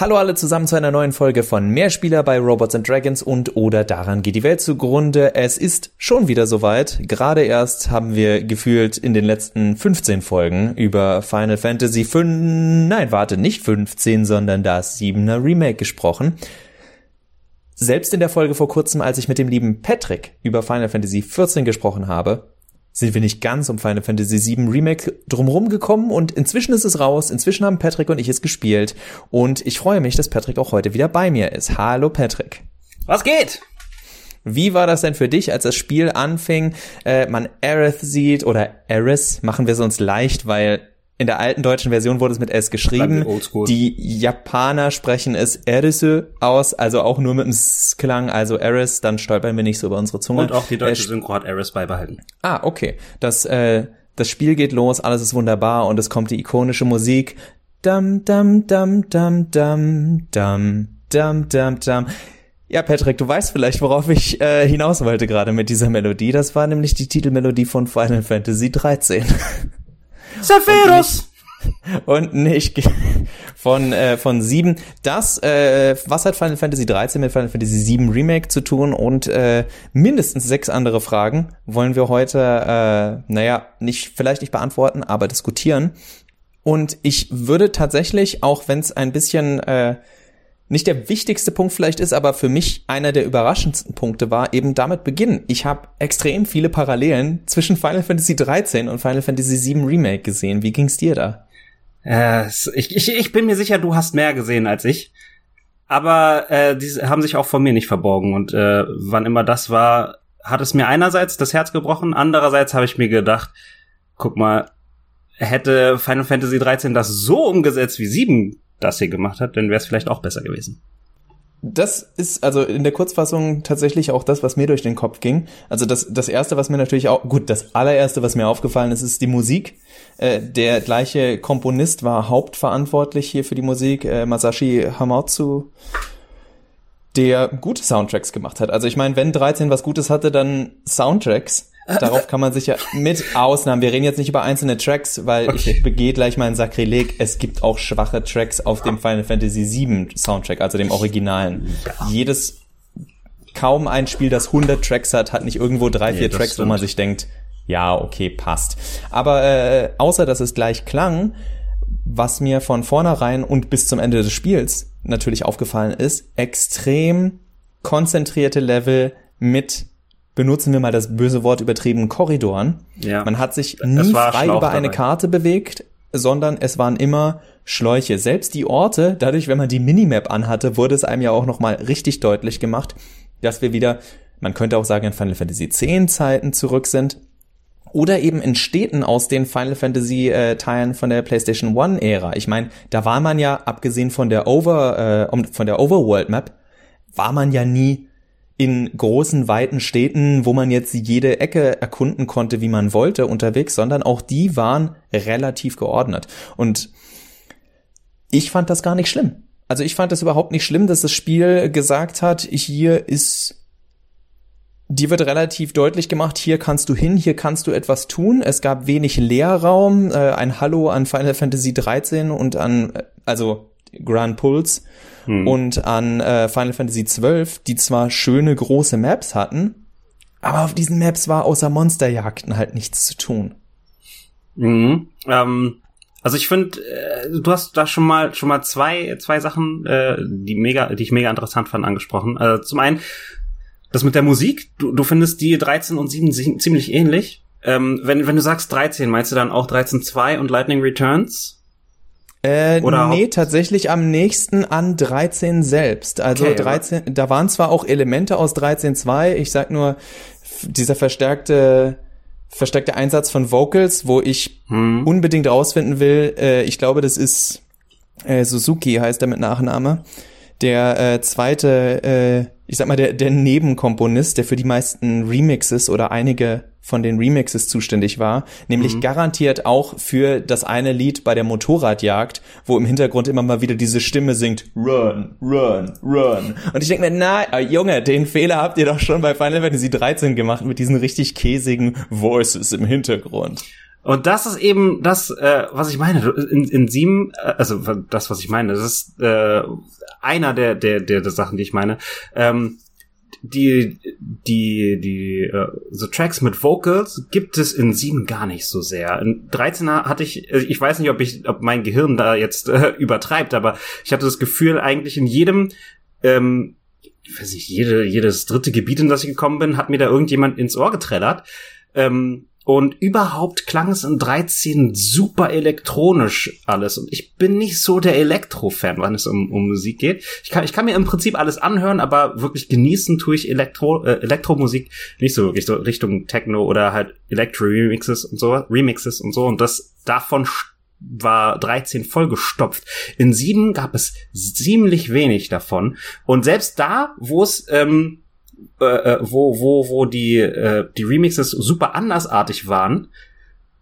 Hallo alle zusammen zu einer neuen Folge von Mehrspieler bei Robots and Dragons und oder daran geht die Welt zugrunde. Es ist schon wieder soweit. Gerade erst haben wir gefühlt in den letzten 15 Folgen über Final Fantasy 5, nein, warte, nicht 15, sondern das 7er Remake gesprochen. Selbst in der Folge vor kurzem, als ich mit dem lieben Patrick über Final Fantasy 14 gesprochen habe, sind wir nicht ganz um Final Fantasy VII Remake drumherum gekommen und inzwischen ist es raus. Inzwischen haben Patrick und ich es gespielt und ich freue mich, dass Patrick auch heute wieder bei mir ist. Hallo Patrick. Was geht? Wie war das denn für dich, als das Spiel anfing, äh, man Aerith sieht oder Eris, machen wir es uns leicht, weil in der alten deutschen Version wurde es mit S geschrieben. Die Japaner sprechen es Erisu aus, also auch nur mit dem S-Klang, also Eris, dann stolpern wir nicht so über unsere Zunge. Und auch die deutsche äh, Synchro hat Eris beibehalten. Ah, okay. Das, äh, das Spiel geht los, alles ist wunderbar und es kommt die ikonische Musik. Dum, dum, dum, dum, dum, dum, dum, dum, dum. Ja, Patrick, du weißt vielleicht, worauf ich äh, hinaus wollte gerade mit dieser Melodie. Das war nämlich die Titelmelodie von Final Fantasy 13. Sephiroth! Und nicht von äh, von sieben. Das äh, was hat Final Fantasy 13 mit Final Fantasy 7 Remake zu tun und äh, mindestens sechs andere Fragen wollen wir heute äh, naja nicht vielleicht nicht beantworten, aber diskutieren. Und ich würde tatsächlich auch wenn es ein bisschen äh, nicht der wichtigste Punkt vielleicht ist, aber für mich einer der überraschendsten Punkte war, eben damit beginnen. Ich habe extrem viele Parallelen zwischen Final Fantasy 13 und Final Fantasy 7 Remake gesehen. Wie ging's dir da? Äh, ich, ich, ich bin mir sicher, du hast mehr gesehen als ich. Aber äh, die haben sich auch von mir nicht verborgen. Und äh, wann immer das war, hat es mir einerseits das Herz gebrochen, andererseits habe ich mir gedacht, guck mal, hätte Final Fantasy 13 das so umgesetzt wie 7 das hier gemacht hat, dann wäre es vielleicht auch besser gewesen. Das ist also in der Kurzfassung tatsächlich auch das, was mir durch den Kopf ging. Also das, das erste, was mir natürlich auch, gut, das allererste, was mir aufgefallen ist, ist die Musik. Äh, der gleiche Komponist war hauptverantwortlich hier für die Musik, äh, Masashi Hamatsu, der gute Soundtracks gemacht hat. Also ich meine, wenn 13 was Gutes hatte, dann Soundtracks. Darauf kann man sich ja mit Ausnahmen, wir reden jetzt nicht über einzelne Tracks, weil okay. ich begehe gleich mal ein Sakrileg. Es gibt auch schwache Tracks auf dem Final Fantasy VII Soundtrack, also dem Originalen. Ja. Jedes, kaum ein Spiel, das 100 Tracks hat, hat nicht irgendwo drei, vier Tracks, stimmt. wo man sich denkt, ja, okay, passt. Aber äh, außer dass es gleich klang, was mir von vornherein und bis zum Ende des Spiels natürlich aufgefallen ist, extrem konzentrierte Level mit benutzen wir mal das böse Wort übertrieben, Korridoren. Ja. Man hat sich nie frei über dabei. eine Karte bewegt, sondern es waren immer Schläuche. Selbst die Orte, dadurch, wenn man die Minimap anhatte, wurde es einem ja auch nochmal richtig deutlich gemacht, dass wir wieder, man könnte auch sagen, in Final Fantasy X Zeiten zurück sind. Oder eben in Städten aus den Final Fantasy äh, Teilen von der PlayStation One Ära. Ich meine, da war man ja, abgesehen von der Over, äh, von der Overworld Map, war man ja nie in großen, weiten Städten, wo man jetzt jede Ecke erkunden konnte, wie man wollte, unterwegs, sondern auch die waren relativ geordnet. Und ich fand das gar nicht schlimm. Also ich fand das überhaupt nicht schlimm, dass das Spiel gesagt hat, hier ist, dir wird relativ deutlich gemacht, hier kannst du hin, hier kannst du etwas tun. Es gab wenig Leerraum, äh, ein Hallo an Final Fantasy 13 und an, also Grand Pulse hm. und an äh, Final Fantasy XII, die zwar schöne große Maps hatten, aber auf diesen Maps war außer Monsterjagden halt nichts zu tun. Mhm. Ähm, also ich finde, äh, du hast da schon mal schon mal zwei zwei Sachen, äh, die mega, die ich mega interessant fand, angesprochen. Also zum einen das mit der Musik. Du, du findest die 13 und 7 ziemlich ähnlich. Ähm, wenn wenn du sagst 13, meinst du dann auch 13.2 und Lightning Returns? Äh, Oder nee, tatsächlich am nächsten an 13 selbst. Also okay, 13, da waren zwar auch Elemente aus 13.2, ich sag nur, dieser verstärkte verstärkte Einsatz von Vocals, wo ich hm. unbedingt rausfinden will, äh, ich glaube, das ist äh, Suzuki heißt er mit Nachname, der äh, zweite, äh, ich sag mal, der, der Nebenkomponist, der für die meisten Remixes oder einige von den Remixes zuständig war, nämlich mhm. garantiert auch für das eine Lied bei der Motorradjagd, wo im Hintergrund immer mal wieder diese Stimme singt, Run, Run, Run. Und ich denke mir, na, äh, Junge, den Fehler habt ihr doch schon bei Final Fantasy 13 gemacht mit diesen richtig käsigen Voices im Hintergrund. Und das ist eben das, äh, was ich meine. In, in sieben, äh, also das, was ich meine, das ist äh, einer der, der, der, der Sachen, die ich meine. Ähm, die, die, die, äh, so Tracks mit Vocals gibt es in sieben gar nicht so sehr. In 13er hatte ich, also ich weiß nicht, ob ich, ob mein Gehirn da jetzt äh, übertreibt, aber ich hatte das Gefühl, eigentlich in jedem, ähm, ich weiß nicht, jede, jedes dritte Gebiet, in das ich gekommen bin, hat mir da irgendjemand ins Ohr getrellert. Ähm, und überhaupt klang es in 13 super elektronisch alles. Und ich bin nicht so der Elektro-Fan, wenn es um, um Musik geht. Ich kann, ich kann mir im Prinzip alles anhören, aber wirklich genießen tue ich Elektro, äh, Elektromusik nicht so wirklich so Richtung Techno oder halt Elektro-Remixes und so, Remixes und so. Und das davon war 13 vollgestopft. In 7 gab es ziemlich wenig davon. Und selbst da, wo es ähm, äh, äh, wo, wo, wo die, äh, die Remixes super andersartig waren.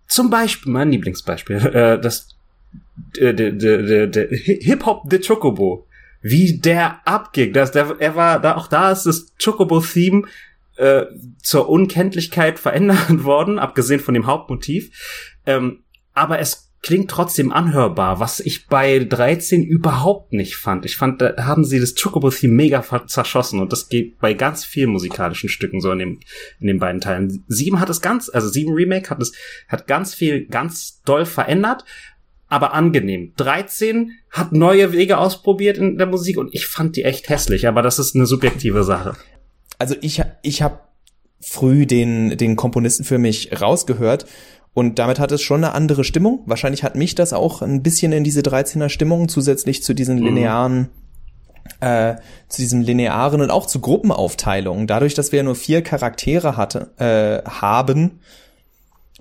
Zum Beispiel, mein Lieblingsbeispiel, äh, das äh, Hip-Hop The Chocobo. Wie der abging. Das, der, er war da, auch da ist das Chocobo-Theme äh, zur Unkenntlichkeit verändert worden, abgesehen von dem Hauptmotiv. Ähm, aber es klingt trotzdem anhörbar, was ich bei 13 überhaupt nicht fand. Ich fand, da haben sie das Chocobo-Theme mega zerschossen und das geht bei ganz vielen musikalischen Stücken so in, dem, in den beiden Teilen. 7 hat es ganz, also 7 Remake hat es, hat ganz viel, ganz doll verändert, aber angenehm. 13 hat neue Wege ausprobiert in der Musik und ich fand die echt hässlich, aber das ist eine subjektive Sache. Also ich, ich habe früh den, den Komponisten für mich rausgehört und damit hat es schon eine andere Stimmung. Wahrscheinlich hat mich das auch ein bisschen in diese 13er Stimmung zusätzlich zu diesen mhm. linearen äh, zu diesem linearen und auch zu Gruppenaufteilungen. Dadurch, dass wir nur vier Charaktere hatte, äh, haben,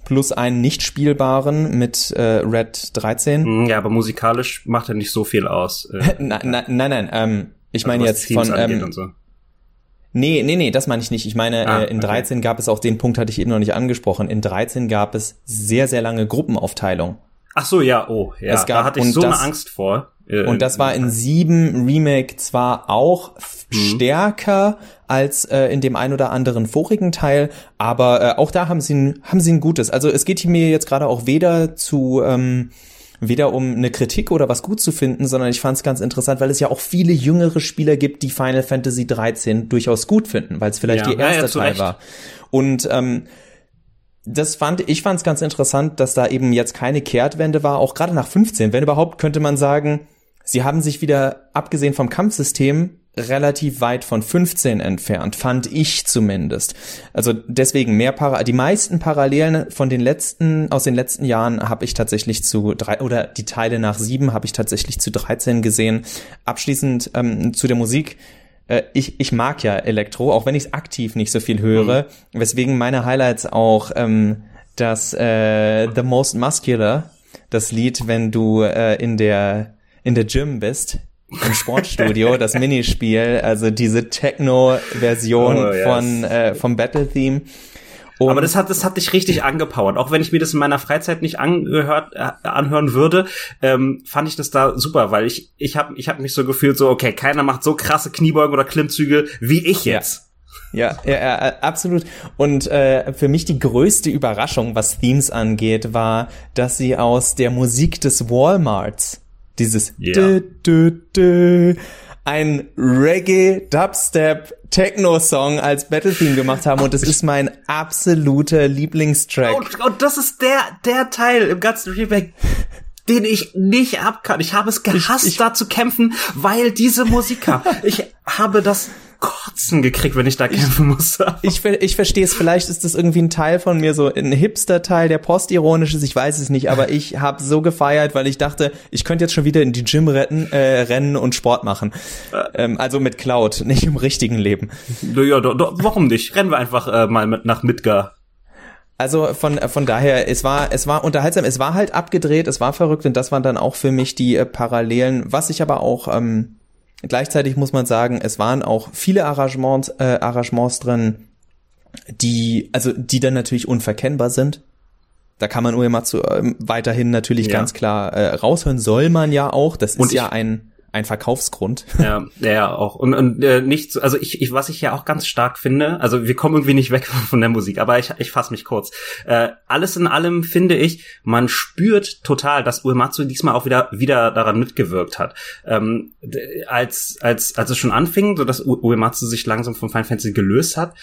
plus einen nicht spielbaren mit äh, Red 13. Mhm, ja, aber musikalisch macht er nicht so viel aus. Äh, nein, nein, nein, nein. Ähm, ich also meine jetzt von ähm, so. Nee, nee, nee, das meine ich nicht. Ich meine, ah, äh, in 13 okay. gab es auch den Punkt, hatte ich eben noch nicht angesprochen. In 13 gab es sehr, sehr lange Gruppenaufteilung. Ach so, ja, oh, ja. Es gab, da hatte ich so das, eine Angst vor. Äh, und das war in 7 Remake zwar auch mhm. stärker als äh, in dem ein oder anderen vorigen Teil, aber äh, auch da haben sie, ein, haben sie ein gutes. Also es geht mir jetzt gerade auch weder zu ähm, weder um eine Kritik oder was gut zu finden, sondern ich fand es ganz interessant, weil es ja auch viele jüngere Spieler gibt, die Final Fantasy 13 durchaus gut finden, weil es vielleicht ja, ihr erster ja, Teil Recht. war. Und ähm, das fand ich fand es ganz interessant, dass da eben jetzt keine Kehrtwende war, auch gerade nach 15. Wenn überhaupt könnte man sagen, sie haben sich wieder abgesehen vom Kampfsystem relativ weit von 15 entfernt, fand ich zumindest. Also deswegen mehr Para die meisten Parallelen von den letzten aus den letzten Jahren habe ich tatsächlich zu drei oder die Teile nach sieben habe ich tatsächlich zu 13 gesehen. Abschließend ähm, zu der Musik äh, ich, ich mag ja Elektro, auch wenn ich es aktiv nicht so viel höre, mhm. weswegen meine Highlights auch ähm, das äh, The Most Muscular, das Lied, wenn du äh, in der in der Gym bist, im Sportstudio, das Minispiel, also diese Techno-Version oh, yes. von äh, vom Battle Theme. Und Aber das hat, das hat dich richtig angepowert. Auch wenn ich mir das in meiner Freizeit nicht angehört, äh, anhören würde, ähm, fand ich das da super, weil ich, ich habe ich hab mich so gefühlt, so, okay, keiner macht so krasse Kniebeugen oder Klimmzüge wie ich jetzt. Ja. Ja, ja, ja, absolut. Und äh, für mich die größte Überraschung, was Themes angeht, war, dass sie aus der Musik des Walmarts dieses yeah. dü, dü, dü, ein Reggae Dubstep Techno Song als Battle Theme gemacht haben und das ist mein absoluter Lieblingstrack. Und, und das ist der der Teil im ganzen Remake den ich nicht abkann. Ich habe es gehasst, ich, ich, da zu kämpfen, weil diese Musiker. ich habe das Kotzen gekriegt, wenn ich da kämpfen muss. ich, ich verstehe es, vielleicht ist das irgendwie ein Teil von mir, so ein Hipster-Teil, der postironisch ist, ich weiß es nicht, aber ich habe so gefeiert, weil ich dachte, ich könnte jetzt schon wieder in die Gym retten, äh, rennen und Sport machen. Ähm, also mit Cloud, nicht im richtigen Leben. Ja, do, do, warum nicht? Rennen wir einfach äh, mal mit, nach Midgar. Also von von daher, es war es war unterhaltsam, es war halt abgedreht, es war verrückt und das waren dann auch für mich die äh, Parallelen. Was ich aber auch ähm, Gleichzeitig muss man sagen, es waren auch viele Arrangements, äh, Arrangements drin, die, also die dann natürlich unverkennbar sind. Da kann man Uematsu äh, weiterhin natürlich ja. ganz klar äh, raushören, soll man ja auch. Das ist ja ein ein Verkaufsgrund. Ja, ja, auch. Und, und äh, nicht, so, also ich, ich, was ich ja auch ganz stark finde, also wir kommen irgendwie nicht weg von der Musik, aber ich, ich fasse mich kurz. Äh, alles in allem finde ich, man spürt total, dass Uematsu diesmal auch wieder wieder daran mitgewirkt hat. Ähm, als als als es schon anfing, so dass Uematsu sich langsam von Final Fantasy gelöst hat,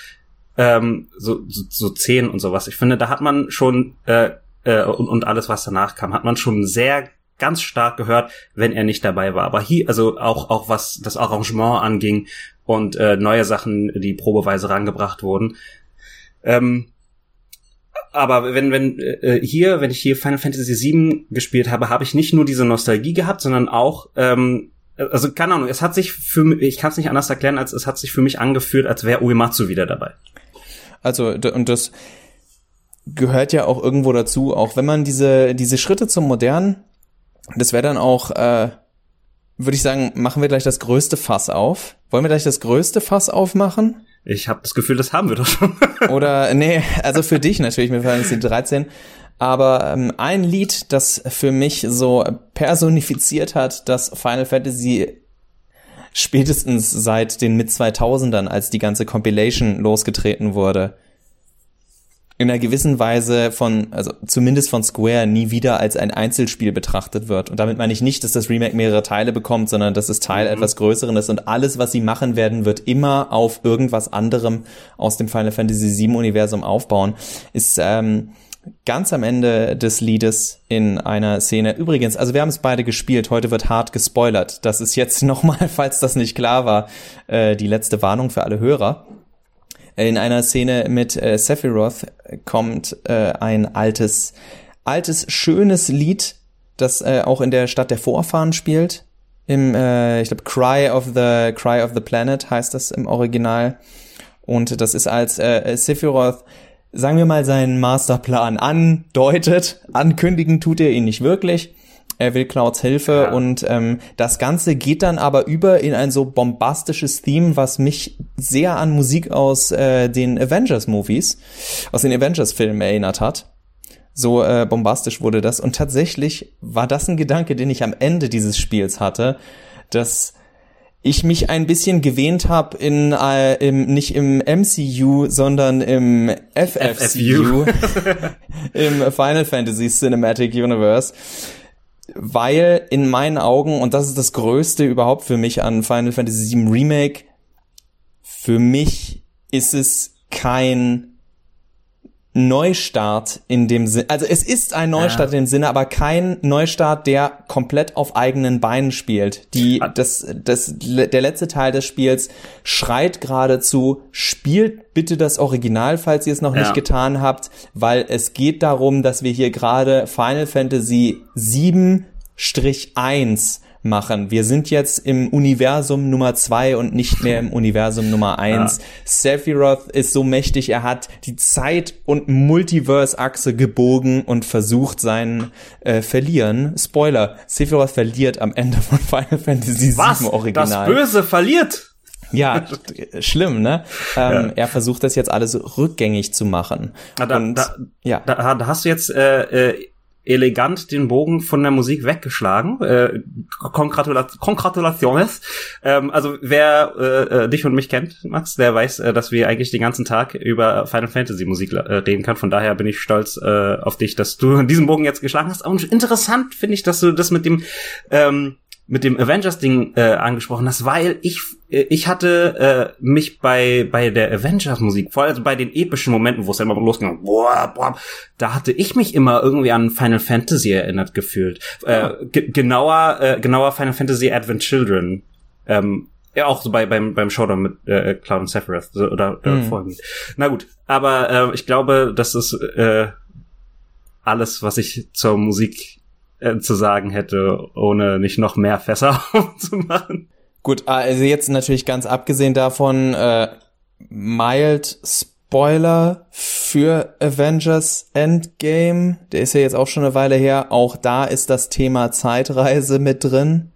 ähm, so, so so zehn und sowas. Ich finde, da hat man schon äh, äh, und, und alles, was danach kam, hat man schon sehr ganz stark gehört, wenn er nicht dabei war. Aber hier, also auch, auch was das Arrangement anging und äh, neue Sachen, die probeweise rangebracht wurden. Ähm, aber wenn, wenn äh, hier, wenn ich hier Final Fantasy VII gespielt habe, habe ich nicht nur diese Nostalgie gehabt, sondern auch, ähm, also keine Ahnung, es hat sich für mich, ich kann es nicht anders erklären, als es hat sich für mich angefühlt, als wäre Uematsu wieder dabei. Also, und das gehört ja auch irgendwo dazu, auch wenn man diese, diese Schritte zum Modernen das wäre dann auch, äh, würde ich sagen, machen wir gleich das größte Fass auf. Wollen wir gleich das größte Fass aufmachen? Ich habe das Gefühl, das haben wir doch schon. Oder, nee, also für dich natürlich mit Final Fantasy 13. Aber ähm, ein Lied, das für mich so personifiziert hat, dass Final Fantasy spätestens seit den Mid-2000ern, als die ganze Compilation losgetreten wurde, in einer gewissen Weise von, also zumindest von Square, nie wieder als ein Einzelspiel betrachtet wird. Und damit meine ich nicht, dass das Remake mehrere Teile bekommt, sondern dass es Teil mhm. etwas Größeren ist und alles, was sie machen werden, wird immer auf irgendwas anderem aus dem Final Fantasy VII Universum aufbauen. Ist ähm, ganz am Ende des Liedes in einer Szene. Übrigens, also wir haben es beide gespielt, heute wird hart gespoilert. Das ist jetzt nochmal, falls das nicht klar war, äh, die letzte Warnung für alle Hörer. In einer Szene mit äh, Sephiroth kommt äh, ein altes, altes, schönes Lied, das äh, auch in der Stadt der Vorfahren spielt. Im, äh, ich glaube, Cry of the Cry of the Planet heißt das im Original. Und das ist als äh, Sephiroth sagen wir mal, seinen Masterplan andeutet. Ankündigen tut er ihn nicht wirklich er will Clouds Hilfe ja. und ähm, das Ganze geht dann aber über in ein so bombastisches Theme, was mich sehr an Musik aus äh, den Avengers-Movies, aus den Avengers-Filmen erinnert hat. So äh, bombastisch wurde das und tatsächlich war das ein Gedanke, den ich am Ende dieses Spiels hatte, dass ich mich ein bisschen gewähnt habe in äh, im, nicht im MCU, sondern im FFCU, im Final Fantasy Cinematic Universe weil in meinen Augen, und das ist das Größte überhaupt für mich an Final Fantasy VII Remake, für mich ist es kein Neustart in dem Sinne, also es ist ein Neustart ja. in dem Sinne, aber kein Neustart, der komplett auf eigenen Beinen spielt. Die, ah. das, das, der letzte Teil des Spiels schreit geradezu, spielt bitte das Original, falls ihr es noch ja. nicht getan habt, weil es geht darum, dass wir hier gerade Final Fantasy 7-1 machen. Wir sind jetzt im Universum Nummer zwei und nicht mehr im Universum Nummer eins. Ja. Sephiroth ist so mächtig, er hat die Zeit- und Multiverse-Achse gebogen und versucht seinen äh, Verlieren. Spoiler, Sephiroth verliert am Ende von Final Fantasy VII Original. Das Böse verliert! Ja, schlimm, ne? Ähm, ja. Er versucht das jetzt alles rückgängig zu machen. Da, und, da, ja. Da, da hast du jetzt äh, äh, elegant den Bogen von der Musik weggeschlagen. Äh, Congratula Congratulaciones. Ähm, also wer äh, äh, dich und mich kennt, Max, der weiß, äh, dass wir eigentlich den ganzen Tag über Final Fantasy Musik äh, reden kann. Von daher bin ich stolz äh, auf dich, dass du diesen Bogen jetzt geschlagen hast. Und interessant finde ich, dass du das mit dem ähm, mit dem Avengers-Ding äh, angesprochen hast, weil ich äh, ich hatte äh, mich bei bei der Avengers-Musik, vor allem also bei den epischen Momenten, wo es dann immer losging, boah, boah, da hatte ich mich immer irgendwie an Final Fantasy erinnert gefühlt. Äh, genauer äh, genauer Final Fantasy Advent Children. Ähm, ja, auch so bei, beim, beim Showdown mit äh, Cloud und Sephiroth so, oder äh, mhm. folgend. Na gut, aber äh, ich glaube, das ist äh, alles, was ich zur Musik äh, zu sagen hätte, ohne nicht noch mehr Fässer zu machen. Gut, also jetzt natürlich ganz abgesehen davon, äh, mild Spoiler für Avengers Endgame, der ist ja jetzt auch schon eine Weile her, auch da ist das Thema Zeitreise mit drin.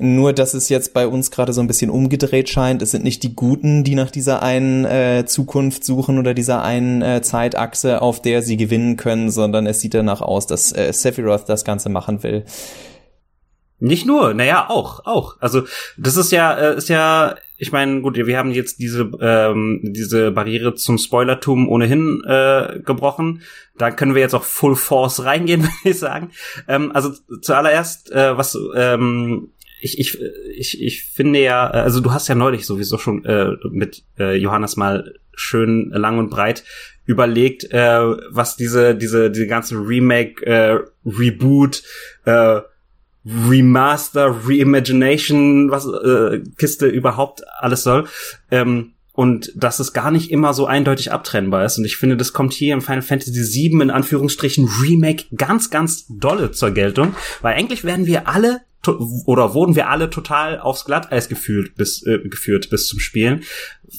Nur, dass es jetzt bei uns gerade so ein bisschen umgedreht scheint. Es sind nicht die Guten, die nach dieser einen äh, Zukunft suchen oder dieser einen äh, Zeitachse, auf der sie gewinnen können, sondern es sieht danach aus, dass äh, Sephiroth das Ganze machen will. Nicht nur, naja, auch, auch. Also das ist ja, äh, ist ja, ich meine, gut, wir haben jetzt diese ähm, diese Barriere zum Spoilertum ohnehin äh, gebrochen. Da können wir jetzt auch Full Force reingehen, würde ich sagen. Ähm, also zuallererst, äh, was ähm, ich, ich, ich, ich finde ja, also du hast ja neulich sowieso schon äh, mit äh, Johannes mal schön lang und breit überlegt, äh, was diese, diese, diese ganze Remake, äh, Reboot, äh, Remaster, Reimagination, was äh, Kiste überhaupt alles soll. Ähm, und dass es gar nicht immer so eindeutig abtrennbar ist. Und ich finde, das kommt hier im Final Fantasy VII in Anführungsstrichen Remake ganz, ganz dolle zur Geltung, weil eigentlich werden wir alle oder wurden wir alle total aufs Glatteis gefühlt bis äh, geführt bis zum Spielen,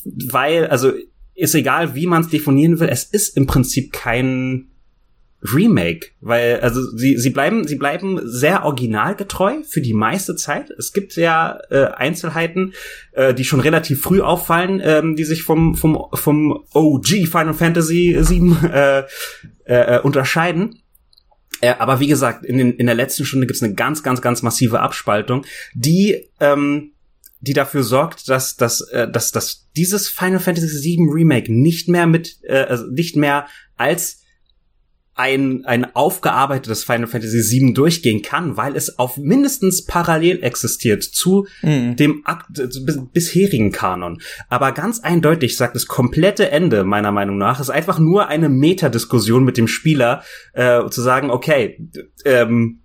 weil also ist egal, wie man es definieren will, es ist im Prinzip kein Remake, weil also sie sie bleiben sie bleiben sehr originalgetreu für die meiste Zeit. Es gibt ja äh, Einzelheiten, äh, die schon relativ früh auffallen, ähm, die sich vom vom vom OG Final Fantasy 7 äh, äh, äh, unterscheiden. Äh, aber wie gesagt, in, den, in der letzten Stunde gibt es eine ganz ganz ganz massive Abspaltung, die ähm, die dafür sorgt, dass, dass, äh, dass, dass dieses Final Fantasy VII Remake nicht mehr mit, äh, also nicht mehr als ein, ein aufgearbeitetes Final Fantasy VII durchgehen kann, weil es auf mindestens parallel existiert zu mhm. dem Akt, äh, bisherigen Kanon. Aber ganz eindeutig sagt das komplette Ende, meiner Meinung nach, ist einfach nur eine Metadiskussion mit dem Spieler, äh, zu sagen, okay, ähm,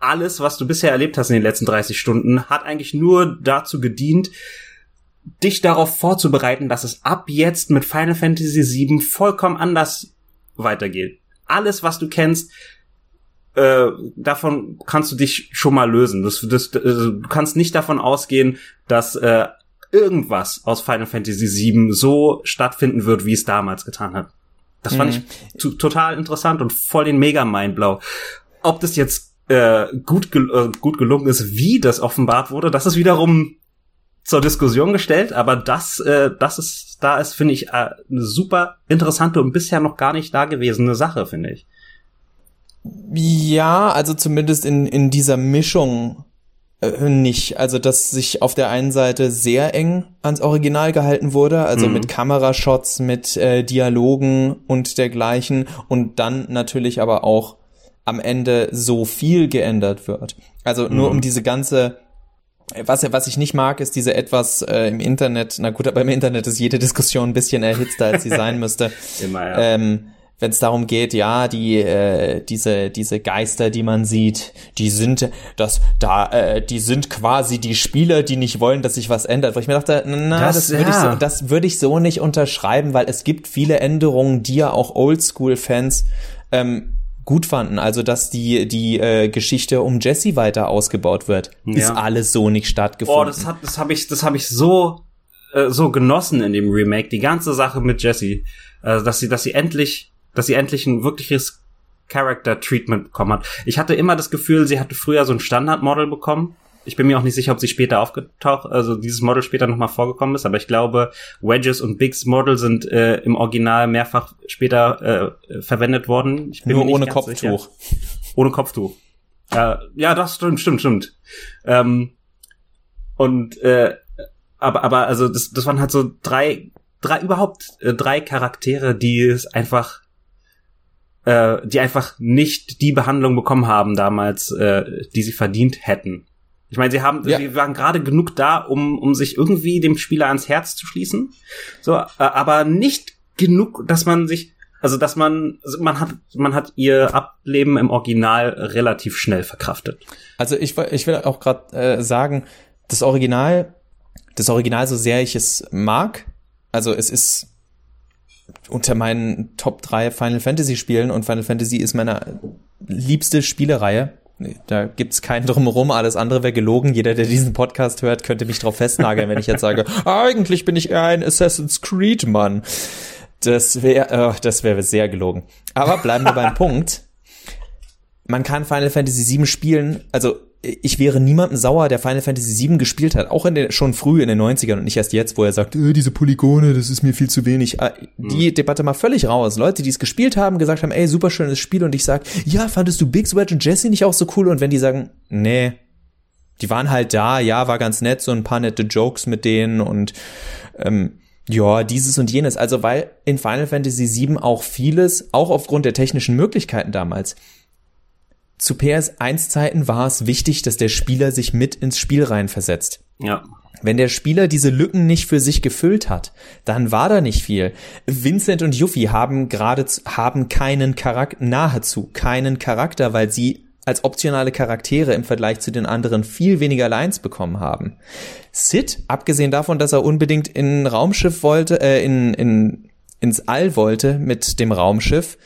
alles, was du bisher erlebt hast in den letzten 30 Stunden, hat eigentlich nur dazu gedient, dich darauf vorzubereiten, dass es ab jetzt mit Final Fantasy VII vollkommen anders weitergeht alles, was du kennst, äh, davon kannst du dich schon mal lösen. Das, das, das, du kannst nicht davon ausgehen, dass äh, irgendwas aus Final Fantasy VII so stattfinden wird, wie es damals getan hat. Das fand mhm. ich zu, total interessant und voll den mega Mindblow. Ob das jetzt äh, gut, gel äh, gut gelungen ist, wie das offenbart wurde, das ist wiederum zur Diskussion gestellt, aber das, äh, das ist, da ist, finde ich, äh, eine super interessante und bisher noch gar nicht dagewesene Sache, finde ich. Ja, also zumindest in, in dieser Mischung äh, nicht. Also, dass sich auf der einen Seite sehr eng ans Original gehalten wurde, also mhm. mit Kamerashots, mit äh, Dialogen und dergleichen und dann natürlich aber auch am Ende so viel geändert wird. Also nur mhm. um diese ganze was, was ich nicht mag, ist diese etwas äh, im Internet, na gut, aber im Internet ist jede Diskussion ein bisschen erhitzter, als sie sein müsste. Immer, ja. Ähm, wenn es darum geht, ja, die äh, diese diese Geister, die man sieht, die sind das da, äh, die sind quasi die Spieler, die nicht wollen, dass sich was ändert. Wo ich mir dachte, na, das, das würde ja. ich so, das würde ich so nicht unterschreiben, weil es gibt viele Änderungen, die ja auch Oldschool-Fans ähm, gut fanden. Also, dass die, die äh, Geschichte um Jesse weiter ausgebaut wird, ja. ist alles so nicht stattgefunden. Oh, das hat, das habe ich, das habe ich so, äh, so genossen in dem Remake. Die ganze Sache mit Jesse, äh, dass sie, dass sie endlich, dass sie endlich ein wirkliches Character Treatment bekommen hat. Ich hatte immer das Gefühl, sie hatte früher so ein Standardmodel bekommen ich bin mir auch nicht sicher, ob sie später aufgetaucht, also dieses Model später nochmal vorgekommen ist, aber ich glaube, Wedges und Bigs Model sind äh, im Original mehrfach später äh, verwendet worden. Ich bin Nur ohne Kopftuch. Sicher. Ohne Kopftuch. Ja, ja, das stimmt, stimmt, stimmt. Ähm, und äh, aber, aber also das, das waren halt so drei, drei überhaupt äh, drei Charaktere, die es einfach äh, die einfach nicht die Behandlung bekommen haben damals, äh, die sie verdient hätten. Ich meine, sie haben, ja. sie waren gerade genug da, um, um sich irgendwie dem Spieler ans Herz zu schließen. So, äh, aber nicht genug, dass man sich, also dass man, also man hat, man hat ihr Ableben im Original relativ schnell verkraftet. Also ich, ich will auch gerade äh, sagen, das Original, das Original, so sehr ich es mag, also es ist unter meinen Top 3 Final Fantasy Spielen und Final Fantasy ist meine liebste Spielereihe da gibt's keinen drumherum, alles andere wäre gelogen. Jeder, der diesen Podcast hört, könnte mich drauf festnageln, wenn ich jetzt sage, eigentlich bin ich eher ein Assassin's Creed Mann. Das wäre, oh, das wäre sehr gelogen. Aber bleiben wir beim Punkt. Man kann Final Fantasy VII spielen, also ich wäre niemandem sauer, der Final Fantasy VII gespielt hat, auch in den, schon früh in den 90ern und nicht erst jetzt, wo er sagt, äh, diese Polygone, das ist mir viel zu wenig. Äh, die mhm. Debatte mal völlig raus. Leute, die es gespielt haben, gesagt haben, ey, super schönes Spiel und ich sag, ja, fandest du Biggs, Wedge und Jesse nicht auch so cool? Und wenn die sagen, nee, Die waren halt da, ja, war ganz nett, so ein paar nette Jokes mit denen und ähm, ja, dieses und jenes. Also weil in Final Fantasy VII auch vieles, auch aufgrund der technischen Möglichkeiten damals, zu PS1-Zeiten war es wichtig, dass der Spieler sich mit ins Spiel reinversetzt. Ja. Wenn der Spieler diese Lücken nicht für sich gefüllt hat, dann war da nicht viel. Vincent und Yuffie haben gerade haben keinen Charakter, nahezu keinen Charakter, weil sie als optionale Charaktere im Vergleich zu den anderen viel weniger Lines bekommen haben. Sid, abgesehen davon, dass er unbedingt in Raumschiff wollte, äh, in, in, ins All wollte mit dem Raumschiff,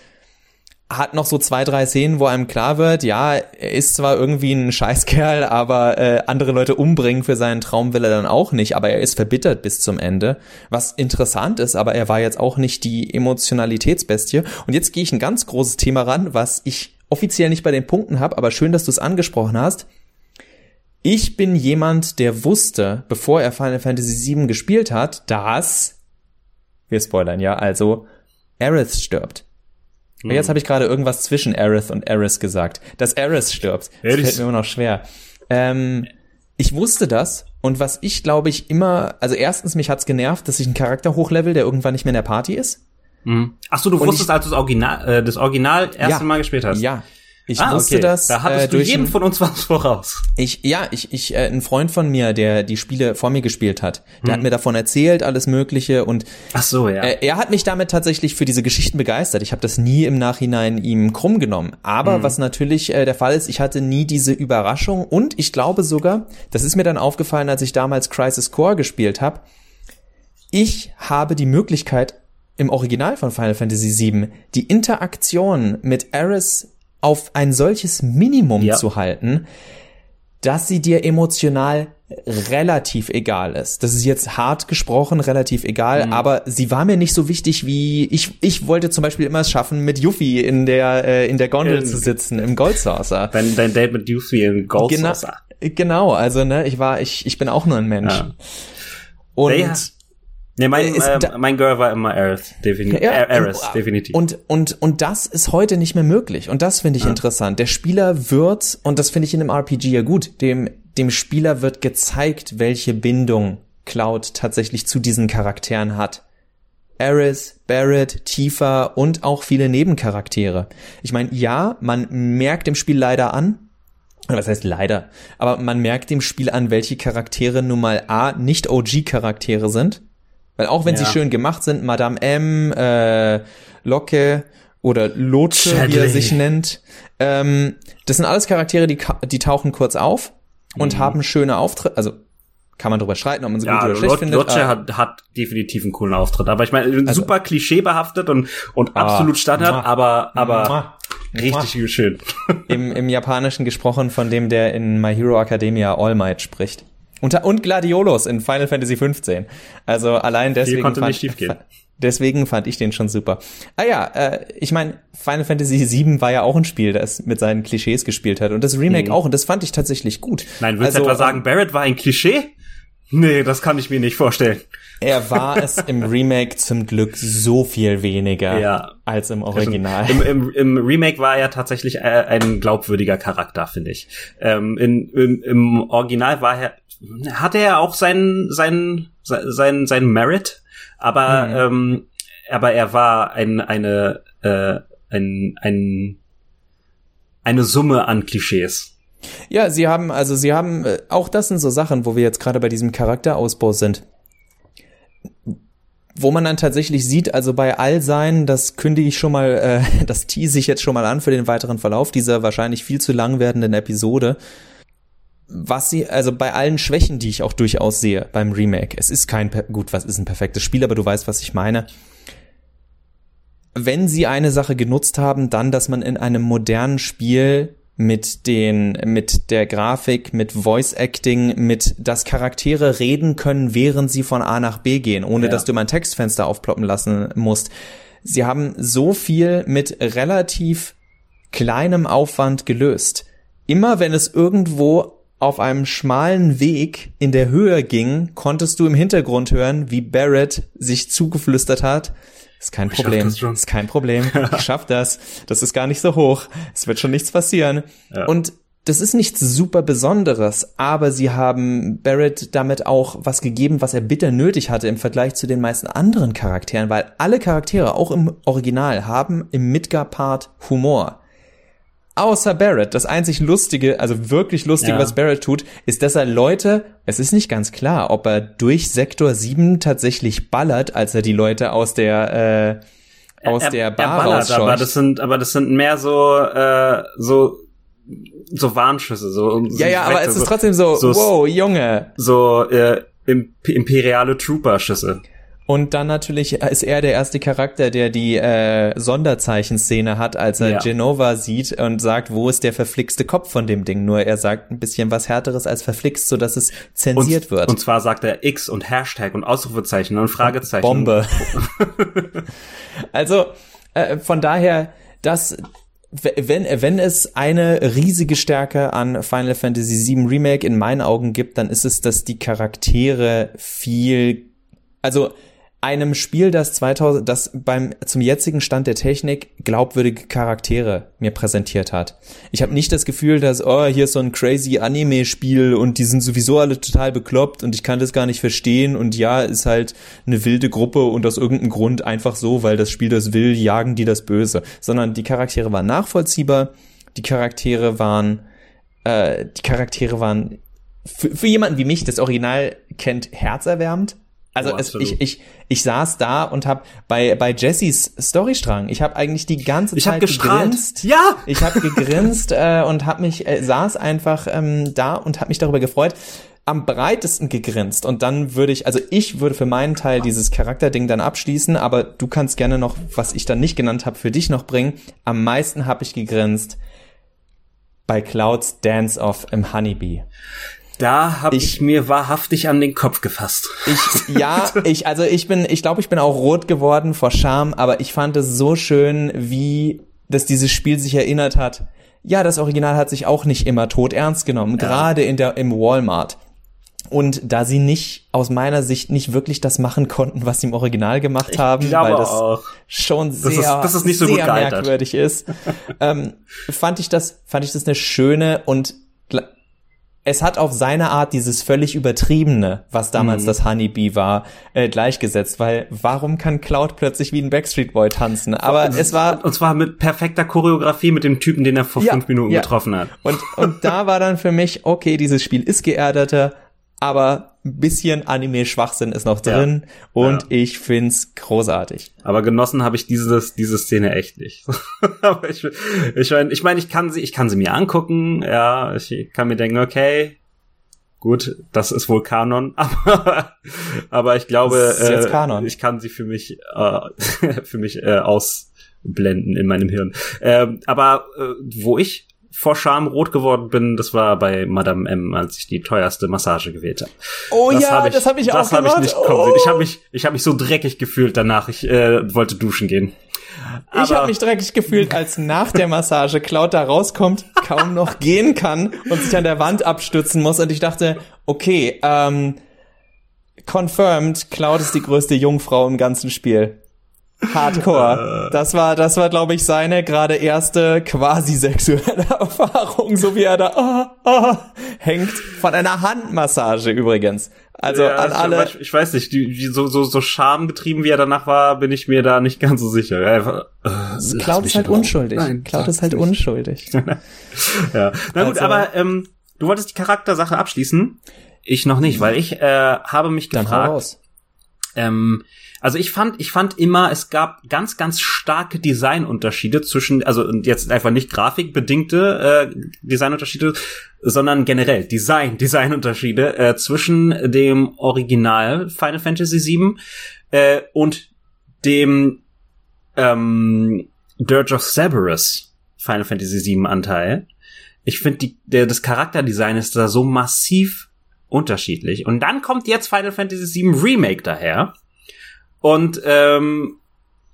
hat noch so zwei, drei Szenen, wo einem klar wird, ja, er ist zwar irgendwie ein Scheißkerl, aber äh, andere Leute umbringen für seinen Traum will er dann auch nicht, aber er ist verbittert bis zum Ende. Was interessant ist, aber er war jetzt auch nicht die Emotionalitätsbestie. Und jetzt gehe ich ein ganz großes Thema ran, was ich offiziell nicht bei den Punkten habe, aber schön, dass du es angesprochen hast. Ich bin jemand, der wusste, bevor er Final Fantasy VII gespielt hat, dass wir spoilern ja, also Aerith stirbt. Hm. Jetzt habe ich gerade irgendwas zwischen Aerith und Aerith gesagt. Dass Aerith stirbt. Das Aerith. fällt mir immer noch schwer. Ähm, ich wusste das und was ich glaube ich immer, also erstens mich hat's genervt, dass ich einen Charakter hochlevel, der irgendwann nicht mehr in der Party ist. Mhm. Ach so, du und wusstest, ich, als du das Original, äh, das Original erste ja, Mal gespielt hast. Ja, ich ah, wusste okay. das. Da hattest äh, du jedem von uns was voraus. Ich, ja, ich, ich, äh, ein Freund von mir, der die Spiele vor mir gespielt hat, der hm. hat mir davon erzählt, alles Mögliche und Ach so, ja. Äh, er hat mich damit tatsächlich für diese Geschichten begeistert. Ich habe das nie im Nachhinein ihm krumm genommen. Aber hm. was natürlich äh, der Fall ist, ich hatte nie diese Überraschung und ich glaube sogar, das ist mir dann aufgefallen, als ich damals Crisis Core gespielt habe. Ich habe die Möglichkeit, im Original von Final Fantasy VII die Interaktion mit Aris auf ein solches Minimum ja. zu halten, dass sie dir emotional relativ egal ist. Das ist jetzt hart gesprochen, relativ egal, mhm. aber sie war mir nicht so wichtig wie ich. Ich wollte zum Beispiel immer es schaffen, mit Yuffie in der äh, in der Gondel in, zu sitzen im Gold Saucer. Dein, dein Date mit Yuffie im Gold genau, Genau, also ne, ich war ich ich bin auch nur ein Mensch. Ja. Und ja. Nee, mein, äh, äh, mein Girl war immer Aerith, definitiv. Ja, Aerith, definitiv. Und, und, und das ist heute nicht mehr möglich. Und das finde ich ja. interessant. Der Spieler wird, und das finde ich in einem RPG ja gut, dem, dem Spieler wird gezeigt, welche Bindung Cloud tatsächlich zu diesen Charakteren hat. Aerith, Barrett, Tifa und auch viele Nebencharaktere. Ich meine, ja, man merkt im Spiel leider an, was heißt leider, aber man merkt dem Spiel an, welche Charaktere nun mal A, nicht OG-Charaktere sind weil auch wenn ja. sie schön gemacht sind, Madame M, äh, Locke oder Lotsche, wie er sich nennt, ähm, das sind alles Charaktere, die, die tauchen kurz auf und mhm. haben schöne Auftritte, also kann man drüber streiten, ob man sie ja, gut oder schlecht Lot, findet. Äh, hat, hat definitiv einen coolen Auftritt, aber ich meine, also, super klischeebehaftet und, und ah, absolut Standard, aber, aber muah, richtig muah. schön. Im, Im Japanischen gesprochen von dem, der in My Hero Academia All Might spricht. Und, und Gladiolos in Final Fantasy 15. Also allein deswegen. konnte fand, nicht schiefgehen. Deswegen fand ich den schon super. Ah ja, äh, ich meine, Final Fantasy VII war ja auch ein Spiel, das mit seinen Klischees gespielt hat. Und das Remake mhm. auch. Und das fand ich tatsächlich gut. Nein, willst also, du etwa sagen, Barrett war ein Klischee? Nee, das kann ich mir nicht vorstellen. Er war es im Remake zum Glück so viel weniger ja. als im Original. Im, im, Im, Remake war er tatsächlich äh, ein glaubwürdiger Charakter, finde ich. Ähm, in, im, Im Original war er, hatte er auch seinen, seinen, seinen, seinen Merit, aber, mhm. ähm, aber er war ein, eine, äh, ein, ein, eine Summe an Klischees. Ja, sie haben, also sie haben, äh, auch das sind so Sachen, wo wir jetzt gerade bei diesem Charakterausbau sind. Wo man dann tatsächlich sieht, also bei all seinen, das kündige ich schon mal, äh, das tease ich jetzt schon mal an für den weiteren Verlauf dieser wahrscheinlich viel zu lang werdenden Episode. Was sie, also bei allen Schwächen, die ich auch durchaus sehe beim Remake, es ist kein, gut, was ist ein perfektes Spiel, aber du weißt, was ich meine wenn sie eine Sache genutzt haben, dann, dass man in einem modernen Spiel mit den, mit der Grafik, mit Voice Acting, mit, dass Charaktere reden können, während sie von A nach B gehen, ohne ja. dass du mein Textfenster aufploppen lassen musst. Sie haben so viel mit relativ kleinem Aufwand gelöst. Immer wenn es irgendwo auf einem schmalen Weg in der Höhe ging, konntest du im Hintergrund hören, wie Barrett sich zugeflüstert hat, ist kein ich Problem. Ist kein Problem. Ich schaff das. Das ist gar nicht so hoch. Es wird schon nichts passieren. Ja. Und das ist nichts super Besonderes, aber sie haben Barrett damit auch was gegeben, was er bitter nötig hatte im Vergleich zu den meisten anderen Charakteren, weil alle Charaktere, auch im Original, haben im Midgar-Part Humor. Außer Barrett. Das einzig Lustige, also wirklich Lustige, ja. was Barrett tut, ist, dass er Leute, es ist nicht ganz klar, ob er durch Sektor 7 tatsächlich ballert, als er die Leute aus der, äh, aus er, der Bar er ballert, aber das sind, aber das sind mehr so, äh, so so Warnschüsse, so. Ja, ja, aber es ist trotzdem so, so wow, Junge. So äh, imperiale Trooper-Schüsse. Und dann natürlich ist er der erste Charakter, der die äh, Sonderzeichen-Szene hat, als er ja. Genova sieht und sagt, wo ist der verflixte Kopf von dem Ding? Nur er sagt ein bisschen was härteres als verflixt, so dass es zensiert und, wird. Und zwar sagt er X und Hashtag und Ausrufezeichen und Fragezeichen. Bombe. also äh, von daher, das wenn, wenn es eine riesige Stärke an Final Fantasy VII Remake in meinen Augen gibt, dann ist es, dass die Charaktere viel, also einem Spiel, das 2000, das beim zum jetzigen Stand der Technik glaubwürdige Charaktere mir präsentiert hat. Ich habe nicht das Gefühl, dass oh hier ist so ein crazy Anime-Spiel und die sind sowieso alle total bekloppt und ich kann das gar nicht verstehen und ja ist halt eine wilde Gruppe und aus irgendeinem Grund einfach so, weil das Spiel das will, jagen die das Böse. Sondern die Charaktere waren nachvollziehbar, die Charaktere waren äh, die Charaktere waren für, für jemanden wie mich, das Original kennt, herzerwärmend also oh, es, ich, ich, ich saß da und habe bei, bei Jessys Storystrang, ich habe eigentlich die ganze ich Zeit gegrinst. Ja! Ich habe gegrinst äh, und habe mich, äh, saß einfach ähm, da und habe mich darüber gefreut am breitesten gegrinst und dann würde ich, also ich würde für meinen Teil dieses Charakterding dann abschließen, aber du kannst gerne noch, was ich dann nicht genannt habe, für dich noch bringen. Am meisten habe ich gegrinst bei Clouds Dance Off im Honeybee. Da habe ich, ich, mir wahrhaftig an den Kopf gefasst. Ich, ja, ich, also ich bin, ich glaube, ich bin auch rot geworden vor Scham, aber ich fand es so schön, wie dass dieses Spiel sich erinnert hat. Ja, das Original hat sich auch nicht immer tot ernst genommen, ja. gerade in der im Walmart. Und da sie nicht, aus meiner Sicht, nicht wirklich das machen konnten, was sie im Original gemacht ich haben, weil das auch. schon sehr, das ist, das ist nicht so sehr merkwürdig ist, ähm, fand ich das, fand ich das eine schöne und es hat auf seine Art dieses völlig übertriebene, was damals mhm. das Honeybee war, äh, gleichgesetzt, weil warum kann Cloud plötzlich wie ein Backstreet Boy tanzen? Aber und, es war und zwar mit perfekter Choreografie mit dem Typen, den er vor ja, fünf Minuten ja. getroffen hat. Und und da war dann für mich okay, dieses Spiel ist geerdeter, aber ein bisschen Anime-Schwachsinn ist noch drin ja, und ja. ich find's großartig. Aber genossen habe ich dieses, diese Szene echt nicht. aber ich, ich meine, ich, mein, ich kann sie, ich kann sie mir angucken, ja, ich kann mir denken, okay, gut, das ist wohl Kanon, aber, aber ich glaube, äh, ich kann sie für mich, äh, für mich äh, ausblenden in meinem Hirn. Äh, aber äh, wo ich vor Scham rot geworden bin, das war bei Madame M, als ich die teuerste Massage gewählt habe. Oh das ja, hab ich, das habe ich das auch hab ich nicht oh. Ich habe mich, ich habe mich so dreckig gefühlt danach. Ich äh, wollte duschen gehen. Aber ich habe mich dreckig gefühlt, als nach der Massage Cloud da rauskommt, kaum noch gehen kann und sich an der Wand abstützen muss. Und ich dachte, okay, ähm, confirmed, Cloud ist die größte Jungfrau im ganzen Spiel. Hardcore. Das war, das war, glaube ich, seine gerade erste quasi sexuelle Erfahrung, so wie er da oh, oh, hängt von einer Handmassage übrigens. Also ja, an alle. Ich, ich, weiß nicht, die, die, so so so schamgetrieben wie er danach war, bin ich mir da nicht ganz so sicher. Einfach, äh, Cloud ist halt unschuldig. Nein, Cloud ist halt nicht. unschuldig. ja, na gut, also, aber ähm, du wolltest die Charaktersache abschließen. Ich noch nicht, weil ich äh, habe mich gefragt. Dann hau raus. Ähm, also ich fand, ich fand immer, es gab ganz, ganz starke Designunterschiede zwischen, also jetzt einfach nicht grafikbedingte äh, Designunterschiede, sondern generell Design, Designunterschiede äh, zwischen dem Original Final Fantasy VII äh, und dem ähm, Dirge of Cerberus Final Fantasy VII Anteil. Ich finde, das Charakterdesign ist da so massiv unterschiedlich. Und dann kommt jetzt Final Fantasy VII Remake daher und ähm,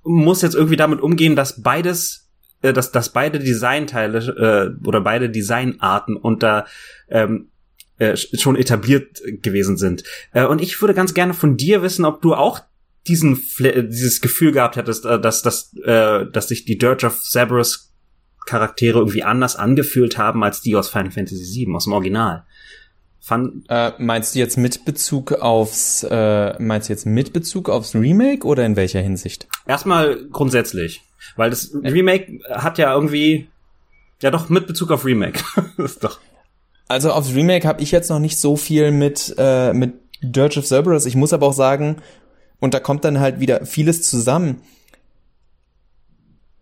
muss jetzt irgendwie damit umgehen, dass beides, äh, dass, dass beide Designteile äh, oder beide Designarten unter ähm, äh, schon etabliert gewesen sind. Äh, und ich würde ganz gerne von dir wissen, ob du auch diesen dieses Gefühl gehabt hättest, äh, dass dass äh, dass sich die Dirge of Cerberus Charaktere irgendwie anders angefühlt haben als die aus Final Fantasy VII, aus dem Original. Fand äh, meinst du jetzt mit Bezug aufs äh, meinst du jetzt mit Bezug aufs Remake oder in welcher Hinsicht? Erstmal grundsätzlich, weil das Remake hat ja irgendwie ja doch mit Bezug auf Remake. ist doch. Also aufs Remake habe ich jetzt noch nicht so viel mit äh, mit Dirge of Cerberus. Ich muss aber auch sagen, und da kommt dann halt wieder vieles zusammen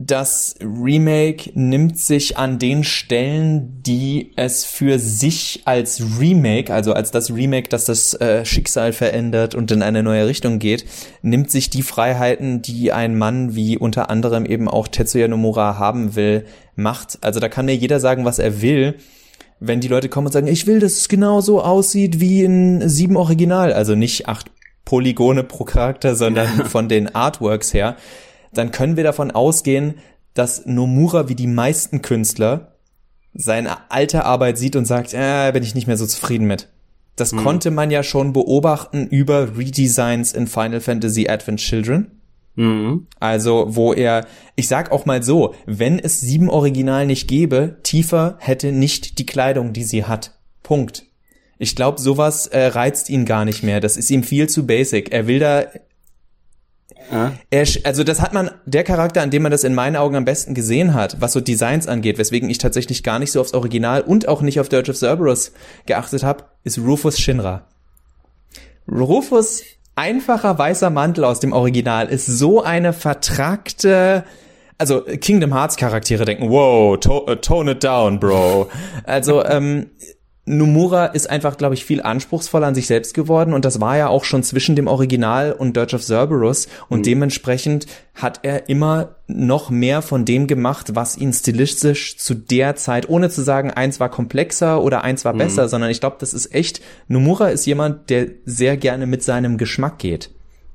das Remake nimmt sich an den Stellen, die es für sich als Remake, also als das Remake, das das äh, Schicksal verändert und in eine neue Richtung geht, nimmt sich die Freiheiten, die ein Mann wie unter anderem eben auch Tetsuya Nomura haben will, macht. Also da kann mir jeder sagen, was er will. Wenn die Leute kommen und sagen, ich will, dass es genau so aussieht wie in sieben Original, also nicht acht Polygone pro Charakter, sondern von den Artworks her, dann können wir davon ausgehen, dass Nomura wie die meisten Künstler seine alte Arbeit sieht und sagt, äh, bin ich nicht mehr so zufrieden mit. Das mhm. konnte man ja schon beobachten über Redesigns in Final Fantasy Advent Children. Mhm. Also, wo er, ich sag auch mal so, wenn es sieben Original nicht gäbe, Tifa hätte nicht die Kleidung, die sie hat. Punkt. Ich glaube, sowas äh, reizt ihn gar nicht mehr. Das ist ihm viel zu basic. Er will da ja. Er, also das hat man, der Charakter, an dem man das in meinen Augen am besten gesehen hat, was so Designs angeht, weswegen ich tatsächlich gar nicht so aufs Original und auch nicht auf Dirge of Cerberus geachtet habe, ist Rufus Shinra. Rufus einfacher weißer Mantel aus dem Original ist so eine vertragte, also Kingdom Hearts Charaktere denken, wow, to uh, tone it down, bro. Also ähm, Nomura ist einfach, glaube ich, viel anspruchsvoller an sich selbst geworden und das war ja auch schon zwischen dem Original und Dirge of Cerberus und mhm. dementsprechend hat er immer noch mehr von dem gemacht, was ihn stilistisch zu der Zeit, ohne zu sagen, eins war komplexer oder eins war mhm. besser, sondern ich glaube, das ist echt, Nomura ist jemand, der sehr gerne mit seinem Geschmack geht.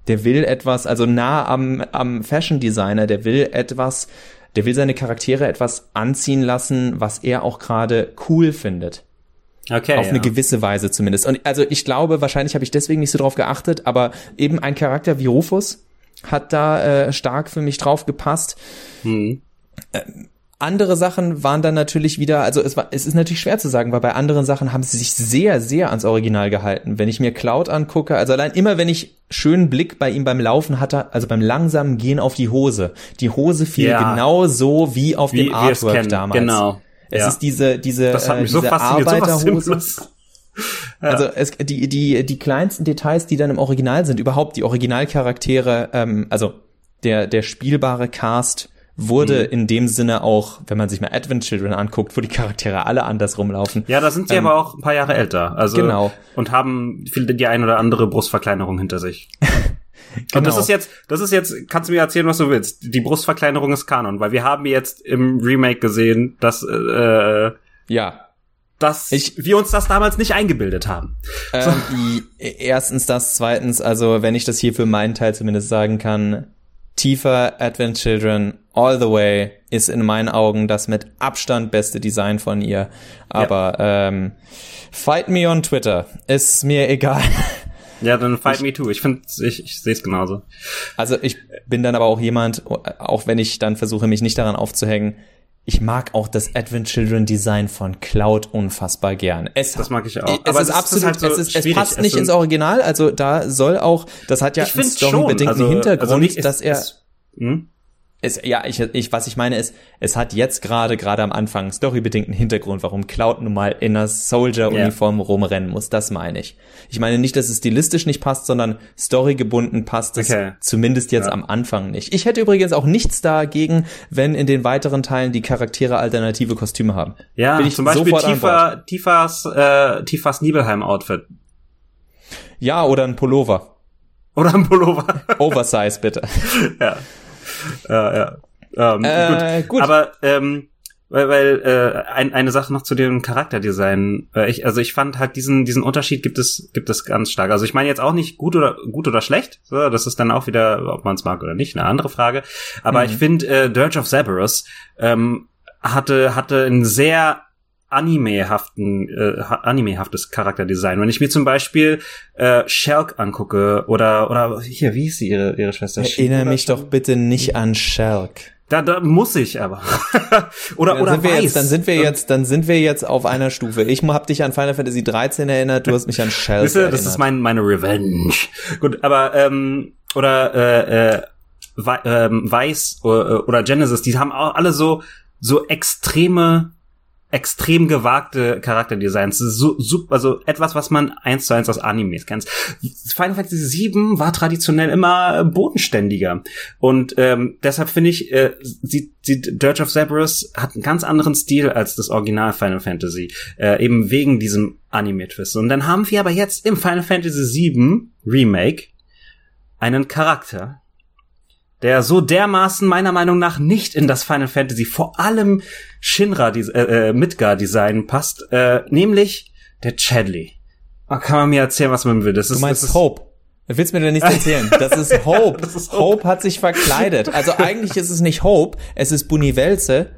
Der will etwas, also nah am, am Fashion Designer, der will etwas, der will seine Charaktere etwas anziehen lassen, was er auch gerade cool findet. Okay. Auf ja. eine gewisse Weise zumindest. Und also ich glaube, wahrscheinlich habe ich deswegen nicht so drauf geachtet, aber eben ein Charakter wie Rufus hat da äh, stark für mich drauf gepasst. Hm. Äh, andere Sachen waren dann natürlich wieder, also es war, es ist natürlich schwer zu sagen, weil bei anderen Sachen haben sie sich sehr, sehr ans Original gehalten. Wenn ich mir Cloud angucke, also allein immer, wenn ich schönen Blick bei ihm beim Laufen hatte, also beim langsamen Gehen auf die Hose. Die Hose fiel ja. genau so wie auf wie, dem Artwork damals. Genau. Es ja. ist diese, diese, das hat mich äh, diese so Arbeiterhose. Ja. Also es, die, die, die kleinsten Details, die dann im Original sind, überhaupt die Originalcharaktere, ähm, also der, der spielbare Cast wurde mhm. in dem Sinne auch, wenn man sich mal Advent Children anguckt, wo die Charaktere alle anders rumlaufen. Ja, da sind sie ähm, aber auch ein paar Jahre älter. Also, genau. Und haben viel, die ein oder andere Brustverkleinerung hinter sich. Genau. Und das ist jetzt, das ist jetzt, kannst du mir erzählen, was du willst. Die Brustverkleinerung ist Kanon, weil wir haben jetzt im Remake gesehen, dass äh, ja dass ich, wir uns das damals nicht eingebildet haben. Ähm, so. erstens das, zweitens, also wenn ich das hier für meinen Teil zumindest sagen kann, tiefer Advent Children all the way ist in meinen Augen das mit Abstand beste Design von ihr. Aber ja. ähm, fight me on Twitter, ist mir egal. Ja, dann fight ich, me too. Ich finde, ich, ich sehe es genauso. Also ich bin dann aber auch jemand, auch wenn ich dann versuche, mich nicht daran aufzuhängen, ich mag auch das Advent Children Design von Cloud unfassbar gern. Es, das mag ich auch. Es aber ist absolut, halt so es, ist, es passt nicht ins Original, also da soll auch, das hat ja einen storybedingten also, Hintergrund, also nicht, dass er, es, hm? Es, ja, ich, ich, was ich meine ist, es hat jetzt gerade, gerade am Anfang storybedingten Hintergrund, warum Cloud nun mal in einer Soldier-Uniform yeah. rumrennen muss. Das meine ich. Ich meine nicht, dass es stilistisch nicht passt, sondern storygebunden passt es okay. zumindest jetzt ja. am Anfang nicht. Ich hätte übrigens auch nichts dagegen, wenn in den weiteren Teilen die Charaktere alternative Kostüme haben. Ja, Bin ich zum Beispiel Tifa, Tifas, äh, Tifas Nibelheim-Outfit. Ja, oder ein Pullover. Oder ein Pullover. Oversize, bitte. ja ja, ja. Ähm, äh, gut. gut. Aber ähm, weil, weil äh, ein, eine Sache noch zu dem Charakterdesign. Äh, ich, also ich fand halt diesen diesen Unterschied gibt es gibt es ganz stark. Also ich meine jetzt auch nicht gut oder gut oder schlecht. So, das ist dann auch wieder, ob man es mag oder nicht, eine andere Frage. Aber mhm. ich finde äh, Dirge of Cerberus ähm, hatte hatte ein sehr animehaften äh, animehaftes Charakterdesign. Wenn ich mir zum Beispiel äh, Shelk angucke oder oder hier wie hieß sie ihre ihre Schwester? Erinnere mich doch bitte nicht an Shelk. Da, da muss ich aber. oder dann oder sind wir weiß. jetzt, dann sind wir jetzt, dann sind wir jetzt auf einer Stufe. Ich hab dich an Final Fantasy 13 erinnert, du hast mich an Shell Wisst ihr, erinnert. das ist mein, meine Revenge. Gut, aber ähm, oder äh, äh, ähm, Weiß oder, oder Genesis, die haben auch alle so so extreme extrem gewagte Charakterdesigns. So, so, also etwas, was man eins zu eins aus Animes kennt. Final Fantasy VII war traditionell immer bodenständiger. Und ähm, deshalb finde ich, äh, sieht, sieht Dirge of Cerberus hat einen ganz anderen Stil als das Original Final Fantasy. Äh, eben wegen diesem Anime-Twist. Und dann haben wir aber jetzt im Final Fantasy VII Remake einen Charakter, der so dermaßen meiner Meinung nach nicht in das Final Fantasy, vor allem Shinra äh, äh, Midgar Design passt, äh, nämlich der Chadley. Oh, kann man mir erzählen, was man will? Das Du ist, meinst das ist Hope. Du willst mir da nichts erzählen. Das ist Hope. Das ist Hope. Hope. hat sich verkleidet. Also eigentlich ist es nicht Hope, es ist Bunivelze.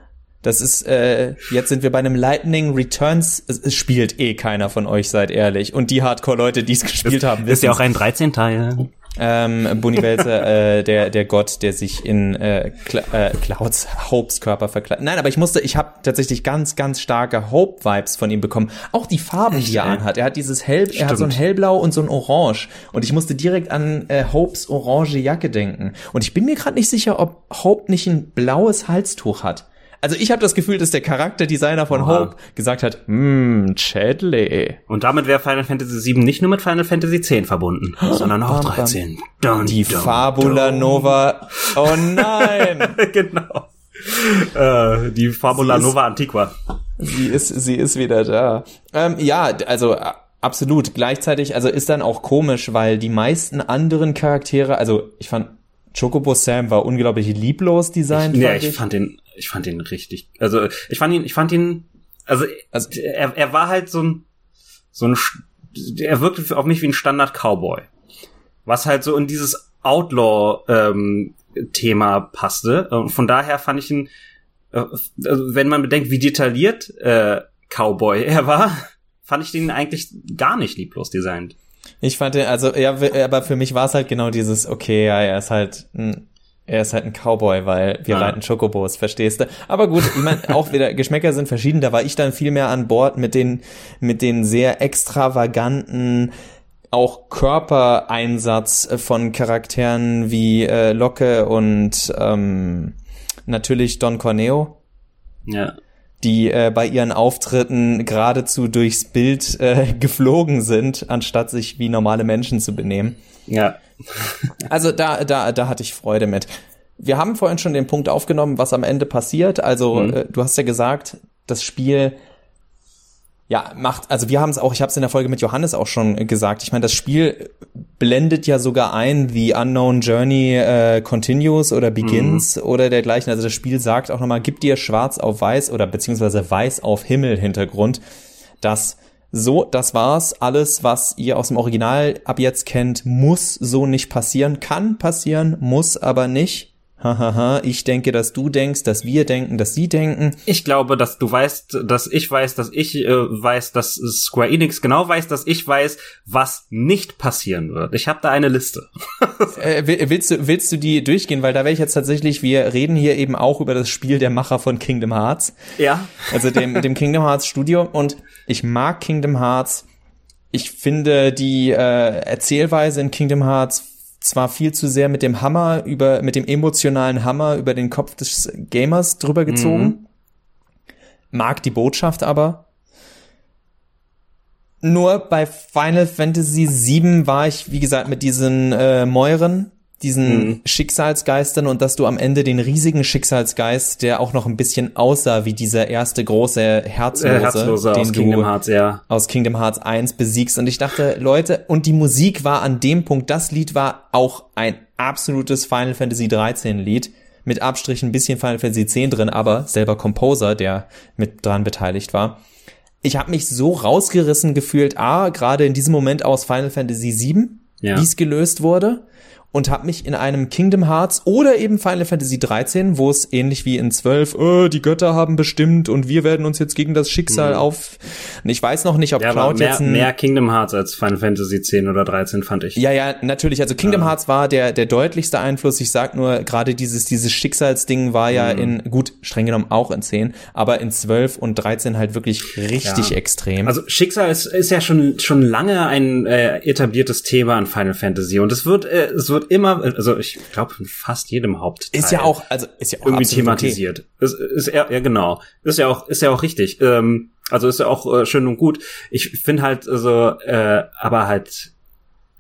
Das ist, äh, jetzt sind wir bei einem Lightning Returns. Es, es spielt eh keiner von euch, seid ehrlich. Und die Hardcore-Leute, die es gespielt haben, ist ja auch ein 13 Teil. Ähm, Bunivelze, äh, der, der Gott, der sich in äh, Cla äh, Clouds Hopes Körper verkleidet. Nein, aber ich musste, ich habe tatsächlich ganz, ganz starke Hope-Vibes von ihm bekommen. Auch die Farben, die er anhat. Er hat dieses Hell, er hat so ein Stimmt. hellblau und so ein Orange. Und ich musste direkt an äh, Hopes orange Jacke denken. Und ich bin mir gerade nicht sicher, ob Hope nicht ein blaues Halstuch hat. Also ich habe das Gefühl, dass der Charakterdesigner von Oha. Hope gesagt hat, hm, Chadley. Und damit wäre Final Fantasy VII nicht nur mit Final Fantasy X verbunden, sondern auch Bam, bam. 13. Dun, Die dun, Fabula Nova. Oh nein. genau. Äh, die Fabula ist- Nova Antiqua. Sie ist, sie ist wieder da. Ähm, ja, also äh, absolut. Gleichzeitig, also ist dann auch komisch, weil die meisten anderen Charaktere, also ich fand Chocobo Sam war unglaublich lieblos designt. Ja, fand ich fand den, ich fand den richtig, also ich fand ihn, ich fand ihn, also, Also- er, er war halt so ein, so ein, er wirkte auf mich wie ein Standard Cowboy, was halt so in dieses Outlaw ähm, Thema passte. Und von daher fand ich ihn, äh, also wenn man bedenkt, wie detailliert äh, Cowboy er war, fand ich den eigentlich gar nicht lieblos designt. Ich fand den, also ja, aber für mich war es halt genau dieses, okay, ja, er ist halt ein, er ist halt ein Cowboy, weil wir Ja. reiten Chocobos, verstehst du? Aber gut, ich meine, auch wieder Geschmäcker sind verschieden. Da war ich dann viel mehr an Bord mit den mit den sehr extravaganten auch Körpereinsatz von Charakteren wie äh, Locke und ähm, natürlich Don Corneo Ja. Die äh, bei ihren Auftritten geradezu durchs Bild äh, geflogen sind, anstatt sich wie normale Menschen zu benehmen. Ja. Also da, da, da hatte ich Freude mit. Wir haben vorhin schon den Punkt aufgenommen, was am Ende passiert. Also Mhm. äh, du hast ja gesagt, das Spiel ja macht, also wir haben es auch, ich habe es in der Folge mit Johannes auch schon gesagt. Ich meine, das Spiel blendet ja sogar ein, wie Unknown Journey äh, continues oder begins Mhm. oder dergleichen. Also das Spiel sagt auch nochmal, gib dir schwarz auf weiß oder beziehungsweise weiß auf Himmel Hintergrund, dass so, das war's. Alles, was ihr aus dem Original ab jetzt kennt, muss so nicht passieren. Kann passieren, muss aber nicht. Hahaha, ich denke, dass du denkst, dass wir denken, dass sie denken. Ich glaube, dass du weißt, dass ich weiß, dass ich äh, weiß, dass Square Enix genau weiß, dass ich weiß, was nicht passieren wird. Ich habe da eine Liste. Äh, will- willst, du, willst du die durchgehen? Weil da wäre ich jetzt tatsächlich, wir reden hier eben auch über das Spiel der Macher von Kingdom Hearts. Ja. also dem, dem Kingdom Hearts Studio. Und ich mag Kingdom Hearts. Ich finde die äh, Erzählweise in Kingdom Hearts zwar viel zu sehr mit dem Hammer über, mit dem emotionalen Hammer über den Kopf des Gamers drüber gezogen. Mag die Botschaft aber. Nur bei Final Fantasy VII war ich, wie gesagt, mit diesen äh, Mäuren, diesen Mhm. Schicksalsgeistern und dass du am Ende den riesigen Schicksalsgeist, der auch noch ein bisschen aussah wie dieser erste große Herzlose, Äh, Herzlose den aus du Kingdom Hearts, ja. aus Kingdom Hearts 1 besiegst. Und ich dachte, Leute, und die Musik war an dem Punkt, das Lied war auch ein absolutes Final Fantasy 13 Lied. Mit Abstrich ein bisschen Final Fantasy 10 drin, aber selber Composer, der mit dran beteiligt war. Ich habe mich so rausgerissen gefühlt, A, gerade in diesem Moment aus Final Fantasy 7, Ja. wie es gelöst wurde. Und habe mich in einem Kingdom Hearts oder eben Final Fantasy 13, wo es ähnlich wie in 12, oh, die Götter haben bestimmt und wir werden uns jetzt gegen das Schicksal mhm. auf. Ich weiß noch nicht, ob ja, Cloud mehr, jetzt ein, mehr Kingdom Hearts als Final Fantasy 10 oder 13 fand ich. Ja, ja, natürlich. Also Kingdom ja. Hearts war der der deutlichste Einfluss. Ich sag nur gerade dieses dieses Schicksalsding war ja mhm. in gut streng genommen auch in 10, aber in 12 und 13 halt wirklich richtig ja. extrem. Also Schicksal ist, ist ja schon schon lange ein äh, etabliertes Thema an Final Fantasy und es wird äh, es wird immer, also ich glaube in fast jedem Hauptteil. Ist ja auch, also ist ja auch irgendwie thematisiert. Okay. Ist, ist ja, ja genau. Ist ja auch, ist ja auch richtig. Ähm, also ist ja auch äh, schön und gut. Ich finde halt also, äh, aber halt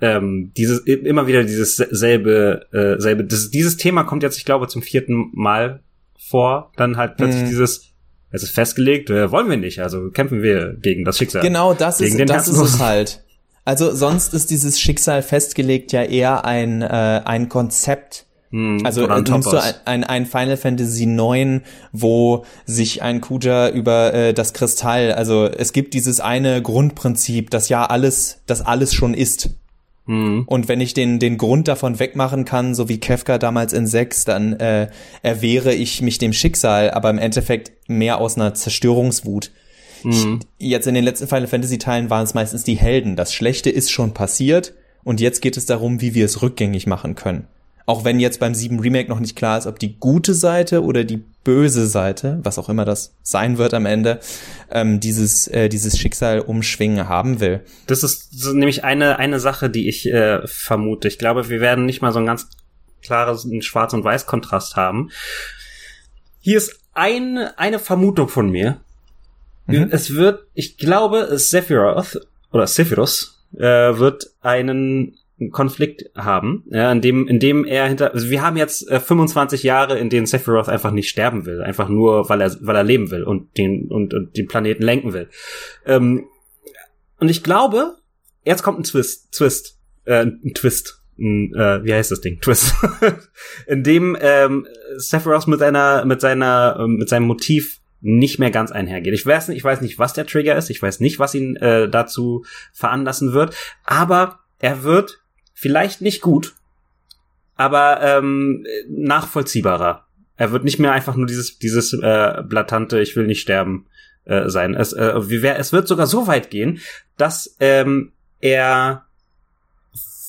ähm, dieses immer wieder dieses selbe, äh, selbe. Das, dieses Thema kommt jetzt, ich glaube, zum vierten Mal vor. Dann halt plötzlich mhm. dieses es ist festgelegt, äh, wollen wir nicht, also kämpfen wir gegen das Schicksal. Genau, das ist, das ist es halt. Also sonst ist dieses Schicksal festgelegt ja eher ein, äh, ein Konzept. Hm, also nimmst du ein, ein Final Fantasy 9, wo sich ein Kuja über äh, das Kristall, also es gibt dieses eine Grundprinzip, dass ja alles, dass alles schon ist. Hm. Und wenn ich den, den Grund davon wegmachen kann, so wie Kefka damals in 6, dann äh, erwehre ich mich dem Schicksal, aber im Endeffekt mehr aus einer Zerstörungswut. Mhm. Jetzt in den letzten Final Fantasy Teilen waren es meistens die Helden. Das Schlechte ist schon passiert und jetzt geht es darum, wie wir es rückgängig machen können. Auch wenn jetzt beim 7 Remake noch nicht klar ist, ob die gute Seite oder die böse Seite, was auch immer das sein wird am Ende, ähm, dieses, äh, dieses Schicksal umschwingen haben will. Das ist so nämlich eine, eine Sache, die ich äh, vermute. Ich glaube, wir werden nicht mal so ein ganz klares Schwarz- und Weiß-Kontrast haben. Hier ist ein, eine Vermutung von mir, Mhm. Es wird, ich glaube, Sephiroth oder Sephiroth äh, wird einen Konflikt haben, ja, in dem, in dem er hinter, also wir haben jetzt äh, 25 Jahre, in denen Sephiroth einfach nicht sterben will, einfach nur, weil er, weil er leben will und den, und, und den Planeten lenken will. Ähm, und ich glaube, jetzt kommt ein Twist, Twist, äh, ein Twist, ein, äh, wie heißt das Ding? Twist. in dem ähm, Sephiroth mit seiner, mit seiner, äh, mit seinem Motiv nicht mehr ganz einhergeht. Ich weiß nicht, ich weiß nicht, was der Trigger ist, ich weiß nicht, was ihn äh, dazu veranlassen wird, aber er wird vielleicht nicht gut, aber ähm, nachvollziehbarer. Er wird nicht mehr einfach nur dieses dieses äh, blatante Ich will nicht sterben äh, sein. Es, äh, es wird sogar so weit gehen, dass ähm, er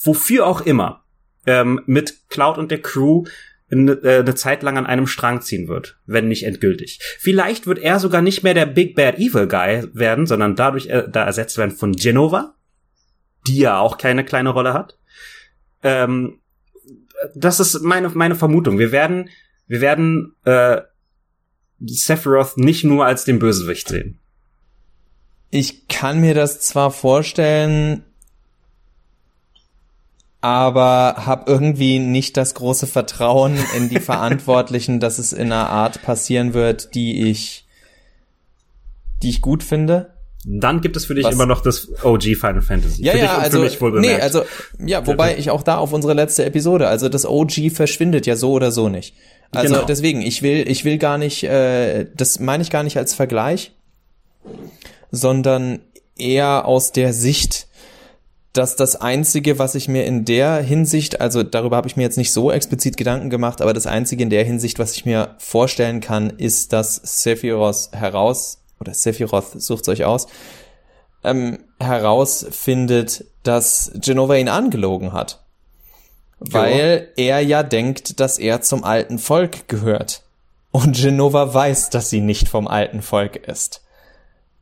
wofür auch immer ähm, mit Cloud und der Crew eine, äh, eine Zeit lang an einem Strang ziehen wird, wenn nicht endgültig. Vielleicht wird er sogar nicht mehr der Big Bad Evil Guy werden, sondern dadurch äh, da ersetzt werden von Genova, die ja auch keine kleine Rolle hat. Ähm, das ist meine meine Vermutung. Wir werden wir werden äh, Sephiroth nicht nur als den Bösewicht sehen. Ich kann mir das zwar vorstellen, aber habe irgendwie nicht das große Vertrauen in die Verantwortlichen, dass es in einer Art passieren wird, die ich, die ich gut finde. Dann gibt es für dich Was? immer noch das OG Final Fantasy. Ja, für ja, also, nee, also, ja, wobei ich auch da auf unsere letzte Episode, also das OG verschwindet ja so oder so nicht. Also genau. deswegen, ich will, ich will gar nicht, äh, das meine ich gar nicht als Vergleich, sondern eher aus der Sicht, dass das Einzige, was ich mir in der Hinsicht, also darüber habe ich mir jetzt nicht so explizit Gedanken gemacht, aber das Einzige in der Hinsicht, was ich mir vorstellen kann, ist, dass Sephiroth heraus, oder Sephiroth, sucht's euch aus, ähm, herausfindet, dass Genova ihn angelogen hat. Weil jo. er ja denkt, dass er zum alten Volk gehört. Und Genova weiß, dass sie nicht vom alten Volk ist.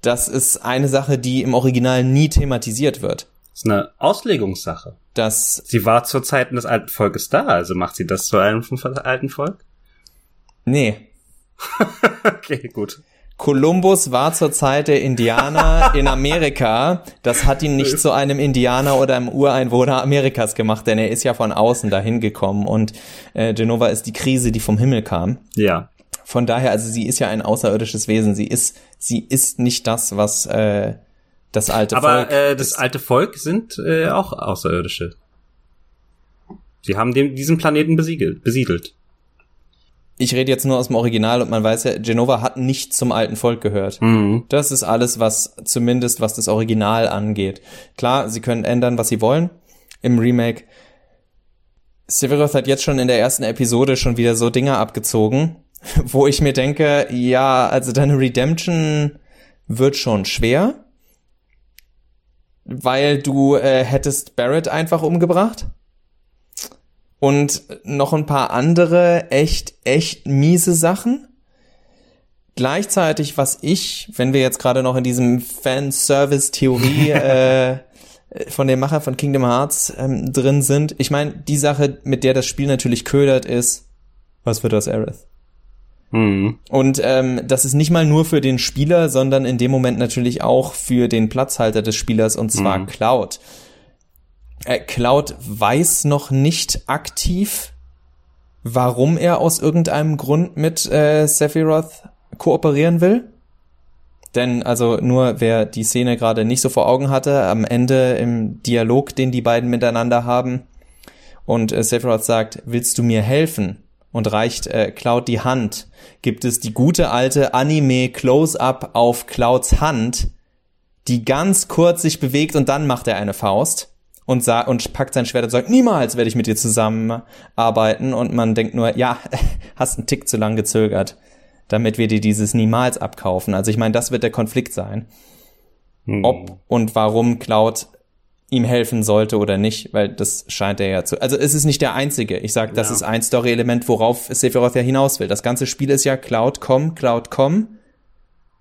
Das ist eine Sache, die im Original nie thematisiert wird. Das ist eine Auslegungssache. Das sie war zur Zeiten des alten Volkes da, also macht sie das zu einem vom alten Volk? Nee. okay, gut. Kolumbus war zur Zeit der Indianer in Amerika. Das hat ihn nicht zu einem Indianer oder einem Ureinwohner Amerikas gemacht, denn er ist ja von außen dahin gekommen und äh, Genova ist die Krise, die vom Himmel kam. Ja. Von daher, also sie ist ja ein außerirdisches Wesen. Sie ist, sie ist nicht das, was äh, das alte Aber, Volk. Aber äh, das alte Volk sind äh, auch Außerirdische. Sie haben den, diesen Planeten besiegelt, besiedelt. Ich rede jetzt nur aus dem Original und man weiß ja, Genova hat nicht zum alten Volk gehört. Mhm. Das ist alles, was zumindest was das Original angeht. Klar, sie können ändern, was sie wollen im Remake. Sephiroth hat jetzt schon in der ersten Episode schon wieder so Dinge abgezogen, wo ich mir denke, ja, also deine Redemption wird schon schwer, weil du äh, hättest Barrett einfach umgebracht und noch ein paar andere echt, echt miese Sachen. Gleichzeitig, was ich, wenn wir jetzt gerade noch in diesem Fanservice-Theorie äh, von dem Macher von Kingdom Hearts ähm, drin sind, ich meine, die Sache, mit der das Spiel natürlich ködert, ist, was wird aus Aerith? Mhm. Und ähm, das ist nicht mal nur für den Spieler, sondern in dem Moment natürlich auch für den Platzhalter des Spielers, und zwar mhm. Cloud. Äh, Cloud weiß noch nicht aktiv, warum er aus irgendeinem Grund mit äh, Sephiroth kooperieren will. Denn also nur wer die Szene gerade nicht so vor Augen hatte, am Ende im Dialog, den die beiden miteinander haben, und äh, Sephiroth sagt, willst du mir helfen? Und reicht äh, Cloud die Hand, gibt es die gute alte Anime Close-up auf Clouds Hand, die ganz kurz sich bewegt und dann macht er eine Faust und, sa und packt sein Schwert und sagt, niemals werde ich mit dir zusammenarbeiten. Und man denkt nur, ja, hast einen Tick zu lang gezögert damit wir dir dieses niemals abkaufen. Also ich meine, das wird der Konflikt sein. Hm. Ob und warum Cloud ihm helfen sollte oder nicht, weil das scheint er ja zu. Also es ist nicht der einzige. Ich sag, das ja. ist ein Story-Element, worauf Sephiroth ja hinaus will. Das ganze Spiel ist ja Cloud, komm, Cloud, komm.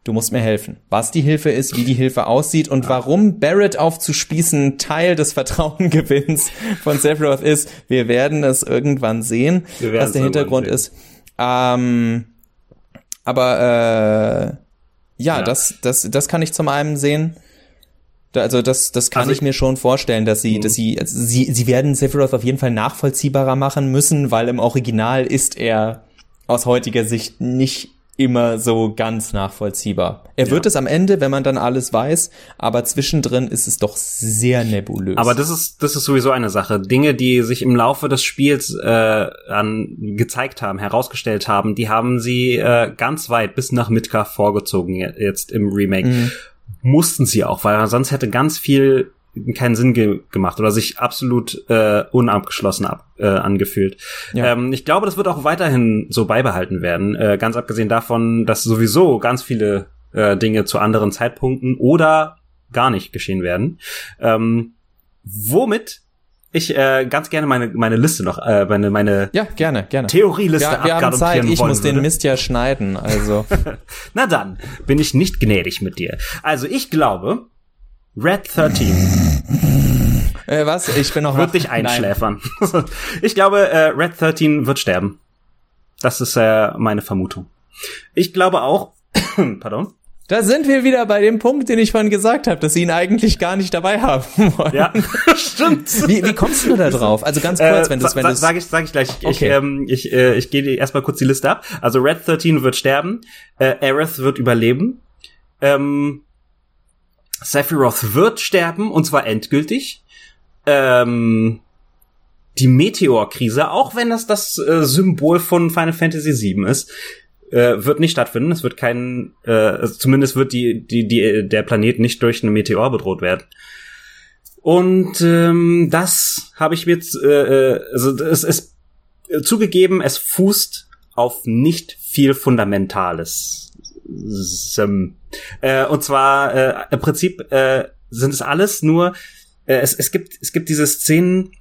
Du musst mir helfen. Was die Hilfe ist, wie die Hilfe aussieht und ja. warum Barrett aufzuspießen Teil des Vertrauengewinns von Sephiroth ist, wir werden es irgendwann sehen, was der Hintergrund sehen. ist. Ähm, aber äh, ja, ja, das, das, das kann ich zum einen sehen. Also das, das kann also ich, ich, mir schon vorstellen, dass sie, dass sie, also sie, sie werden Sephiroth auf jeden Fall nachvollziehbarer machen müssen, weil im Original ist er aus heutiger Sicht nicht immer so ganz nachvollziehbar. Er ja. wird es am Ende, wenn man dann alles weiß, aber zwischendrin ist es doch sehr nebulös. Aber das ist das ist sowieso eine Sache. Dinge, die sich im Laufe des Spiels äh, an, gezeigt haben, herausgestellt haben, die haben sie äh, ganz weit bis nach Midgar vorgezogen jetzt im Remake. Mhm. Mussten sie auch, weil sonst hätte ganz viel keinen Sinn ge gemacht oder sich absolut äh, unabgeschlossen ab, äh, angefühlt. Ja. Ähm, ich glaube, das wird auch weiterhin so beibehalten werden, äh, ganz abgesehen davon, dass sowieso ganz viele äh, Dinge zu anderen Zeitpunkten oder gar nicht geschehen werden. Ähm, womit ich äh, ganz gerne meine meine Liste noch äh, meine meine ja gerne gerne Theorieliste ja, wir haben Zeit. Ich muss würde. den Mist ja schneiden also na dann bin ich nicht gnädig mit dir also ich glaube Red 13. Äh, was? Ich bin noch Wird dich einschläfern. ich glaube, äh, Red 13 wird sterben. Das ist äh, meine Vermutung. Ich glaube auch, pardon. Da sind wir wieder bei dem Punkt, den ich vorhin gesagt habe, dass sie ihn eigentlich gar nicht dabei haben wollen. Ja, stimmt. Wie, wie kommst du da drauf? Also ganz kurz, äh, wenn du wenn du sag ich sag ich gleich. Okay. Ich ähm, ich, äh, ich gehe erstmal kurz die Liste ab. Also Red 13 wird sterben, äh, Aerith wird überleben. Ähm, Sephiroth wird sterben, und zwar endgültig. Ähm, die Meteor-Krise, auch wenn das das äh, Symbol von Final Fantasy VII ist, äh, wird nicht stattfinden. Es wird kein, äh, also zumindest wird die, die, die, der Planet nicht durch einen Meteor bedroht werden. Und ähm, das habe ich mir äh, äh also es ist zugegeben, es fußt auf nicht viel Fundamentales. Äh, und zwar äh, im Prinzip äh, sind es alles nur, äh, es, es gibt es gibt diese Szenen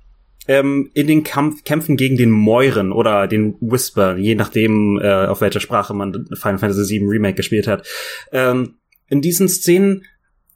ähm, in den Kampf, Kämpfen gegen den Moiren oder den Whisper, je nachdem äh, auf welcher Sprache man Final Fantasy VII Remake gespielt hat. Ähm, in diesen Szenen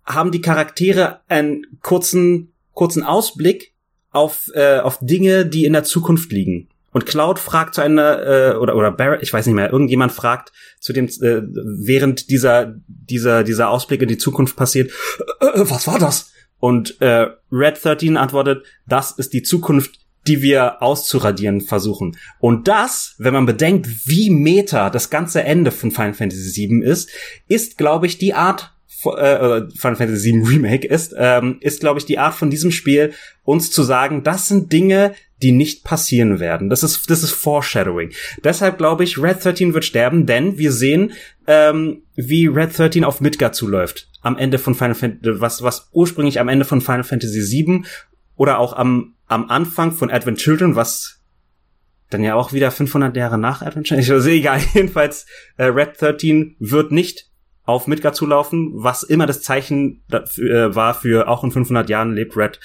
haben die Charaktere einen kurzen kurzen Ausblick auf äh, auf Dinge, die in der Zukunft liegen. Und Cloud fragt zu einer, äh, oder, oder Barrett, ich weiß nicht mehr, irgendjemand fragt zu dem, äh, während dieser, dieser, dieser Ausblick in die Zukunft passiert, äh, äh was war das? Und äh, Red 13 antwortet, das ist die Zukunft, die wir auszuradieren versuchen. Und das, wenn man bedenkt, wie meta das ganze Ende von Final Fantasy VII ist, ist, glaube ich, die Art äh, Final Fantasy VII Remake ist, ähm, ist, glaube ich, die Art von diesem Spiel, uns zu sagen, das sind Dinge, die nicht passieren werden. Das ist, das ist Foreshadowing. Deshalb glaube ich, Red 13 wird sterben, denn wir sehen, ähm, wie Red 13 auf Midgar zuläuft. Am Ende von Final Fantasy, was, was ursprünglich am Ende von Final Fantasy VII oder auch am, am Anfang von Advent Children, was dann ja auch wieder 500 Jahre nach Adventure. Ich also egal, jedenfalls äh, Red 13 wird nicht auf Midgard zulaufen, was immer das Zeichen dafür, äh, war für auch in 500 Jahren lebt Red.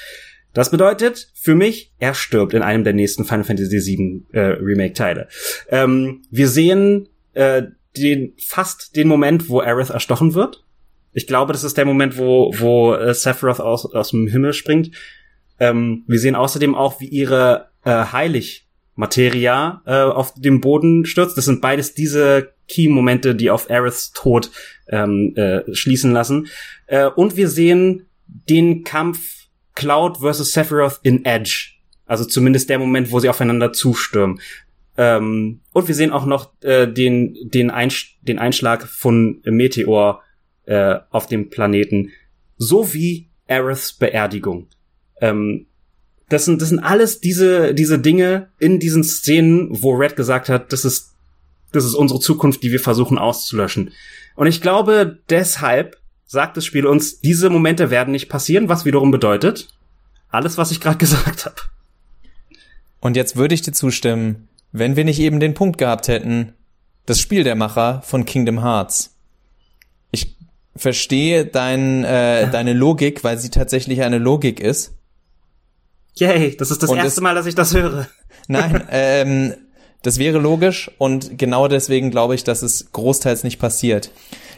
Das bedeutet für mich, er stirbt in einem der nächsten Final Fantasy VII äh, Remake Teile. Ähm, wir sehen äh, den fast den Moment, wo Aerith erstochen wird. Ich glaube, das ist der Moment, wo wo äh, Sephiroth aus aus dem Himmel springt. Ähm, wir sehen außerdem auch, wie ihre äh, heilig Materia äh, auf dem Boden stürzt. Das sind beides diese Key-Momente, die auf Aeriths Tod ähm, äh, schließen lassen. Äh, und wir sehen den Kampf Cloud versus Sephiroth in Edge. Also zumindest der Moment, wo sie aufeinander zustürmen. Ähm, und wir sehen auch noch äh, den, den, Einsch den Einschlag von Meteor äh, auf dem Planeten. Sowie Aeriths Beerdigung. Ähm, das sind, das sind alles diese, diese Dinge in diesen Szenen, wo Red gesagt hat, das ist, das ist unsere Zukunft, die wir versuchen auszulöschen. Und ich glaube, deshalb sagt das Spiel uns, diese Momente werden nicht passieren, was wiederum bedeutet, alles, was ich gerade gesagt habe. Und jetzt würde ich dir zustimmen, wenn wir nicht eben den Punkt gehabt hätten, das Spiel der Macher von Kingdom Hearts. Ich verstehe dein, äh, deine Logik, weil sie tatsächlich eine Logik ist. Yay, das ist das und erste Mal, dass ich das höre. Nein, ähm, das wäre logisch und genau deswegen glaube ich, dass es großteils nicht passiert.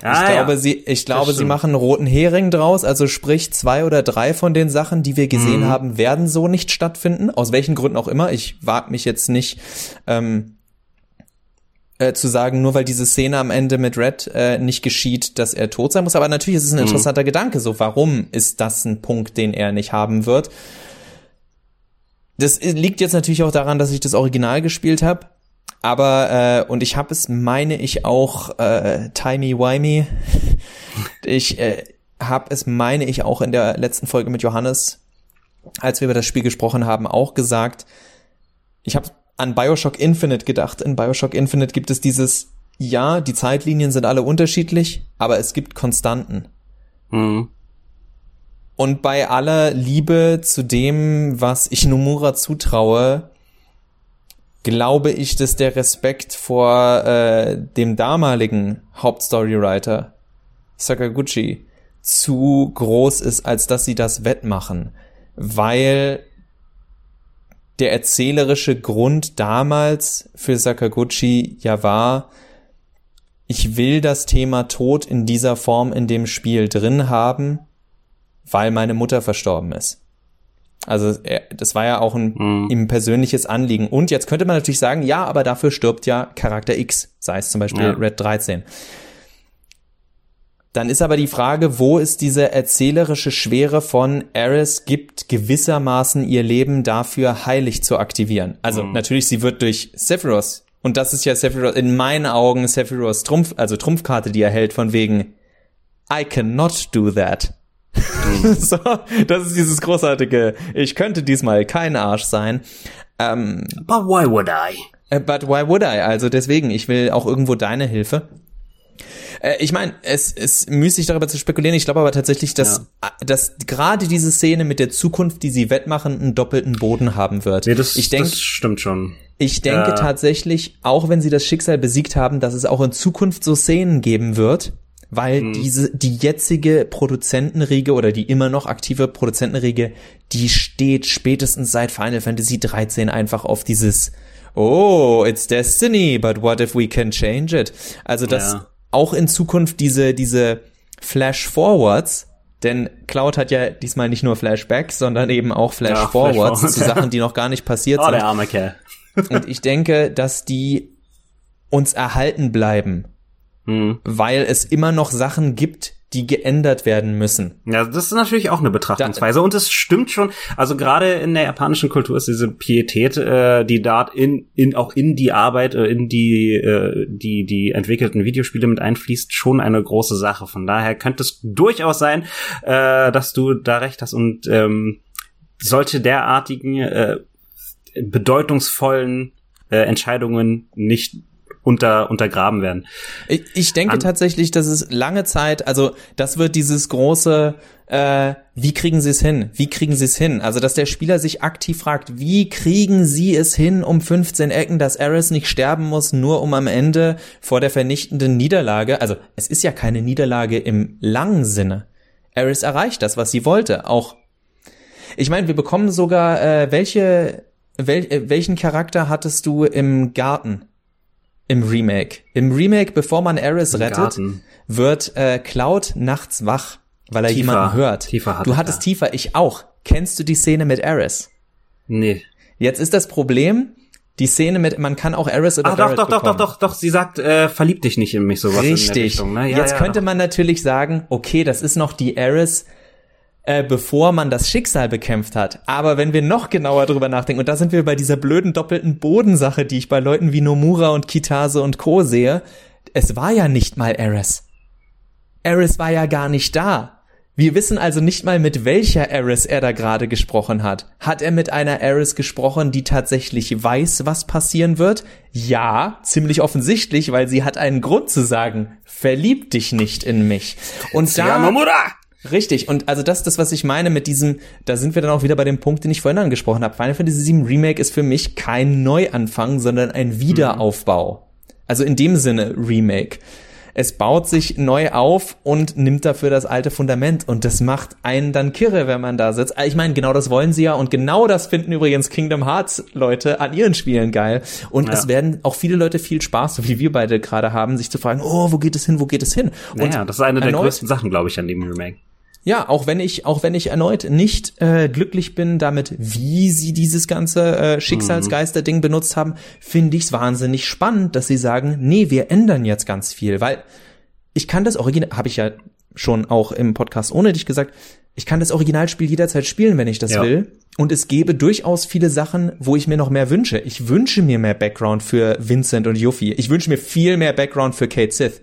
Ah, ich glaube, ja. sie, ich glaube, sie machen einen roten Hering draus, also sprich zwei oder drei von den Sachen, die wir gesehen mhm. haben, werden so nicht stattfinden, aus welchen Gründen auch immer. Ich wage mich jetzt nicht ähm, äh, zu sagen, nur weil diese Szene am Ende mit Red äh, nicht geschieht, dass er tot sein muss. Aber natürlich ist es ein mhm. interessanter mhm. Gedanke. So, warum ist das ein Punkt, den er nicht haben wird? Das liegt jetzt natürlich auch daran, dass ich das Original gespielt habe. Aber, äh, und ich habe es, meine ich, auch äh, timey-wimey. Ich äh, habe es, meine ich, auch in der letzten Folge mit Johannes, als wir über das Spiel gesprochen haben, auch gesagt. Ich habe an Bioshock Infinite gedacht. In Bioshock Infinite gibt es dieses, ja, die Zeitlinien sind alle unterschiedlich, aber es gibt Konstanten. Mhm. Und bei aller Liebe zu dem, was ich Nomura zutraue, glaube ich, dass der Respekt vor äh, dem damaligen Hauptstorywriter Sakaguchi zu groß ist, als dass sie das wettmachen, weil der erzählerische Grund damals für Sakaguchi ja war, ich will das Thema Tod in dieser Form in dem Spiel drin haben, weil meine Mutter verstorben ist. Also er, das war ja auch ein mhm. ihm persönliches Anliegen. Und jetzt könnte man natürlich sagen, ja, aber dafür stirbt ja Charakter X, sei es zum Beispiel ja. Red 13. Dann ist aber die Frage, wo ist diese erzählerische Schwere von Eris gibt gewissermaßen ihr Leben dafür heilig zu aktivieren. Also mhm. natürlich, sie wird durch Sephiroth, und das ist ja Sephiroth, in meinen Augen Sephiroths Trumpf, also Trumpfkarte, die er hält, von wegen I cannot do that. Mhm. so, das ist dieses großartige, ich könnte diesmal kein Arsch sein. Ähm, but why would I? Äh, but why would I? Also deswegen, ich will auch irgendwo deine Hilfe. Äh, ich meine, es ist müßig darüber zu spekulieren. Ich glaube aber tatsächlich, dass, ja. dass gerade diese Szene mit der Zukunft, die sie wettmachen, einen doppelten Boden haben wird. Nee, das, ich denk, das stimmt schon. Ich denke äh. tatsächlich, auch wenn sie das Schicksal besiegt haben, dass es auch in Zukunft so Szenen geben wird, weil hm. diese die jetzige Produzentenriege oder die immer noch aktive Produzentenriege, die steht spätestens seit Final Fantasy 13 einfach auf dieses Oh, it's destiny, but what if we can change it? Also dass ja. auch in Zukunft diese diese Flash Forwards denn Cloud hat ja diesmal nicht nur Flashbacks, sondern eben auch Flash ja, Forwards Flash zu Sachen, die noch gar nicht passiert oh, sind. Der arme Kerl. Und ich denke, dass die uns erhalten bleiben hm. weil es immer noch Sachen gibt, die geändert werden müssen. Ja, das ist natürlich auch eine Betrachtungsweise. Da, und es stimmt schon, also gerade in der japanischen Kultur ist diese Pietät, äh, die dort in, in auch in die Arbeit, äh, in die, äh, die, die entwickelten Videospiele mit einfließt, schon eine große Sache. Von daher könnte es durchaus sein, äh, dass du da recht hast und ähm, solche derartigen äh, bedeutungsvollen äh, Entscheidungen nicht unter, untergraben werden. Ich, ich denke An tatsächlich, dass es lange Zeit, also das wird dieses große, äh, wie kriegen sie es hin? Wie kriegen sie es hin? Also dass der Spieler sich aktiv fragt, wie kriegen sie es hin um 15 Ecken, dass Eris nicht sterben muss, nur um am Ende vor der vernichtenden Niederlage, also es ist ja keine Niederlage im langen Sinne. Eris erreicht das, was sie wollte, auch ich meine, wir bekommen sogar äh, welche wel, äh, welchen Charakter hattest du im Garten? Im Remake. Im Remake, bevor man Eris Im rettet, Garten. wird äh, Cloud nachts wach, weil er Tifa. jemanden hört. Tiefer du hattest tiefer, ich auch. Kennst du die Szene mit Eris? Nee. Jetzt ist das Problem, die Szene mit, man kann auch Eris oder Ach, doch, doch, doch, doch, doch, doch, sie sagt, äh, verlieb dich nicht in mich, sowas Richtig. Richtung, ne? ja, Jetzt ja, könnte man natürlich sagen, okay, das ist noch die Eris, äh, bevor man das Schicksal bekämpft hat. Aber wenn wir noch genauer drüber nachdenken, und da sind wir bei dieser blöden doppelten Bodensache, die ich bei Leuten wie Nomura und Kitase und Co. sehe, es war ja nicht mal Eris. Eris war ja gar nicht da. Wir wissen also nicht mal, mit welcher Eris er da gerade gesprochen hat. Hat er mit einer Eris gesprochen, die tatsächlich weiß, was passieren wird? Ja, ziemlich offensichtlich, weil sie hat einen Grund zu sagen, verlieb dich nicht in mich. Und da, Nomura! Richtig, und also das ist das, was ich meine mit diesem, da sind wir dann auch wieder bei dem Punkt, den ich vorhin angesprochen habe. Final Fantasy VII Remake ist für mich kein Neuanfang, sondern ein Wiederaufbau. Mhm. Also in dem Sinne Remake. Es baut sich neu auf und nimmt dafür das alte Fundament und das macht einen dann kirre, wenn man da sitzt. Ich meine, genau das wollen sie ja und genau das finden übrigens Kingdom Hearts Leute an ihren Spielen geil. Und ja. es werden auch viele Leute viel Spaß, so wie wir beide gerade haben, sich zu fragen, oh, wo geht es hin, wo geht es hin? Und naja, das ist eine der größten Sachen, glaube ich, an dem Remake. Ja, auch wenn ich, auch wenn ich erneut nicht äh, glücklich bin damit, wie sie dieses ganze äh, Schicksalsgeister-Ding benutzt haben, finde ich es wahnsinnig spannend, dass sie sagen, nee, wir ändern jetzt ganz viel, weil ich kann das Original, habe ich ja schon auch im Podcast ohne dich gesagt, ich kann das Originalspiel jederzeit spielen, wenn ich das ja. will. Und es gäbe durchaus viele Sachen, wo ich mir noch mehr wünsche. Ich wünsche mir mehr Background für Vincent und Yuffie. Ich wünsche mir viel mehr Background für Kate Sith.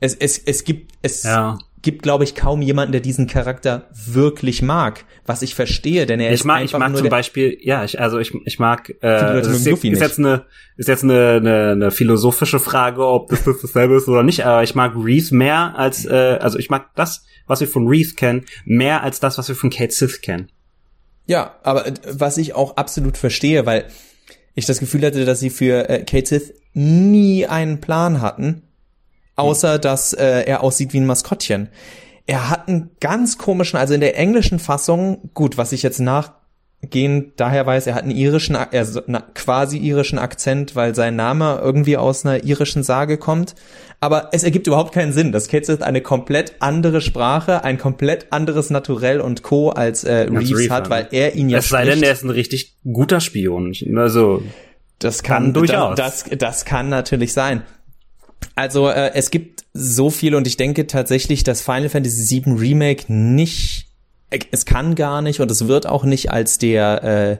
Es, es, es gibt, es, ja gibt, glaube ich, kaum jemanden, der diesen Charakter wirklich mag. Was ich verstehe, denn er ich ist mag, einfach Ich mag nur zum Beispiel, ja, ich, also ich, ich mag, äh, ist, ist, ist jetzt eine, ist jetzt eine, eine, eine philosophische Frage, ob das, das dasselbe ist oder nicht, aber ich mag Reese mehr als, äh, also ich mag das, was wir von Reese kennen, mehr als das, was wir von Kate Sith kennen. Ja, aber äh, was ich auch absolut verstehe, weil ich das Gefühl hatte, dass sie für äh, Kate Sith nie einen Plan hatten außer dass äh, er aussieht wie ein Maskottchen. Er hat einen ganz komischen, also in der englischen Fassung, gut, was ich jetzt nachgehend daher weiß, er hat einen irischen, also na, quasi irischen Akzent, weil sein Name irgendwie aus einer irischen Sage kommt. Aber es ergibt überhaupt keinen Sinn. Das Kids ist eine komplett andere Sprache, ein komplett anderes Naturell und Co. als äh, Reeves hat, weil er ihn ja Es sei denn, er ist ein richtig guter Spion. Also das kann, kann durchaus. Das, das kann natürlich sein. Also äh, es gibt so viel und ich denke tatsächlich, dass Final Fantasy VII Remake nicht, äh, es kann gar nicht und es wird auch nicht als der äh,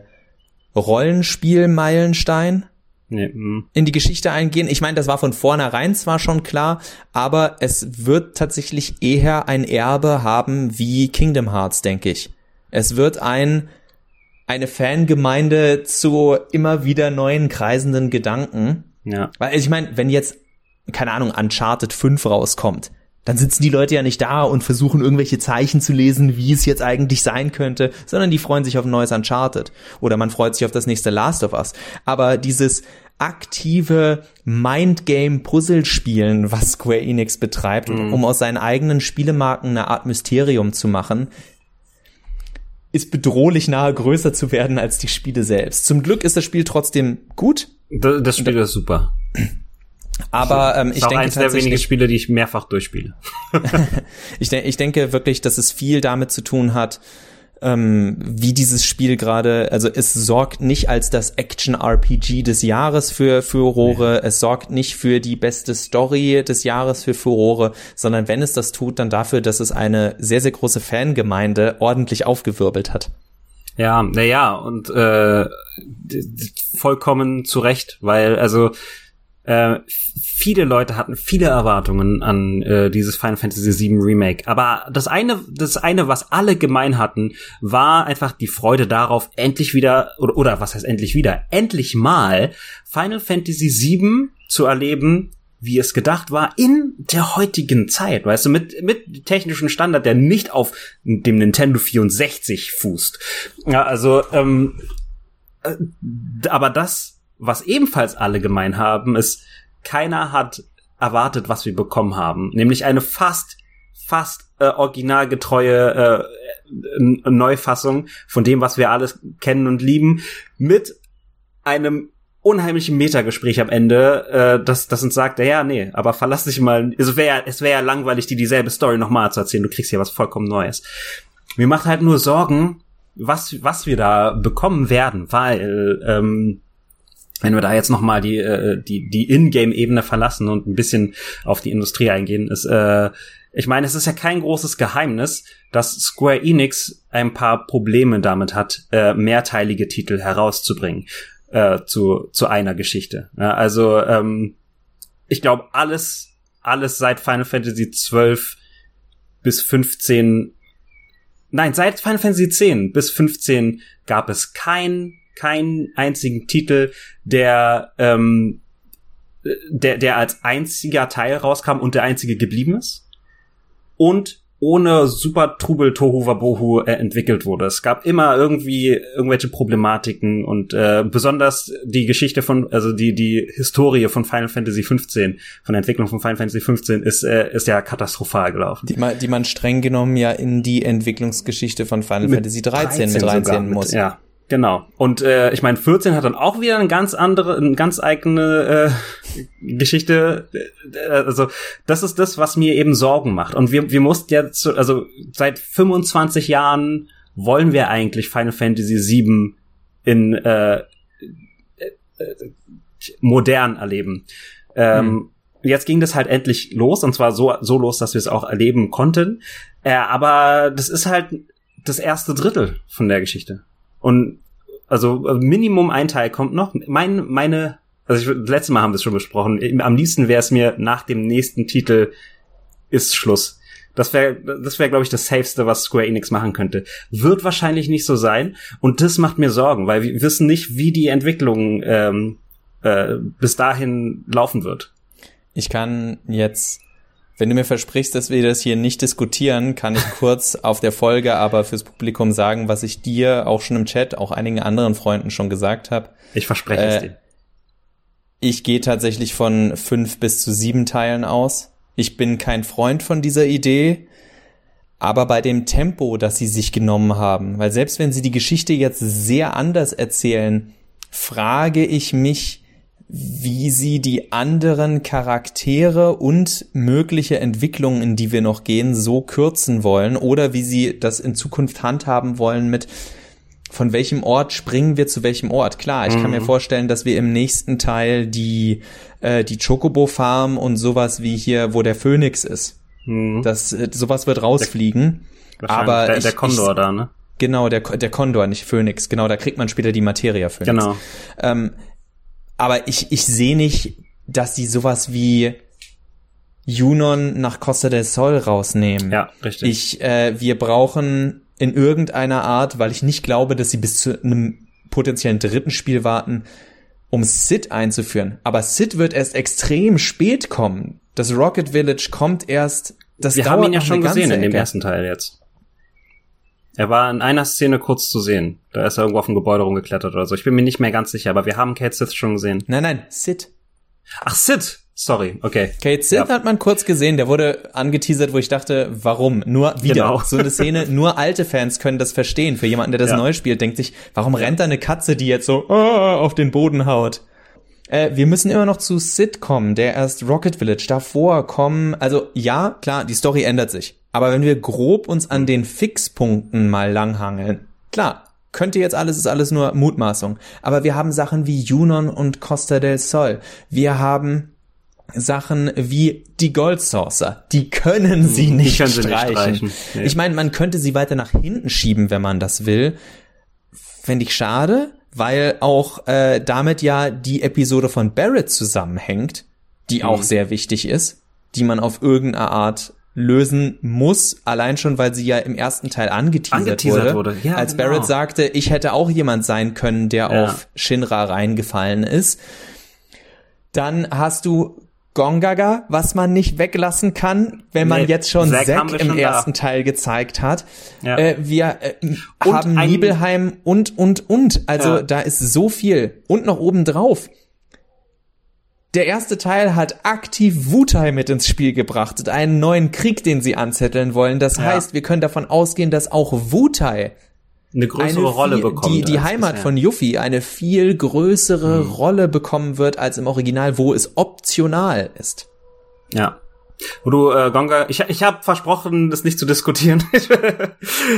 Rollenspiel-Meilenstein nee, mm. in die Geschichte eingehen. Ich meine, das war von vornherein zwar schon klar, aber es wird tatsächlich eher ein Erbe haben wie Kingdom Hearts, denke ich. Es wird ein eine Fangemeinde zu immer wieder neuen kreisenden Gedanken. Ja. Weil ich meine, wenn jetzt keine Ahnung, Uncharted 5 rauskommt, dann sitzen die Leute ja nicht da und versuchen irgendwelche Zeichen zu lesen, wie es jetzt eigentlich sein könnte, sondern die freuen sich auf ein neues Uncharted oder man freut sich auf das nächste Last of Us. Aber dieses aktive Mindgame-Puzzle-Spielen, was Square Enix betreibt, mhm. um aus seinen eigenen Spielemarken eine Art Mysterium zu machen, ist bedrohlich nahe größer zu werden als die Spiele selbst. Zum Glück ist das Spiel trotzdem gut. Das Spiel ist super. Aber ähm, ich ist auch denke eines der wenigen Spiele, die ich mehrfach durchspiele. ich, de ich denke wirklich, dass es viel damit zu tun hat, ähm, wie dieses Spiel gerade, also es sorgt nicht als das Action-RPG des Jahres für Furore, ja. es sorgt nicht für die beste Story des Jahres für Furore, sondern wenn es das tut, dann dafür, dass es eine sehr, sehr große Fangemeinde ordentlich aufgewirbelt hat. Ja, naja, und äh, vollkommen zu Recht, weil also äh, viele Leute hatten viele Erwartungen an äh, dieses Final Fantasy VII Remake. Aber das eine, das eine, was alle gemein hatten, war einfach die Freude darauf, endlich wieder, oder, oder was heißt endlich wieder, endlich mal Final Fantasy VII zu erleben, wie es gedacht war in der heutigen Zeit, weißt du, mit, mit technischen Standard, der nicht auf dem Nintendo 64 fußt. Ja, also, ähm, äh, aber das, was ebenfalls alle gemein haben, ist, keiner hat erwartet, was wir bekommen haben, nämlich eine fast, fast äh, originalgetreue äh, Neufassung von dem, was wir alles kennen und lieben, mit einem unheimlichen Metagespräch am Ende, äh, das, das uns sagt, ja, nee, aber verlass dich mal, es wäre es wäre ja langweilig, dir dieselbe Story nochmal zu erzählen, du kriegst hier was vollkommen Neues. Mir macht halt nur Sorgen, was, was wir da bekommen werden, weil, ähm, wenn wir da jetzt noch mal die äh, die die Ingame-Ebene verlassen und ein bisschen auf die Industrie eingehen, ist äh, ich meine, es ist ja kein großes Geheimnis, dass Square Enix ein paar Probleme damit hat, äh, mehrteilige Titel herauszubringen äh, zu, zu einer Geschichte. Ja, also ähm, ich glaube, alles, alles seit Final Fantasy 12 bis 15, nein, seit Final Fantasy 10 bis 15 gab es keinen keinen einzigen Titel, der ähm, der der als einziger Teil rauskam und der einzige geblieben ist. Und ohne super Trubel Tohu Wabohu äh, entwickelt wurde. Es gab immer irgendwie irgendwelche Problematiken und äh, besonders die Geschichte von, also die die Historie von Final Fantasy 15, von der Entwicklung von Final Fantasy 15 ist äh, ist ja katastrophal gelaufen. Die man, die man streng genommen ja in die Entwicklungsgeschichte von Final mit Fantasy 13, 13 mit reinziehen muss. Mit, ja, Genau. Und äh, ich meine, 14 hat dann auch wieder eine ganz andere, eine ganz eigene äh, Geschichte. Äh, also das ist das, was mir eben Sorgen macht. Und wir, wir mussten jetzt, also seit 25 Jahren wollen wir eigentlich Final Fantasy 7 in äh, äh, äh, modern erleben. Ähm, hm. Jetzt ging das halt endlich los und zwar so, so los, dass wir es auch erleben konnten. Äh, aber das ist halt das erste Drittel von der Geschichte. Und also, Minimum ein Teil kommt noch. Mein, meine, also ich, letztes Mal haben wir es schon besprochen. Am liebsten wäre es mir nach dem nächsten Titel ist Schluss. Das wäre, das wäre, glaube ich, das Safeste, was Square Enix machen könnte. Wird wahrscheinlich nicht so sein. Und das macht mir Sorgen, weil wir wissen nicht, wie die Entwicklung ähm, äh, bis dahin laufen wird. Ich kann jetzt wenn du mir versprichst, dass wir das hier nicht diskutieren, kann ich kurz auf der Folge aber fürs Publikum sagen, was ich dir auch schon im Chat, auch einigen anderen Freunden schon gesagt habe. Ich verspreche äh, es dir. Ich gehe tatsächlich von fünf bis zu sieben Teilen aus. Ich bin kein Freund von dieser Idee, aber bei dem Tempo, das sie sich genommen haben, weil selbst wenn sie die Geschichte jetzt sehr anders erzählen, frage ich mich, wie sie die anderen Charaktere und mögliche Entwicklungen, in die wir noch gehen, so kürzen wollen oder wie sie das in Zukunft handhaben wollen mit von welchem Ort springen wir zu welchem Ort? Klar, ich mhm. kann mir mhm. vorstellen, dass wir im nächsten Teil die äh, die Chocobo Farm und sowas wie hier, wo der Phönix ist. Mhm. Das äh, sowas wird rausfliegen. Der, aber der, der Kondor ich, da, ne? Genau, der der Kondor, nicht Phönix. Genau, da kriegt man später die Materia Phönix. Genau. Ähm, aber ich, ich sehe nicht, dass die sowas wie Junon nach Costa del Sol rausnehmen. Ja, richtig. Ich, äh, wir brauchen in irgendeiner Art, weil ich nicht glaube, dass sie bis zu einem potenziellen dritten Spiel warten, um Sid einzuführen. Aber Sid wird erst extrem spät kommen. Das Rocket Village kommt erst. Das wir haben ihn ja schon gesehen in dem ersten Teil jetzt. Er war in einer Szene kurz zu sehen. Da ist er irgendwo auf dem Gebäude rumgeklettert oder so. Ich bin mir nicht mehr ganz sicher, aber wir haben Kate Sith schon gesehen. Nein, nein, Sid. Ach, Sid. Sorry, okay. Kate Sith ja. hat man kurz gesehen, der wurde angeteasert, wo ich dachte, warum? Nur wieder. Genau. So eine Szene, nur alte Fans können das verstehen. Für jemanden, der das ja. neu spielt, denkt sich, warum rennt da eine Katze, die jetzt so oh, auf den Boden haut? Äh, wir müssen immer noch zu Sid kommen, der erst Rocket Village davor kommen. Also ja, klar, die Story ändert sich. Aber wenn wir grob uns an den Fixpunkten mal langhangeln, klar, könnte jetzt alles, ist alles nur Mutmaßung. Aber wir haben Sachen wie Junon und Costa del Sol. Wir haben Sachen wie die Gold Saucer. Die können sie nicht, können sie streichen. Nicht streichen. Nee. Ich meine, man könnte sie weiter nach hinten schieben, wenn man das will. Fände ich schade, weil auch äh, damit ja die Episode von Barrett zusammenhängt, die mhm. auch sehr wichtig ist, die man auf irgendeine Art lösen muss, allein schon, weil sie ja im ersten Teil angeteasert, angeteasert wurde. wurde. Ja, als genau. Barrett sagte, ich hätte auch jemand sein können, der ja. auf Shinra reingefallen ist. Dann hast du Gongaga, was man nicht weglassen kann, wenn man Nee, jetzt schon Zack Zack, im schon da. ersten Teil gezeigt hat. Ja. Äh, wir äh, haben Nibelheim und, und, und. Also Ja. da ist so viel. Und noch obendrauf. Der erste Teil hat aktiv Wutai mit ins Spiel gebracht einen neuen Krieg, den sie anzetteln wollen. Das Ja. heißt, wir können davon ausgehen, dass auch Wutai Eine größere eine Rolle viel, bekommt. die, die Heimat bisher. von Yuffie eine viel größere Mhm. Rolle bekommen wird als im Original, wo es optional ist. Ja. Wo du, äh, Gonga, ich, ich habe versprochen, das nicht zu diskutieren.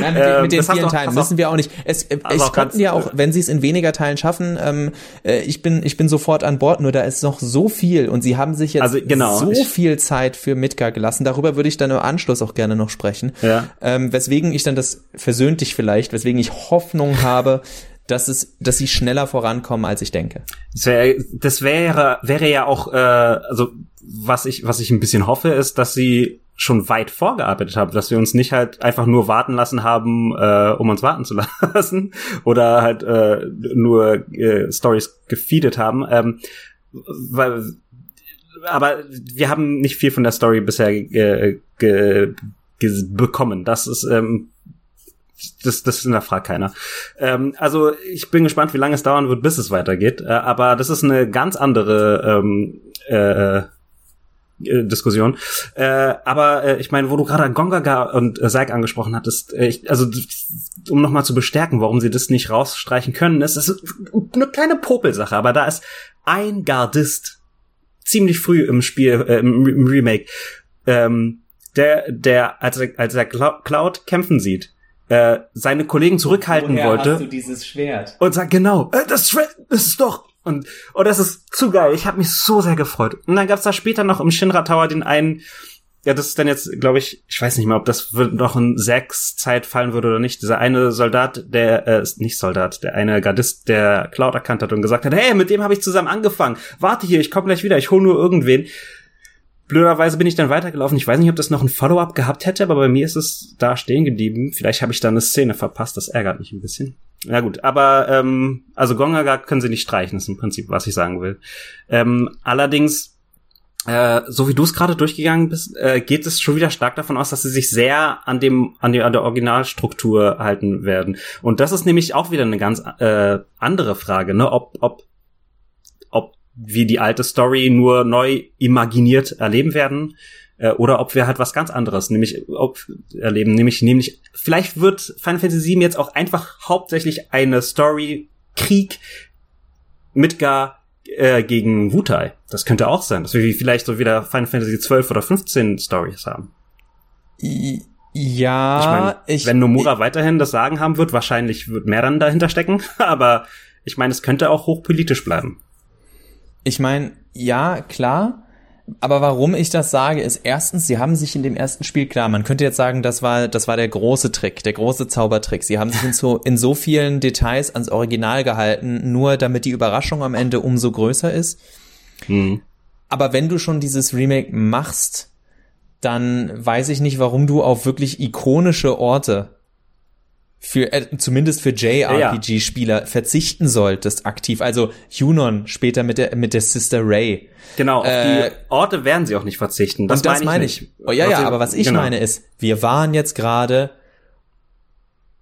Nein, mit, den- Ähm, mit den vielen auch- Teilen müssen wir auch nicht. Es, äh, hast es könnten ja auch, äh, wenn sie es in weniger Teilen schaffen, ähm, äh, ich bin ich bin sofort an Bord. Nur da ist noch so viel und sie haben sich jetzt Also, genau, so ich- viel Zeit für Midgar gelassen. Darüber würde ich dann im Anschluss auch gerne noch sprechen. Ja. Ähm, weswegen ich dann das versöhnt dich vielleicht, weswegen ich Hoffnung habe, dass es, dass sie schneller vorankommen, als ich denke. Das, wär, das wäre, wäre ja auch, äh, also was ich, was ich ein bisschen hoffe, ist, dass sie schon weit vorgearbeitet haben, dass wir uns nicht halt einfach nur warten lassen haben, äh, um uns warten zu lassen oder halt äh, nur äh, Stories gefeedet haben. Ähm, weil, aber wir haben nicht viel von der Story bisher äh, ge, ge, bekommen. Das ist ähm, das, das hinterfragt keiner. Ähm, also ich bin gespannt, wie lange es dauern wird, bis es weitergeht. Äh, aber das ist eine ganz andere ähm, äh, äh, Diskussion. Äh, aber äh, ich meine, wo du gerade Gongaga und äh, Saik angesprochen hattest, äh, ich, also um nochmal zu bestärken, warum sie das nicht rausstreichen können, ist, ist eine kleine Popelsache, aber da ist ein Gardist ziemlich früh im Spiel, äh, im, im Remake, ähm, der, der, als er, als er Clou- Cloud kämpfen sieht, äh, seine Kollegen zurückhalten wollte dieses Schwert? und sagt genau, äh, das, Schwert, das ist doch und oh, das ist zu geil. Ich habe mich so sehr gefreut. Und dann gab's da später noch im Shinra Tower den einen, ja, das ist dann jetzt, glaube ich, ich weiß nicht mehr, ob das noch in sechs Zeit fallen würde oder nicht. Dieser eine Soldat, der äh, ist nicht Soldat, der eine Gardist, der Cloud erkannt hat und gesagt hat, hey, mit dem habe ich zusammen angefangen. Warte hier, ich komme gleich wieder, ich hole nur irgendwen. Blöderweise bin ich dann weitergelaufen. Ich weiß nicht, ob das noch ein Follow-up gehabt hätte, aber bei mir ist es da stehen geblieben. Vielleicht habe ich da eine Szene verpasst. Das ärgert mich ein bisschen. Ja gut, aber ähm, also Gongaga können sie nicht streichen, ist im Prinzip, was ich sagen will. Ähm, allerdings, äh, so wie du es gerade durchgegangen bist, äh, geht es schon wieder stark davon aus, dass sie sich sehr an dem an, die, an der Originalstruktur halten werden. Und das ist nämlich auch wieder eine ganz äh, andere Frage, ne? Ob ob wir die alte Story nur neu imaginiert erleben werden äh, oder ob wir halt was ganz anderes, nämlich ob, erleben, nämlich nämlich vielleicht wird Final Fantasy VII jetzt auch einfach hauptsächlich eine Story Krieg Midgar äh, gegen Wutai. Das könnte auch sein, dass wir vielleicht so wieder Final Fantasy 12 oder 15 Stories haben. I- Ich Ja, meine, ich, wenn Nomura weiterhin das Sagen haben wird, wahrscheinlich wird mehr dann dahinter stecken, aber ich meine, es könnte auch hochpolitisch bleiben. Ich meine, ja, klar. Aber warum ich das sage, ist erstens, sie haben sich in dem ersten Spiel klar, man könnte jetzt sagen, das war, das war der große Trick, der große Zaubertrick. Sie haben sich in so, in so vielen Details ans Original gehalten, nur damit die Überraschung am Ende umso größer ist. Hm. Aber wenn du schon dieses Remake machst, dann weiß ich nicht, warum du auf wirklich ikonische Orte für äh, zumindest für JRPG-Spieler verzichten solltest aktiv. Also Junon später mit der mit der Sister Ray. Genau, auf Äh, die Orte werden sie auch nicht verzichten. Das und das meine meine ich. ich. nicht. Oh, ja, ja, aber was ich genau. meine ist, wir waren jetzt gerade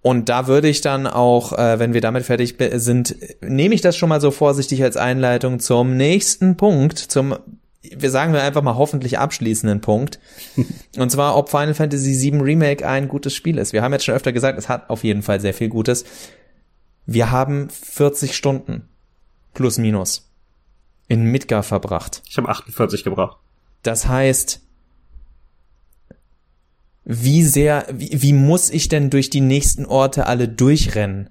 und da würde ich dann auch, äh, wenn wir damit fertig sind, nehme ich das schon mal so vorsichtig als Einleitung zum nächsten Punkt, zum, wir sagen wir einfach mal hoffentlich abschließenden Punkt. und zwar, ob Final Fantasy VII Remake ein gutes Spiel ist. Wir haben jetzt schon öfter gesagt, es hat auf jeden Fall sehr viel Gutes. Wir haben 40 Stunden plus minus in Midgar verbracht. Ich habe 48 gebraucht. Das heißt, wie sehr, wie, wie muss ich denn durch die nächsten Orte alle durchrennen,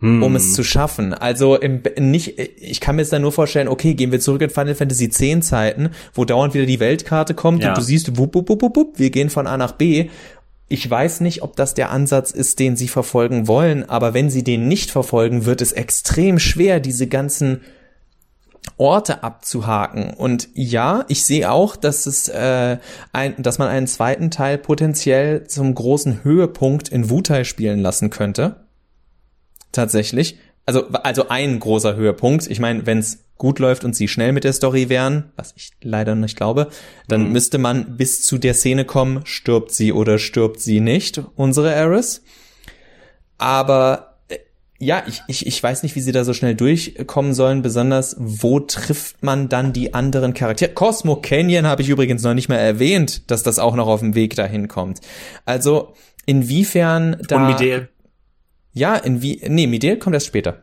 Hm. um es zu schaffen? Also im, nicht, ich kann mir jetzt dann nur vorstellen, okay, gehen wir zurück in Final Fantasy X Zeiten, wo dauernd wieder die Weltkarte kommt Ja. und du siehst, wupp, wupp, wupp, wupp, wir gehen von A nach B. Ich weiß nicht, ob das der Ansatz ist, den sie verfolgen wollen, aber wenn sie den nicht verfolgen, wird es extrem schwer, diese ganzen Orte abzuhaken. Und ja, ich sehe auch, dass es äh, ein, dass man einen zweiten Teil potenziell zum großen Höhepunkt in Wutai spielen lassen könnte. Tatsächlich, also, also ein großer Höhepunkt. Ich meine, wenn es gut läuft und sie schnell mit der Story wären, was ich leider nicht glaube, dann mhm. müsste man bis zu der Szene kommen, stirbt sie oder stirbt sie nicht, unsere Eris. Aber äh, ja, ich, ich, ich weiß nicht, wie sie da so schnell durchkommen sollen, besonders wo trifft man dann die anderen Charaktere? Cosmo Canyon habe ich übrigens noch nicht mal erwähnt, dass das auch noch auf dem Weg dahin kommt. Also, inwiefern da... Und Midel. Ja, in wie, nee, Midel kommt erst später.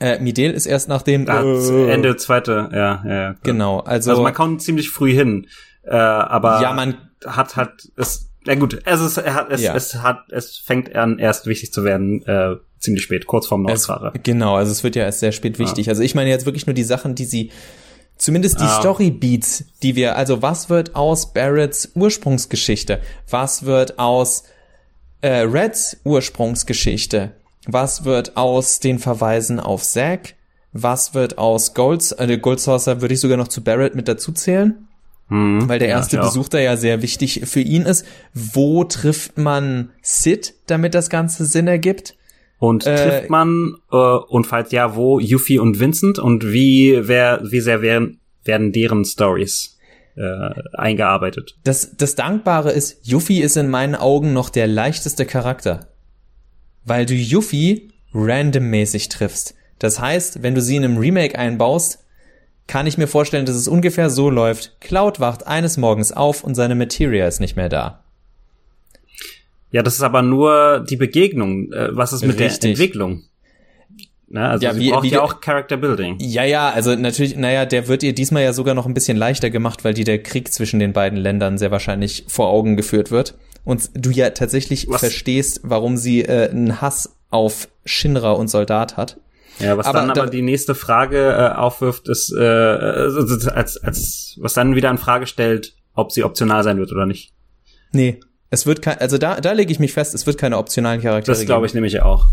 Äh, Midel ist erst nach dem äh, Ende zweite, ja, ja. Klar. Genau, also also man kommt ziemlich früh hin, äh, aber ja, man hat hat es ja gut, es ist es, ja. es hat es fängt an erst wichtig zu werden äh, ziemlich spät, kurz vorm Nordfahrer. Genau, also es wird ja erst sehr spät wichtig. Ja. Also ich meine jetzt wirklich nur die Sachen, die sie zumindest die ah. Story Beats, die wir also was wird aus Barretts Ursprungsgeschichte, was wird aus äh, Reds Ursprungsgeschichte, was wird aus den Verweisen auf Zack? Was wird aus Golds, äh, Gold Saucer würde ich sogar noch zu Barrett mit dazu zählen? Hm, weil der erste ja, Besuch da ja sehr wichtig für ihn ist. Wo trifft man Sid, damit das Ganze Sinn ergibt? Und äh, trifft man, äh, und falls ja, wo Yuffie und Vincent und wie, wer, wie sehr werden, werden deren Stories äh, eingearbeitet? Das, das Dankbare ist, Yuffie ist in meinen Augen noch der leichteste Charakter weil du Yuffie randommäßig triffst. Das heißt, wenn du sie in einem Remake einbaust, kann ich mir vorstellen, dass es ungefähr so läuft. Cloud wacht eines Morgens auf und seine Materia ist nicht mehr da. Ja, das ist aber nur die Begegnung. Äh, was ist mit Richtig. der Entwicklung? Ne? Also ja, sie wie, braucht wie, ja auch Character Building. Ja, ja, also natürlich, naja, der wird ihr diesmal ja sogar noch ein bisschen leichter gemacht, weil die der Krieg zwischen den beiden Ländern sehr wahrscheinlich vor Augen geführt wird und du ja tatsächlich was? verstehst, warum sie äh, einen Hass auf Shinra und Soldat hat. Ja, was aber dann aber da, die nächste Frage äh, aufwirft, ist, äh, als, als, was dann wieder in Frage stellt, ob sie optional sein wird oder nicht. Nee, es wird kein, also da, da lege ich mich fest, es wird keine optionalen Charaktere Das glaube ich nämlich auch.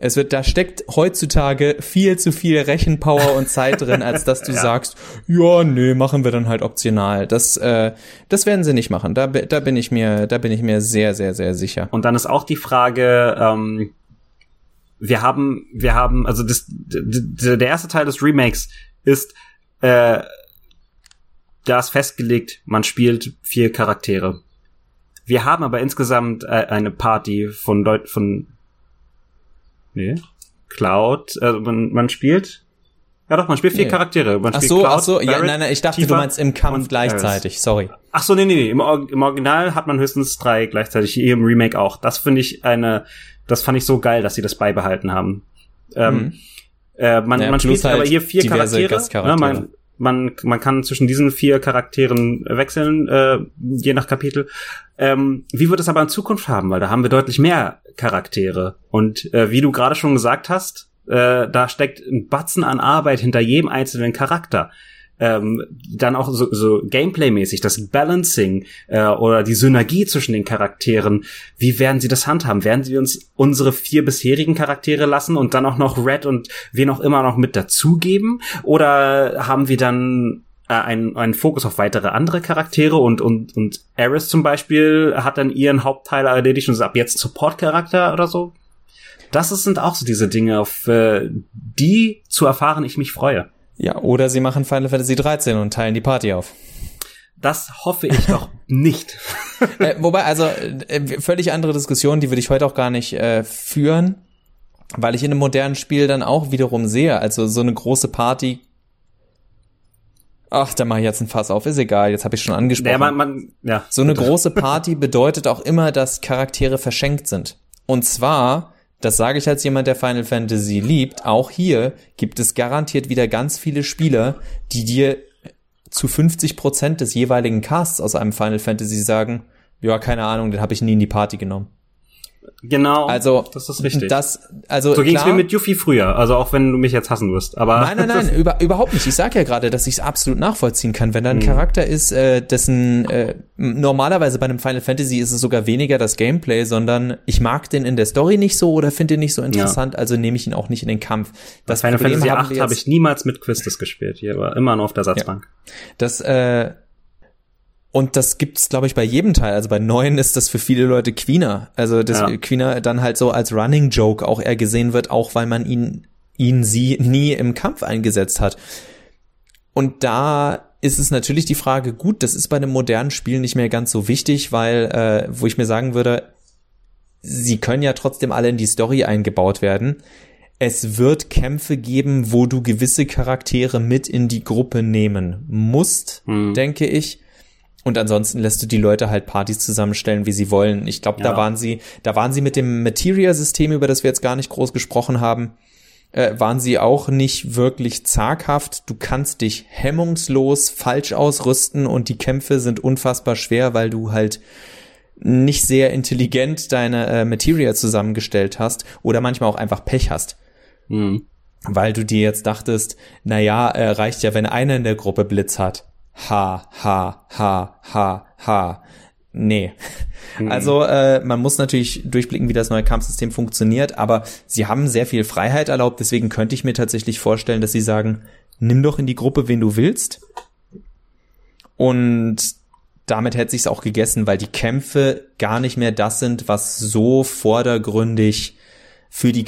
Es wird, da steckt heutzutage viel zu viel Rechenpower und Zeit drin, als dass du ja. sagst, ja, nö, machen wir dann halt optional. Das, äh, das werden sie nicht machen. Da, da bin ich mir, da bin ich mir sehr, sehr, sehr sicher. Und dann ist auch die Frage, ähm, wir haben, wir haben, also das, der erste Teil des Remakes ist, äh, da ist festgelegt, man spielt vier Charaktere. Wir haben aber insgesamt äh, eine Party von Leuten, von Nee. Cloud, also man, man spielt. Ja doch, man spielt vier nee. Charaktere. Man ach so, Cloud, ach so, Barrett, ja, nein, nein, ich dachte, Tifa du meinst im Kampf gleichzeitig, Harris. sorry. Ach so, nee, nee, nee. Im, Im, Original hat man höchstens drei gleichzeitig, hier im Remake auch. Das finde ich eine, das fand ich so geil, dass sie das beibehalten haben. Ähm, mhm. äh, man, ja, man spielt halt aber hier vier Charaktere. Ne, man, man, man kann zwischen diesen vier Charakteren wechseln, äh, je nach Kapitel. Ähm, wie wird es aber in Zukunft haben? Weil da haben wir deutlich mehr Charaktere. Und äh, wie du gerade schon gesagt hast, äh, da steckt ein Batzen an Arbeit hinter jedem einzelnen Charakter ähm, dann auch so, so Gameplay-mäßig, das Balancing äh, oder die Synergie zwischen den Charakteren, wie werden sie das handhaben? Werden sie uns unsere vier bisherigen Charaktere lassen und dann auch noch Red und wen auch immer noch mit dazugeben? Oder haben wir dann äh, einen, einen Fokus auf weitere andere Charaktere und, und, und Eris zum Beispiel hat dann ihren Hauptteil erledigt und ist ab jetzt Support-Charakter oder so? Das sind auch so diese Dinge, auf äh, die zu erfahren ich mich freue. Ja, oder sie machen Final Fantasy 13 und teilen die Party auf. Das hoffe ich doch nicht. äh, wobei, also äh, völlig andere Diskussion, die würde ich heute auch gar nicht äh, führen, weil ich in einem modernen Spiel dann auch wiederum sehe, also so eine große Party. Ach, da mache ich jetzt ein Fass auf, ist egal, jetzt habe ich schon angesprochen. Ja, man, man, ja. So eine große Party bedeutet auch immer, dass Charaktere verschenkt sind. Und zwar das sage ich als jemand, der Final Fantasy liebt. Auch hier gibt es garantiert wieder ganz viele Spieler, die dir zu 50 Prozent des jeweiligen Casts aus einem Final Fantasy sagen, ja, keine Ahnung, den habe ich nie in die Party genommen. Genau. Also das ist richtig. Das, also so ging es mir mit Yuffie früher. Also auch wenn du mich jetzt hassen wirst. Aber nein, nein, nein, über, überhaupt nicht. Ich sag ja gerade, dass ich es absolut nachvollziehen kann, wenn da ein hm. Charakter ist, äh, dessen äh, normalerweise bei einem Final Fantasy ist es sogar weniger das Gameplay, sondern ich mag den in der Story nicht so oder finde ihn nicht so interessant, ja. also nehme ich ihn auch nicht in den Kampf. Das Final Problem Fantasy 8 habe ich niemals mit Quistis gespielt. Hier war immer nur auf der Satzbank. Ja. Das äh, Und das gibt's, glaube ich, bei jedem Teil. Also bei neun ist das für viele Leute Queener. Also dass ja. Queener dann halt so als Running Joke auch eher gesehen wird, auch weil man ihn, ihn, sie nie im Kampf eingesetzt hat. Und da ist es natürlich die Frage, gut, das ist bei einem modernen Spiel nicht mehr ganz so wichtig, weil, äh, wo ich mir sagen würde, sie können ja trotzdem alle in die Story eingebaut werden. Es wird Kämpfe geben, wo du gewisse Charaktere mit in die Gruppe nehmen musst, hm. denke ich. Und ansonsten lässt du die Leute halt Partys zusammenstellen, wie sie wollen. Ich glaube, ja. da waren sie, da waren sie mit dem Materia-System, über das wir jetzt gar nicht groß gesprochen haben, äh, waren sie auch nicht wirklich zaghaft. Du kannst dich hemmungslos falsch ausrüsten und die Kämpfe sind unfassbar schwer, weil du halt nicht sehr intelligent deine äh, Materia zusammengestellt hast oder manchmal auch einfach Pech hast. Mhm. Weil du dir jetzt dachtest, na ja, äh, reicht ja, wenn einer in der Gruppe Blitz hat ha, ha, ha, ha, ha. Nee. Mhm. Also äh, man muss natürlich durchblicken, wie das neue Kampfsystem funktioniert, aber sie haben sehr viel Freiheit erlaubt, deswegen könnte ich mir tatsächlich vorstellen, dass sie sagen, nimm doch in die Gruppe, wen du willst. Und damit hätte sich's auch gegessen, weil die Kämpfe gar nicht mehr das sind, was so vordergründig für die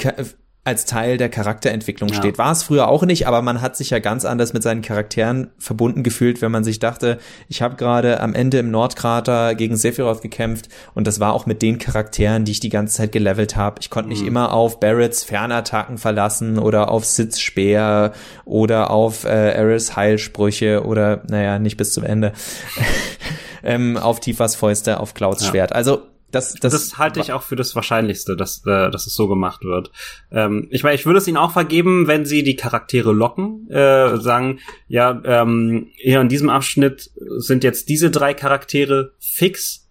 als Teil der Charakterentwicklung ja. steht. War es früher auch nicht, aber man hat sich ja ganz anders mit seinen Charakteren verbunden gefühlt, wenn man sich dachte, ich habe gerade am Ende im Nordkrater gegen Sephiroth gekämpft und das war auch mit den Charakteren, die ich die ganze Zeit gelevelt habe. Ich konnte mich mhm. immer auf Barretts Fernattacken verlassen oder auf Sids Speer oder auf äh, Eris Heilsprüche oder naja, nicht bis zum Ende. ähm, auf Tifas Fäuste, auf Clouds ja. Schwert. Also das, das, das halte ich auch für das Wahrscheinlichste, dass, äh, dass es so gemacht wird. Ähm, ich meine, ich würde es ihnen auch vergeben, wenn sie die Charaktere locken, äh, sagen, ja, ähm, hier in diesem Abschnitt sind jetzt diese drei Charaktere fix,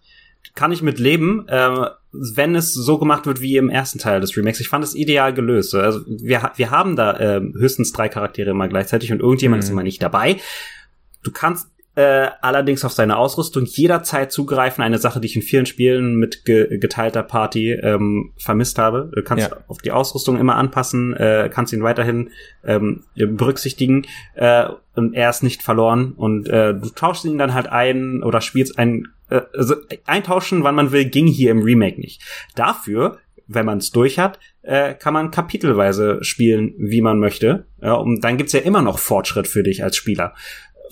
kann ich mit leben, äh, wenn es so gemacht wird wie im ersten Teil des Remakes. Ich fand es ideal gelöst. Also wir, wir haben da äh, höchstens drei Charaktere immer gleichzeitig und irgendjemand mhm. ist immer nicht dabei. Du kannst äh, allerdings auf seine Ausrüstung jederzeit zugreifen. Eine Sache, die ich in vielen Spielen mit ge geteilter Party ähm, vermisst habe. Du kannst ja. auf die Ausrüstung immer anpassen, äh, kannst ihn weiterhin ähm, berücksichtigen äh, und er ist nicht verloren. Und äh, du tauschst ihn dann halt ein oder spielst ein äh, also eintauschen, wann man will, ging hier im Remake nicht. Dafür wenn man es durch hat, äh, kann man kapitelweise spielen, wie man möchte. Ja, und dann gibt's ja immer noch Fortschritt für dich als Spieler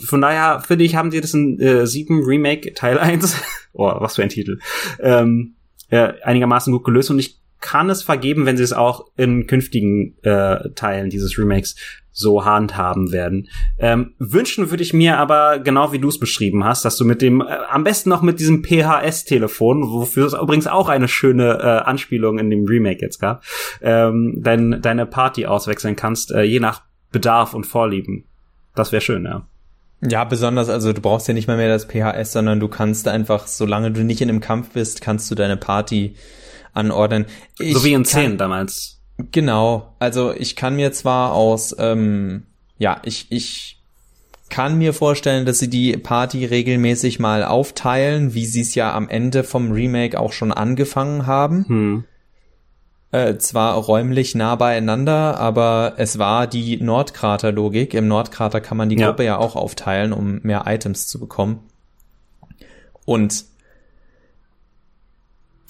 von daher finde ich, haben sie das in äh, 7 Remake Teil 1, oh, was für ein Titel, ähm, äh, einigermaßen gut gelöst und ich kann es vergeben, wenn sie es auch in künftigen äh, Teilen dieses Remakes so handhaben werden. Ähm, wünschen würde ich mir aber, genau wie du es beschrieben hast, dass du mit dem, äh, am besten noch mit diesem PHS-Telefon, wofür es übrigens auch eine schöne äh, Anspielung in dem Remake jetzt gab, ähm, dein, deine Party auswechseln kannst, äh, je nach Bedarf und Vorlieben. Das wäre schön, ja. Ja, besonders, also du brauchst ja nicht mal mehr das PHS, sondern du kannst einfach, solange du nicht in einem Kampf bist, kannst du deine Party anordnen. Ich so wie in 10 damals. Genau, also ich kann mir zwar aus, ähm, ja, ich, ich kann mir vorstellen, dass sie die Party regelmäßig mal aufteilen, wie sie es ja am Ende vom Remake auch schon angefangen haben. Hm äh, zwar räumlich nah beieinander, aber es war die Nordkrater-Logik. Im Nordkrater kann man die Gruppe ja. ja auch aufteilen, um mehr Items zu bekommen. Und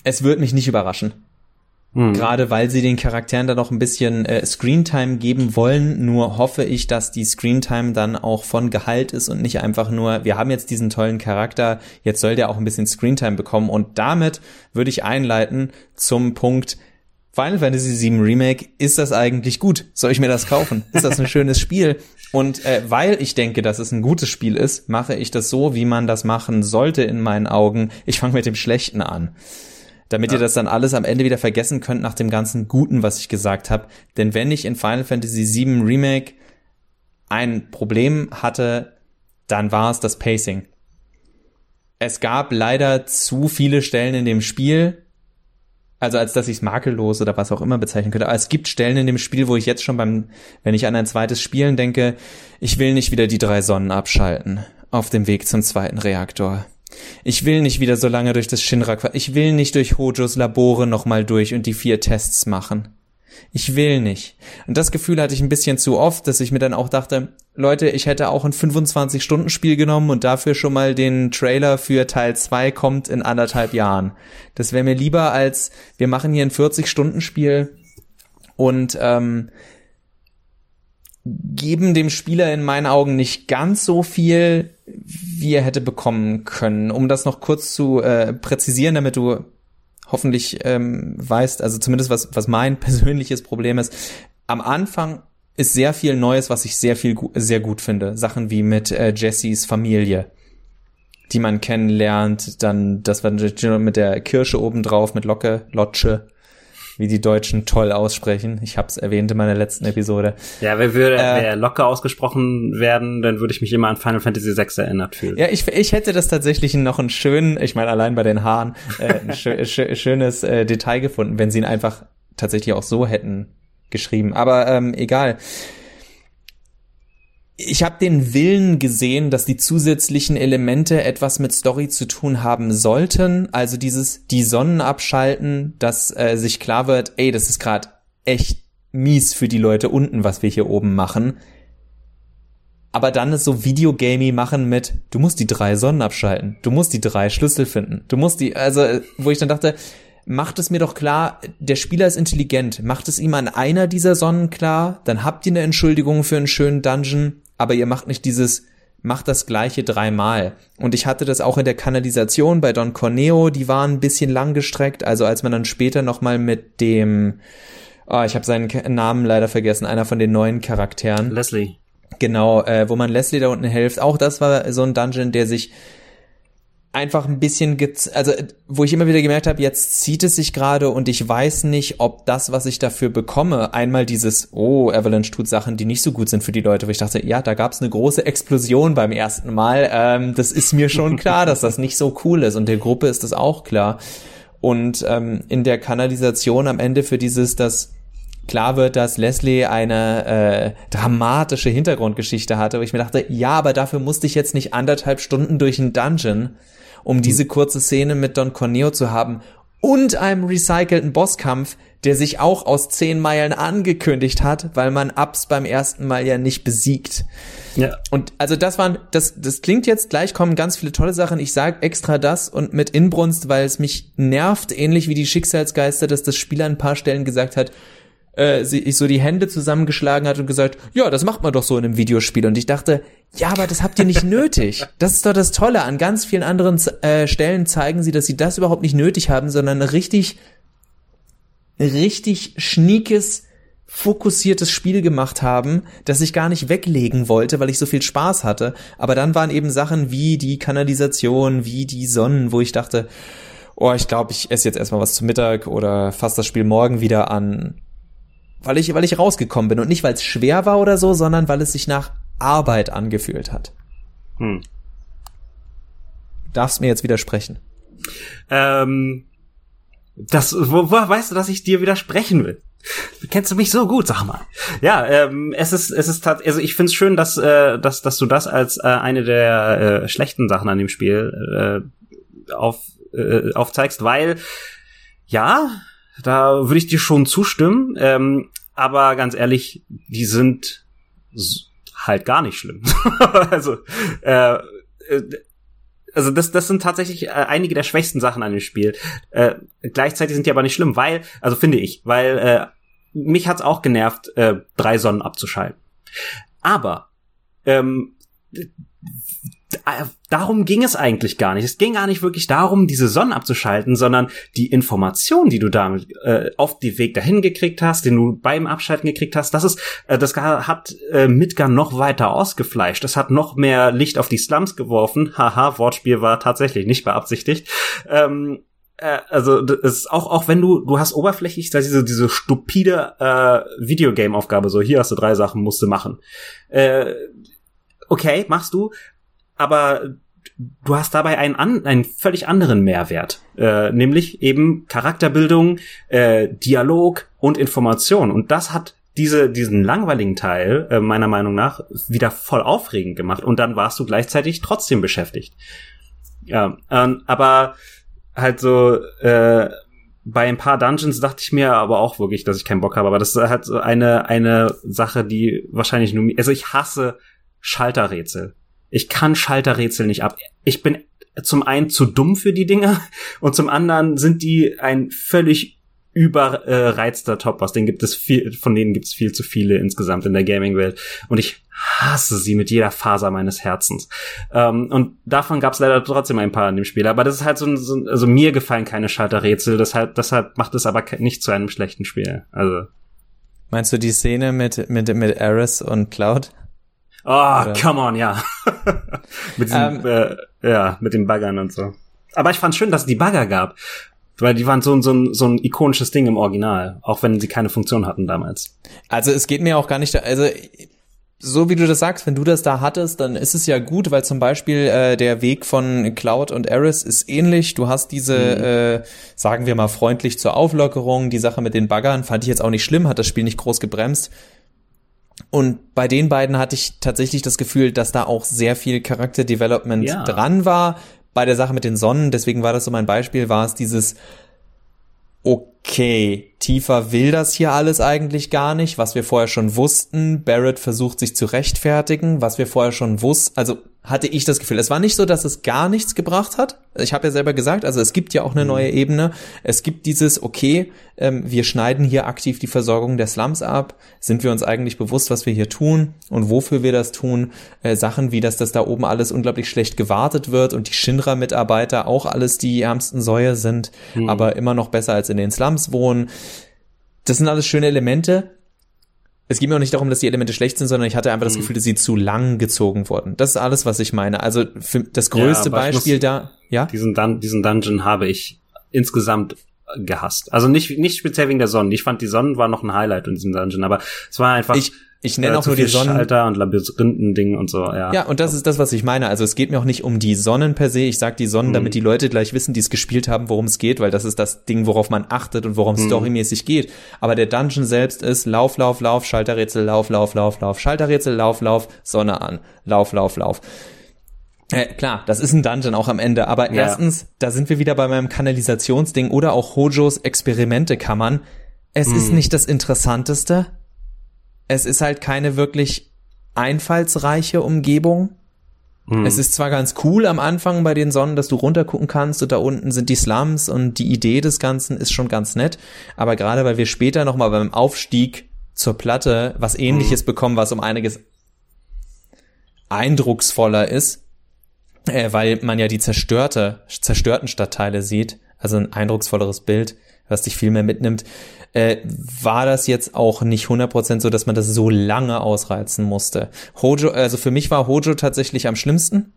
es wird mich nicht überraschen. Mhm. Gerade weil sie den Charakteren dann noch ein bisschen äh, Screentime geben wollen, nur hoffe ich, dass die Screentime dann auch von Gehalt ist und nicht einfach nur, wir haben jetzt diesen tollen Charakter, jetzt soll der auch ein bisschen Screentime bekommen. Und damit würde ich einleiten zum Punkt, Final Fantasy VII Remake, ist das eigentlich gut? Soll ich mir das kaufen? Ist das ein schönes Spiel? Und äh, weil ich denke, dass es ein gutes Spiel ist, mache ich das so, wie man das machen sollte in meinen Augen. Ich fange mit dem Schlechten an. Damit ja. ihr das dann alles am Ende wieder vergessen könnt nach dem ganzen Guten, was ich gesagt habe. Denn wenn ich in Final Fantasy VII Remake ein Problem hatte, dann war es das Pacing. Es gab leider zu viele Stellen in dem Spiel, also als dass ich es makellos oder was auch immer bezeichnen könnte. Aber es gibt Stellen in dem Spiel, wo ich jetzt schon beim, wenn ich an ein zweites Spielen denke, ich will nicht wieder die drei Sonnen abschalten auf dem Weg zum zweiten Reaktor. Ich will nicht wieder so lange durch das Shinra, ich will nicht durch Hojos Labore nochmal durch und die vier Tests machen. Ich will nicht. Und das Gefühl hatte ich ein bisschen zu oft, dass ich mir dann auch dachte, Leute, ich hätte auch ein 25-Stunden-Spiel genommen und dafür schon mal den Trailer für Teil 2 kommt in anderthalb Jahren. Das wäre mir lieber als, wir machen hier ein 40-Stunden-Spiel und ähm, geben dem Spieler in meinen Augen nicht ganz so viel, wie er hätte bekommen können. Um das noch kurz zu äh, präzisieren, damit du hoffentlich ähm, weißt, also zumindest was, was mein persönliches Problem ist. Am Anfang ist sehr viel Neues, was ich sehr viel sehr gut finde. Sachen wie mit äh, Jessys Familie, die man kennenlernt, dann das war mit der Kirsche obendrauf, mit Locke, Lotsche, wie die Deutschen toll aussprechen. Ich habe es erwähnt in meiner letzten Episode. Ja, wenn würde äh, Locke ausgesprochen werden, dann würde ich mich immer an Final Fantasy VI erinnert fühlen. Ja, ich, ich hätte das tatsächlich noch einen schönen, ich meine allein bei den Haaren, äh, ein schö schö schönes äh, Detail gefunden, wenn sie ihn einfach tatsächlich auch so hätten geschrieben. Aber ähm, egal. Ich habe den Willen gesehen, dass die zusätzlichen Elemente etwas mit Story zu tun haben sollten. Also dieses die Sonnen abschalten, dass äh, sich klar wird, ey, das ist gerade echt mies für die Leute unten, was wir hier oben machen. Aber dann ist so Videogamey machen mit, du musst die drei Sonnen abschalten, du musst die drei Schlüssel finden, du musst die, also wo ich dann dachte, macht es mir doch klar, der Spieler ist intelligent, macht es ihm an einer dieser Sonnen klar, dann habt ihr eine Entschuldigung für einen schönen Dungeon, aber ihr macht nicht dieses, macht das gleiche dreimal. Und ich hatte das auch in der Kanalisation bei Don Corneo, die waren ein bisschen lang gestreckt, also als man dann später nochmal mit dem, oh, ich habe seinen Namen leider vergessen, einer von den neuen Charakteren. Leslie. Genau, äh, wo man Leslie da unten hilft. Auch das war so ein Dungeon, der sich einfach ein bisschen, also wo ich immer wieder gemerkt habe, jetzt zieht es sich gerade und ich weiß nicht, ob das, was ich dafür bekomme, einmal dieses, oh, Avalanche tut Sachen, die nicht so gut sind für die Leute, wo ich dachte, ja, da gab es eine große Explosion beim ersten Mal. Ähm, das ist mir schon klar, dass das nicht so cool ist und der Gruppe ist das auch klar. Und ähm, in der Kanalisation am Ende für dieses, dass klar wird, dass Leslie eine äh, dramatische Hintergrundgeschichte hatte, wo ich mir dachte, ja, aber dafür musste ich jetzt nicht anderthalb Stunden durch einen Dungeon um diese kurze Szene mit Don Corneo zu haben und einem recycelten Bosskampf, der sich auch aus zehn Meilen angekündigt hat, weil man Ups beim ersten Mal ja nicht besiegt. Ja. Und also das waren, das, das klingt jetzt, gleich kommen ganz viele tolle Sachen. Ich sag extra das und mit Inbrunst, weil es mich nervt, ähnlich wie die Schicksalsgeister, dass das Spiel an ein paar Stellen gesagt hat, äh, ich so die Hände zusammengeschlagen hat und gesagt, ja, das macht man doch so in einem Videospiel. Und ich dachte, ja, aber das habt ihr nicht nötig. Das ist doch das Tolle. An ganz vielen anderen äh, Stellen zeigen sie, dass sie das überhaupt nicht nötig haben, sondern ein richtig, richtig schniekes, fokussiertes Spiel gemacht haben, das ich gar nicht weglegen wollte, weil ich so viel Spaß hatte. Aber dann waren eben Sachen wie die Kanalisation, wie die Sonnen, wo ich dachte, oh, ich glaube, ich esse jetzt erstmal was zu Mittag oder fasse das Spiel morgen wieder an weil ich, weil ich rausgekommen bin und nicht, weil es schwer war oder so, sondern weil es sich nach Arbeit angefühlt hat. Hm. Darfst mir jetzt widersprechen? Ähm, das, wo, wo, weißt du, dass ich dir widersprechen will? Kennst du mich so gut, sag mal. Ja, ähm, es ist, es ist also ich finde es schön, dass, äh, dass, dass du das als äh, eine der äh, schlechten Sachen an dem Spiel äh, auf, äh, aufzeigst, weil ja, da würde ich dir schon zustimmen. Ähm, aber ganz ehrlich, die sind halt gar nicht schlimm. also, äh, äh, also das, das sind tatsächlich äh, einige der schwächsten Sachen an dem Spiel. Äh, gleichzeitig sind die aber nicht schlimm, weil, also finde ich, weil äh, mich hat's auch genervt, äh, drei Sonnen abzuschalten. Aber ähm, äh, darum ging es eigentlich gar nicht. Es ging gar nicht wirklich darum, diese Sonnen abzuschalten, sondern die Information, die du damit äh, auf die Weg dahin gekriegt hast, den du beim Abschalten gekriegt hast, das ist, äh, das hat äh, Midgar noch weiter ausgefleischt. Das hat noch mehr Licht auf die Slums geworfen. Haha, Wortspiel war tatsächlich nicht beabsichtigt. Ähm, äh, also ist auch auch wenn du du hast oberflächlich diese diese stupide äh, Videogame-Aufgabe so hier hast du drei Sachen musst du machen. Äh, okay, machst du, aber du hast dabei einen, an, einen völlig anderen Mehrwert, äh, nämlich eben Charakterbildung, äh, Dialog und Information. Und das hat diese, diesen langweiligen Teil, äh, meiner Meinung nach, wieder voll aufregend gemacht. Und dann warst du gleichzeitig trotzdem beschäftigt. Ja, ähm, aber halt so, äh, bei ein paar Dungeons dachte ich mir aber auch wirklich, dass ich keinen Bock habe. Aber das ist halt so eine, eine Sache, die wahrscheinlich nur, also ich hasse Schalterrätsel. Ich kann Schalterrätsel nicht ab. Ich bin zum einen zu dumm für die Dinger und zum anderen sind die ein völlig überreizter äh, Top-Boss. Den gibt es viel, von denen gibt es viel zu viele insgesamt in der Gaming-Welt. Und ich hasse sie mit jeder Faser meines Herzens. Ähm, und davon gab es leider trotzdem ein paar in dem Spiel. Aber das ist halt so, ein, so also mir gefallen keine Schalterrätsel. Deshalb, deshalb macht es aber nicht zu einem schlechten Spiel. Also. Meinst du die Szene mit, mit, mit Aris und Cloud? Oh, Oder? come on, ja. mit diesem, ähm, äh, ja, mit den Baggern und so. Aber ich fand schön, dass es die Bagger gab. Weil die waren so, so, so ein ikonisches Ding im Original, auch wenn sie keine Funktion hatten damals. Also es geht mir auch gar nicht, also so wie du das sagst, wenn du das da hattest, dann ist es ja gut, weil zum Beispiel äh, der Weg von Cloud und Eris ist ähnlich. Du hast diese, mhm. äh, sagen wir mal, freundlich zur Auflockerung. Die Sache mit den Baggern fand ich jetzt auch nicht schlimm, hat das Spiel nicht groß gebremst. Und bei den beiden hatte ich tatsächlich das Gefühl, dass da auch sehr viel Charakterdevelopment ja. dran war, bei der Sache mit den Sonnen, deswegen war das so mein Beispiel, war es dieses, okay, tiefer will das hier alles eigentlich gar nicht, was wir vorher schon wussten. Barrett versucht sich zu rechtfertigen, was wir vorher schon wussten. Also hatte ich das Gefühl. Es war nicht so, dass es gar nichts gebracht hat. Ich habe ja selber gesagt, also es gibt ja auch eine mhm. neue Ebene. Es gibt dieses, okay, ähm, wir schneiden hier aktiv die Versorgung der Slums ab. Sind wir uns eigentlich bewusst, was wir hier tun und wofür wir das tun? Äh, Sachen wie, dass das da oben alles unglaublich schlecht gewartet wird und die Shinra-Mitarbeiter auch alles die ärmsten Säue sind, mhm. aber immer noch besser als in den Slums wohnen. Das sind alles schöne Elemente, es geht mir auch nicht darum, dass die Elemente schlecht sind, sondern ich hatte einfach das mhm. Gefühl, dass sie zu lang gezogen wurden. Das ist alles, was ich meine. Also für das größte ja, Beispiel da, ja? Diesen, Dun diesen Dungeon habe ich insgesamt gehasst. Also nicht, nicht speziell wegen der Sonnen. Ich fand, die Sonnen war noch ein Highlight in diesem Dungeon, aber es war einfach. Ich, ich nenne äh, auch nur die Sonnen. Schalter und Labyrinthen-Ding und so, ja. Ja, und das ist das, was ich meine. Also es geht mir auch nicht um die Sonnen per se. Ich sag die Sonnen, mhm. damit die Leute gleich wissen, die es gespielt haben, worum es geht, weil das ist das Ding, worauf man achtet und worum es mhm. storymäßig geht. Aber der Dungeon selbst ist Lauf, Lauf, Lauf, Schalterrätsel, Lauf, Lauf, Lauf, Lauf, Schalterrätsel, Lauf, Lauf, Sonne an, Lauf, Lauf, Lauf. Äh, klar, das ist ein Dungeon auch am Ende, aber ja. erstens, da sind wir wieder bei meinem Kanalisationsding oder auch Hojos Experimentekammern. Es mhm. ist nicht das Interessanteste, es ist halt keine wirklich einfallsreiche Umgebung. Hm. Es ist zwar ganz cool am Anfang bei den Sonnen, dass du runtergucken kannst und da unten sind die Slums und die Idee des Ganzen ist schon ganz nett, aber gerade weil wir später nochmal beim Aufstieg zur Platte was ähnliches hm. bekommen, was um einiges eindrucksvoller ist, äh, weil man ja die zerstörte, zerstörten Stadtteile sieht, also ein eindrucksvolleres Bild, was dich viel mehr mitnimmt, äh, war das jetzt auch nicht 100% so, dass man das so lange ausreizen musste. Hojo, also für mich war Hojo tatsächlich am schlimmsten.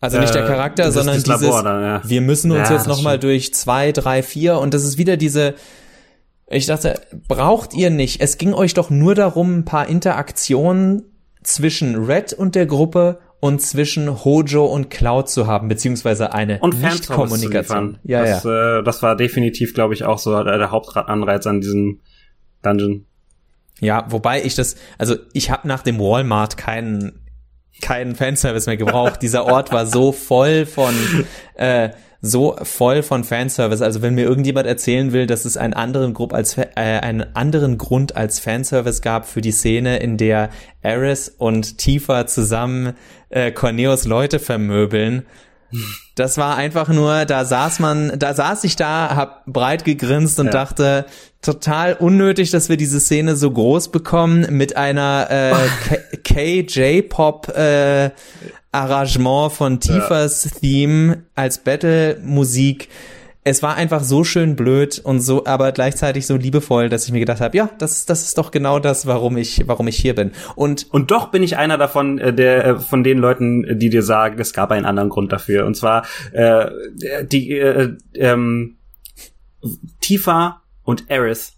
Also nicht der äh, Charakter, äh, sondern dieses, dann, ja. wir müssen uns ja, jetzt nochmal durch zwei, drei, vier und das ist wieder diese, ich dachte, braucht ihr nicht. Es ging euch doch nur darum, ein paar Interaktionen zwischen Red und der Gruppe und zwischen Hojo und Cloud zu haben, beziehungsweise eine Nicht-Kommunikation. Ja, das, ja. Äh, das war definitiv, glaube ich, auch so der, Hauptanreiz an diesem Dungeon. Ja, wobei ich das, also ich habe nach dem Walmart keinen keinen Fanservice mehr gebraucht. Dieser Ort war so voll von äh, so voll von Fanservice. Also wenn mir irgendjemand erzählen will, dass es einen anderen Grund als äh, einen anderen Grund als Fanservice gab für die Szene, in der Eris und Tifa zusammen äh, Corneos Leute vermöbeln, das war einfach nur, da saß man, da saß ich da, hab breit gegrinst und ja. dachte, total unnötig, dass wir diese Szene so groß bekommen mit einer äh, KJ-Pop äh, Arrangement von Tifas ja. Theme als Battle-Musik. Es war einfach so schön blöd und so, aber gleichzeitig so liebevoll, dass ich mir gedacht habe, ja, das, das ist doch genau das, warum ich, warum ich hier bin. Und und doch bin ich einer davon, äh, der äh, von den Leuten, die dir sagen, es gab einen anderen Grund dafür. Und zwar äh, die äh, ähm, Tifa und Eris,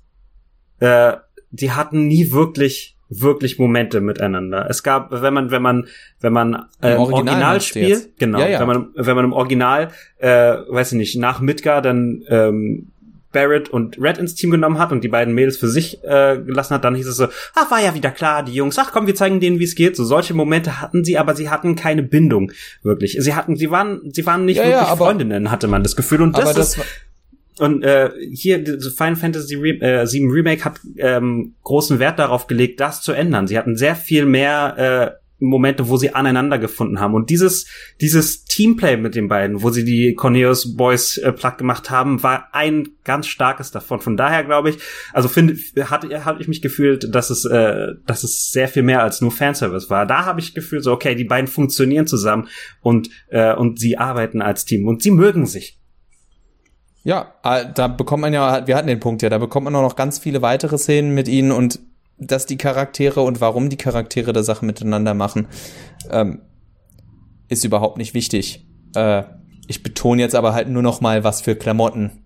äh, die hatten nie wirklich wirklich Momente miteinander. Es gab, wenn man, wenn man, wenn man äh, Im Original, spielt, genau, ja, ja. wenn man, wenn man im Original, äh, weiß ich nicht, nach Midgar dann ähm, Barrett und Red ins Team genommen hat und die beiden Mädels für sich äh, gelassen hat, dann hieß es so, ach, war ja wieder klar, die Jungs, ach komm, wir zeigen denen, wie es geht. So solche Momente hatten sie, aber sie hatten keine Bindung, wirklich. Sie hatten, sie waren, sie waren nicht ja, wirklich ja, aber, Freundinnen, hatte man das Gefühl. Und das, das ist, und äh, hier Final Fantasy Re äh, 7 Remake hat ähm, großen Wert darauf gelegt, das zu ändern. Sie hatten sehr viel mehr Momente, wo sie aneinander gefunden haben. Und dieses, dieses Teamplay mit den beiden, wo sie die Cornelius Boys äh, Plug gemacht haben, war ein ganz starkes davon. Von daher glaube ich, also finde, hatte, hatte ich mich gefühlt, dass es, äh, dass es sehr viel mehr als nur Fanservice war. Da habe ich gefühlt so, okay, die beiden funktionieren zusammen und, äh, und sie arbeiten als Team und sie mögen sich. Ja, äh, da bekommt man ja, wir hatten den Punkt ja, da bekommt man auch noch ganz viele weitere Szenen mit ihnen und dass die Charaktere und warum die Charaktere da Sachen miteinander machen, ähm, ist überhaupt nicht wichtig. Äh, ich betone jetzt aber halt nur noch mal, was für Klamotten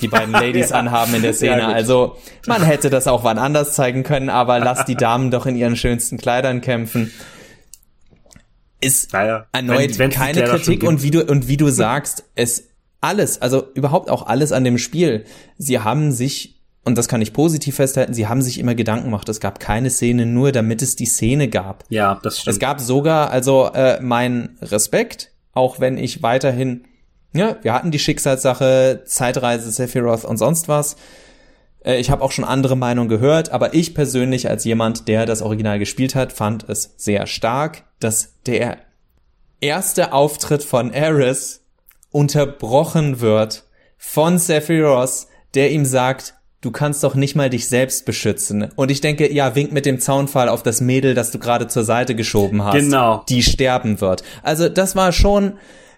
die beiden Ladies ja. anhaben in der Szene. Ja, also man hätte das auch wann anders zeigen können, aber lass die Damen doch in ihren schönsten Kleidern kämpfen. Ist naja, erneut wenn, keine Kritik und wie du und wie du sagst, es alles, also überhaupt auch alles an dem Spiel. Sie haben sich und das kann ich positiv festhalten, sie haben sich immer Gedanken gemacht. Es gab keine Szene nur, damit es die Szene gab. Ja, das stimmt. Es gab sogar, also äh, mein Respekt, auch wenn ich weiterhin, ja, wir hatten die Schicksalssache, Zeitreise, Sephiroth und sonst was. Äh, ich habe auch schon andere Meinungen gehört, aber ich persönlich als jemand, der das Original gespielt hat, fand es sehr stark, dass der erste Auftritt von Ares unterbrochen wird von Sephiroth, der ihm sagt, du kannst doch nicht mal dich selbst beschützen. Und ich denke, ja, wink mit dem Zaunfall auf das Mädel, das du gerade zur Seite geschoben hast. Genau. Die sterben wird. Also das war schon,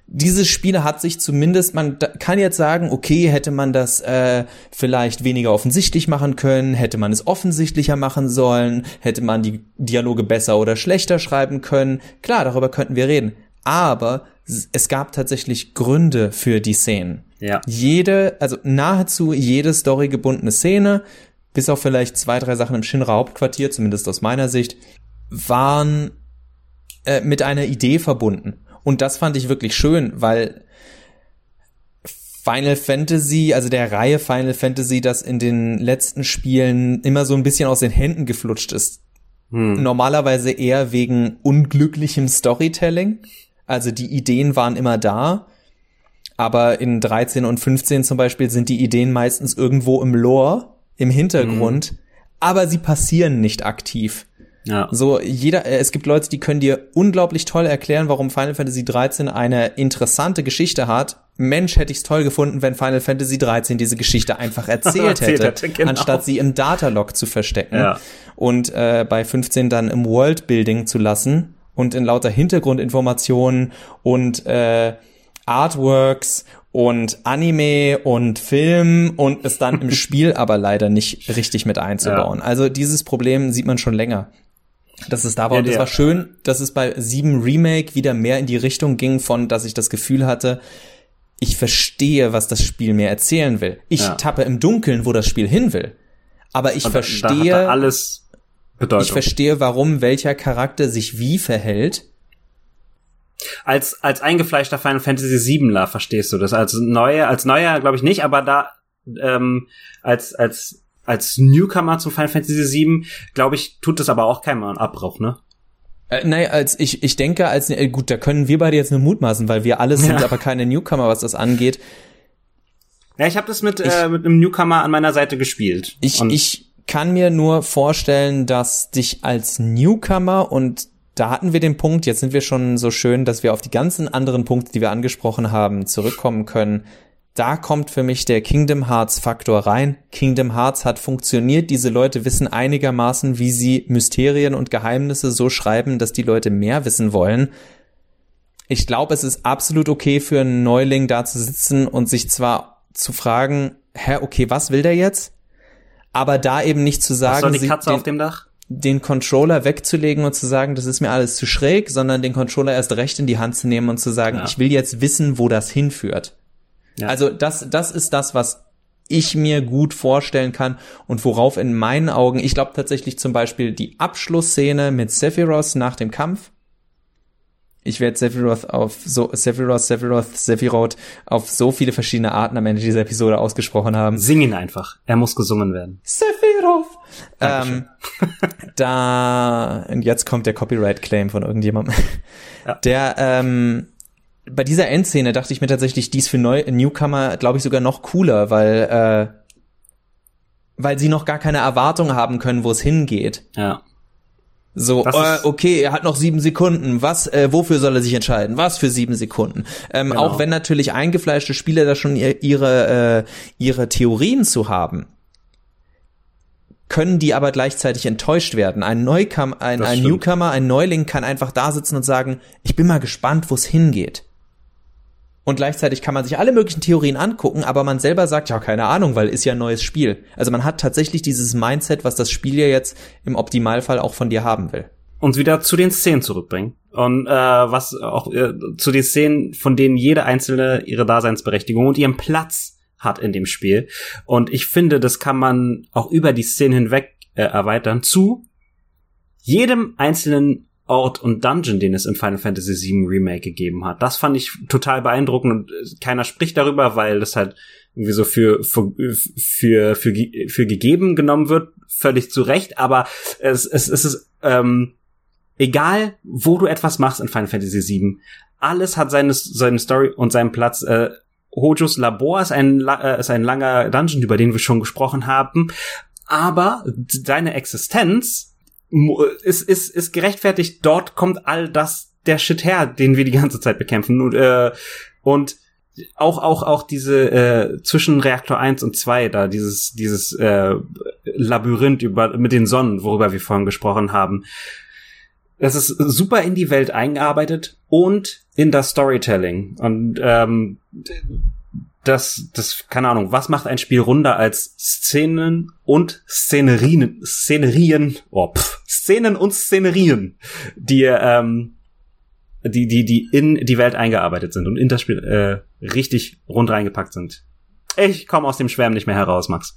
dieses Spiel hat sich zumindest, man kann jetzt sagen, okay, hätte man das äh, vielleicht weniger offensichtlich machen können, hätte man es offensichtlicher machen sollen, hätte man die Dialoge besser oder schlechter schreiben können. Klar, darüber könnten wir reden. Aber es gab tatsächlich Gründe für die Szenen. Ja. Jede, also nahezu jede storygebundene Szene, bis auf vielleicht zwei, drei Sachen im Shinra Hauptquartier, zumindest aus meiner Sicht, waren äh, mit einer Idee verbunden. Und das fand ich wirklich schön, weil Final Fantasy, also der Reihe Final Fantasy, das in den letzten Spielen immer so ein bisschen aus den Händen geflutscht ist. Hm. Normalerweise eher wegen unglücklichem Storytelling. Also die Ideen waren immer da, aber in 13 und 15 zum Beispiel sind die Ideen meistens irgendwo im Lore, im Hintergrund, mhm. aber sie passieren nicht aktiv. Ja. So, jeder, äh, es gibt Leute, die können dir unglaublich toll erklären, warum Final Fantasy 13 eine interessante Geschichte hat. Mensch, hätte ich's toll gefunden, wenn Final Fantasy 13 diese Geschichte einfach erzählt hätte, hätte genau. anstatt sie im Datalog zu verstecken ja. und äh, bei 15 dann im Worldbuilding zu lassen und in lauter Hintergrundinformationen und äh, Artworks und Anime und Film und es dann im Spiel aber leider nicht richtig mit einzubauen. Ja. Also dieses Problem sieht man schon länger. Dass es da war. Ja, und es war schön, dass es bei 7 Remake wieder mehr in die Richtung ging von, dass ich das Gefühl hatte, ich verstehe, was das Spiel mir erzählen will. Ich ja. tappe im Dunkeln, wo das Spiel hin will. Aber ich und verstehe. Da alles Bedeutung. Ich verstehe, warum welcher Charakter sich wie verhält als als eingefleischter Final Fantasy VIIler verstehst du das als neuer als neuer glaube ich nicht aber da ähm, als als als Newcomer zu Final Fantasy VII glaube ich tut das aber auch keinem Abbruch ne äh, nein, als ich, ich denke, als äh, gut, da können wir beide jetzt nur mutmaßen, weil wir alle sind ja. aber keine Newcomer, was das angeht. Ja, ich habe das mit, ich, äh, mit einem Newcomer an meiner Seite gespielt. Ich, ich kann mir nur vorstellen, dass dich als Newcomer und da hatten wir den Punkt, jetzt sind wir schon so schön, dass wir auf die ganzen anderen Punkte, die wir angesprochen haben, zurückkommen können. Da kommt für mich der Kingdom Hearts Faktor rein. Kingdom Hearts hat funktioniert. Diese Leute wissen einigermaßen, wie sie Mysterien und Geheimnisse so schreiben, dass die Leute mehr wissen wollen. Ich glaube, es ist absolut okay für einen Neuling da zu sitzen und sich zwar zu fragen, hä, okay, was will der jetzt? Aber da eben nicht zu sagen, was soll die Katze den, auf dem Dach? den Controller wegzulegen und zu sagen, das ist mir alles zu schräg, sondern den Controller erst recht in die Hand zu nehmen und zu sagen, ja. ich will jetzt wissen, wo das hinführt. Ja. Also das, das ist das, was ich mir gut vorstellen kann und worauf in meinen Augen, ich glaube tatsächlich zum Beispiel die Abschlussszene mit Sephiroth nach dem Kampf, ich werde Sephiroth auf so Sephiroth, Sephiroth, Sephiroth auf so viele verschiedene Arten am Ende dieser Episode ausgesprochen haben. Sing ihn einfach. Er muss gesungen werden. Sephiroth. Ähm, da und jetzt kommt der Copyright Claim von irgendjemandem. Ja. Der ähm, bei dieser Endszene dachte ich mir tatsächlich, dies für Neu Newcomer, glaube ich, sogar noch cooler, weil äh, weil sie noch gar keine Erwartung haben können, wo es hingeht. Ja. So, äh, okay, er hat noch sieben Sekunden. Was, äh, wofür soll er sich entscheiden? Was für sieben Sekunden? Ähm, genau. Auch wenn natürlich eingefleischte Spieler da schon ihre, äh, ihre Theorien zu haben, können die aber gleichzeitig enttäuscht werden. Ein Neukam, ein, ein Newcomer, ein Neuling kann einfach da sitzen und sagen, ich bin mal gespannt, wo es hingeht. Und gleichzeitig kann man sich alle möglichen Theorien angucken, aber man selber sagt, ja, keine Ahnung, weil ist ja ein neues Spiel. Also man hat tatsächlich dieses Mindset, was das Spiel ja jetzt im Optimalfall auch von dir haben will. Und wieder zu den Szenen zurückbringen. Und äh, was auch äh, zu den Szenen, von denen jede einzelne ihre Daseinsberechtigung und ihren Platz hat in dem Spiel. Und ich finde, das kann man auch über die Szenen hinweg äh, erweitern zu jedem einzelnen Ort und Dungeon, den es im Final Fantasy VII Remake gegeben hat. Das fand ich total beeindruckend und äh, keiner spricht darüber, weil das halt irgendwie so für, für, für, für, für gegeben genommen wird, völlig zu Recht, aber es, es, es ist ähm, egal, wo du etwas machst in Final Fantasy VII, alles hat seine, seine Story und seinen Platz. Äh, Hojos Labor ist ein, äh, ist ein langer Dungeon, über den wir schon gesprochen haben, aber seine Existenz ist, ist, ist gerechtfertigt. Dort kommt all das, der Shit her, den wir die ganze Zeit bekämpfen. Und, äh, und auch auch auch diese äh, zwischen Reaktor 1 und 2 da dieses dieses äh, Labyrinth über mit den Sonnen, worüber wir vorhin gesprochen haben. Das ist super in die Welt eingearbeitet und in das Storytelling und ähm, das, das, keine Ahnung, was macht ein Spiel runder als Szenen und Szenerien, Szenerien, oh, pff, Szenen und Szenerien, die, ähm, die, die, die in die Welt eingearbeitet sind und in das Spiel äh, richtig rund reingepackt sind. Ich komme aus dem Schwärmen nicht mehr heraus, Max.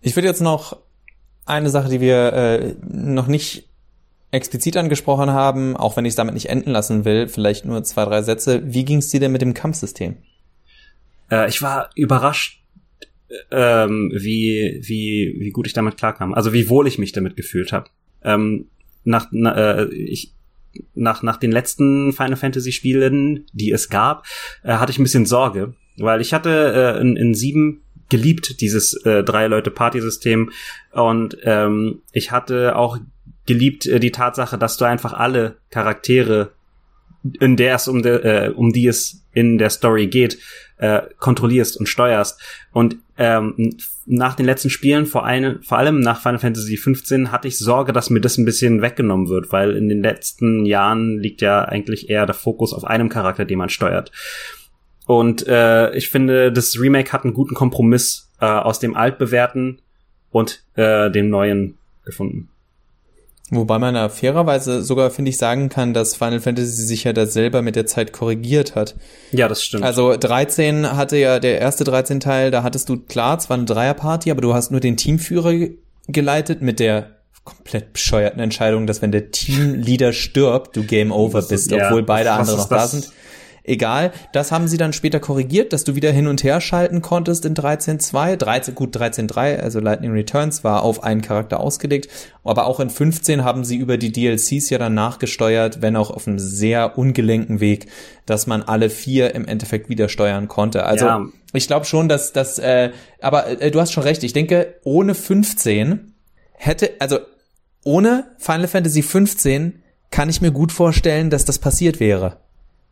Ich würde jetzt noch eine Sache, die wir äh, noch nicht explizit angesprochen haben, auch wenn ich es damit nicht enden lassen will, vielleicht nur zwei, drei Sätze. Wie ging es dir denn mit dem Kampfsystem? Äh, ich war überrascht, ähm, wie, wie, wie gut ich damit klarkam. Also wie wohl ich mich damit gefühlt habe. Ähm, nach, na, äh, ich, nach, nach den letzten Final Fantasy Spielen, die es gab, äh, hatte ich ein bisschen Sorge, weil ich hatte äh, in, in sieben geliebt, dieses äh, drei Leute Party-System und ähm, ich hatte auch geliebt äh, die Tatsache, dass du einfach alle Charaktere, in der es um, de, äh, um die es in der Story geht, äh, kontrollierst und steuerst. Und ähm, nach den letzten Spielen, vor, ein, vor allem nach Final Fantasy 15, hatte ich Sorge, dass mir das ein bisschen weggenommen wird, weil in den letzten Jahren liegt ja eigentlich eher der Fokus auf einem Charakter, den man steuert. Und äh, ich finde, das Remake hat einen guten Kompromiss äh, aus dem altbewährten und äh, dem neuen gefunden. Wobei man da fairerweise sogar, finde ich, sagen kann, dass Final Fantasy sich ja da selber mit der Zeit korrigiert hat. Ja, das stimmt. Also 13 hatte ja der erste 13 Teil, da hattest du klar, zwar eine Dreierparty, aber du hast nur den Teamführer geleitet mit der komplett bescheuerten Entscheidung, dass wenn der Teamleader stirbt, du Game Over bist, ja, obwohl beide andere noch da sind. Egal, das haben sie dann später korrigiert, dass du wieder hin und her schalten konntest in 13.2. 13, gut, 13.3, also Lightning Returns war auf einen Charakter ausgelegt. Aber auch in 15 haben sie über die DLCs ja dann nachgesteuert, wenn auch auf einem sehr ungelenken Weg, dass man alle vier im Endeffekt wieder steuern konnte. Also ja. ich glaube schon, dass das, äh, aber äh, du hast schon recht. Ich denke, ohne 15 hätte, also ohne Final Fantasy 15 kann ich mir gut vorstellen, dass das passiert wäre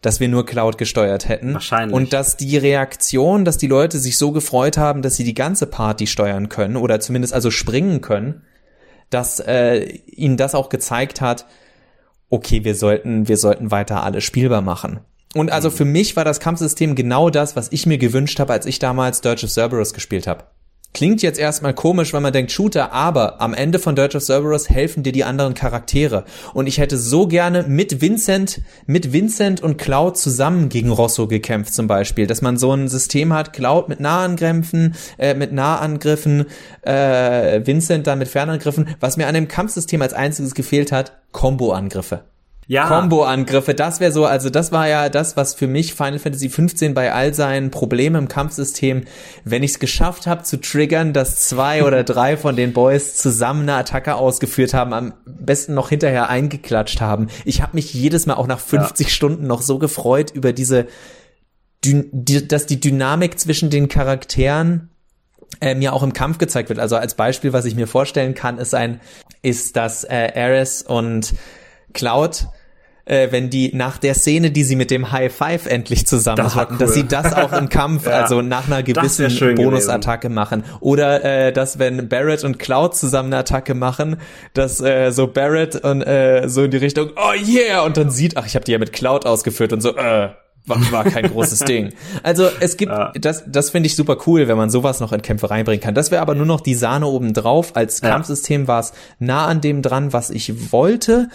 dass wir nur Cloud gesteuert hätten. Wahrscheinlich. Und dass die Reaktion, dass die Leute sich so gefreut haben, dass sie die ganze Party steuern können oder zumindest also springen können, dass äh, ihnen das auch gezeigt hat, okay, wir sollten, wir sollten weiter alle spielbar machen. Und also mhm. für mich war das Kampfsystem genau das, was ich mir gewünscht habe, als ich damals Dirge of Cerberus gespielt habe. Klingt jetzt erstmal komisch, wenn man denkt Shooter, aber am Ende von Dirge of Cerberus helfen dir die anderen Charaktere. Und ich hätte so gerne mit Vincent, mit Vincent und Cloud zusammen gegen Rosso gekämpft zum Beispiel. Dass man so ein System hat, Cloud mit Nahangriffen, äh, mit Nahangriffen, äh, Vincent dann mit Fernangriffen. Was mir an dem Kampfsystem als einziges gefehlt hat, Combo-Angriffe ja. Combo-Angriffe, das wäre so, also das war ja das, was für mich Final Fantasy 15 bei all seinen Problemen im Kampfsystem, wenn ich es geschafft habe zu triggern, dass zwei oder drei von den Boys zusammen eine Attacke ausgeführt haben, am besten noch hinterher eingeklatscht haben. Ich habe mich jedes Mal auch nach 50 ja. Stunden noch so gefreut über diese, dass die Dynamik zwischen den Charakteren äh, mir auch im Kampf gezeigt wird. Also als Beispiel, was ich mir vorstellen kann, ist ein ist, dass äh, Ares und Cloud äh, wenn die nach der Szene, die sie mit dem High Five endlich zusammen Das hatten, cool. dass sie das auch im Kampf, Ja. also nach einer gewissen Bonusattacke machen. Oder äh, dass wenn Barrett und Cloud zusammen eine Attacke machen, dass äh, so Barrett und äh, so in die Richtung, oh yeah, und dann sieht, ach, ich habe die ja mit Cloud ausgeführt und so, äh, war, war kein großes Ding. Also es gibt, Ja. das, das finde ich super cool, wenn man sowas noch in Kämpfe reinbringen kann. Das wäre aber nur noch die Sahne oben drauf. Als Ja. Kampfsystem war es nah an dem dran, was ich wollte.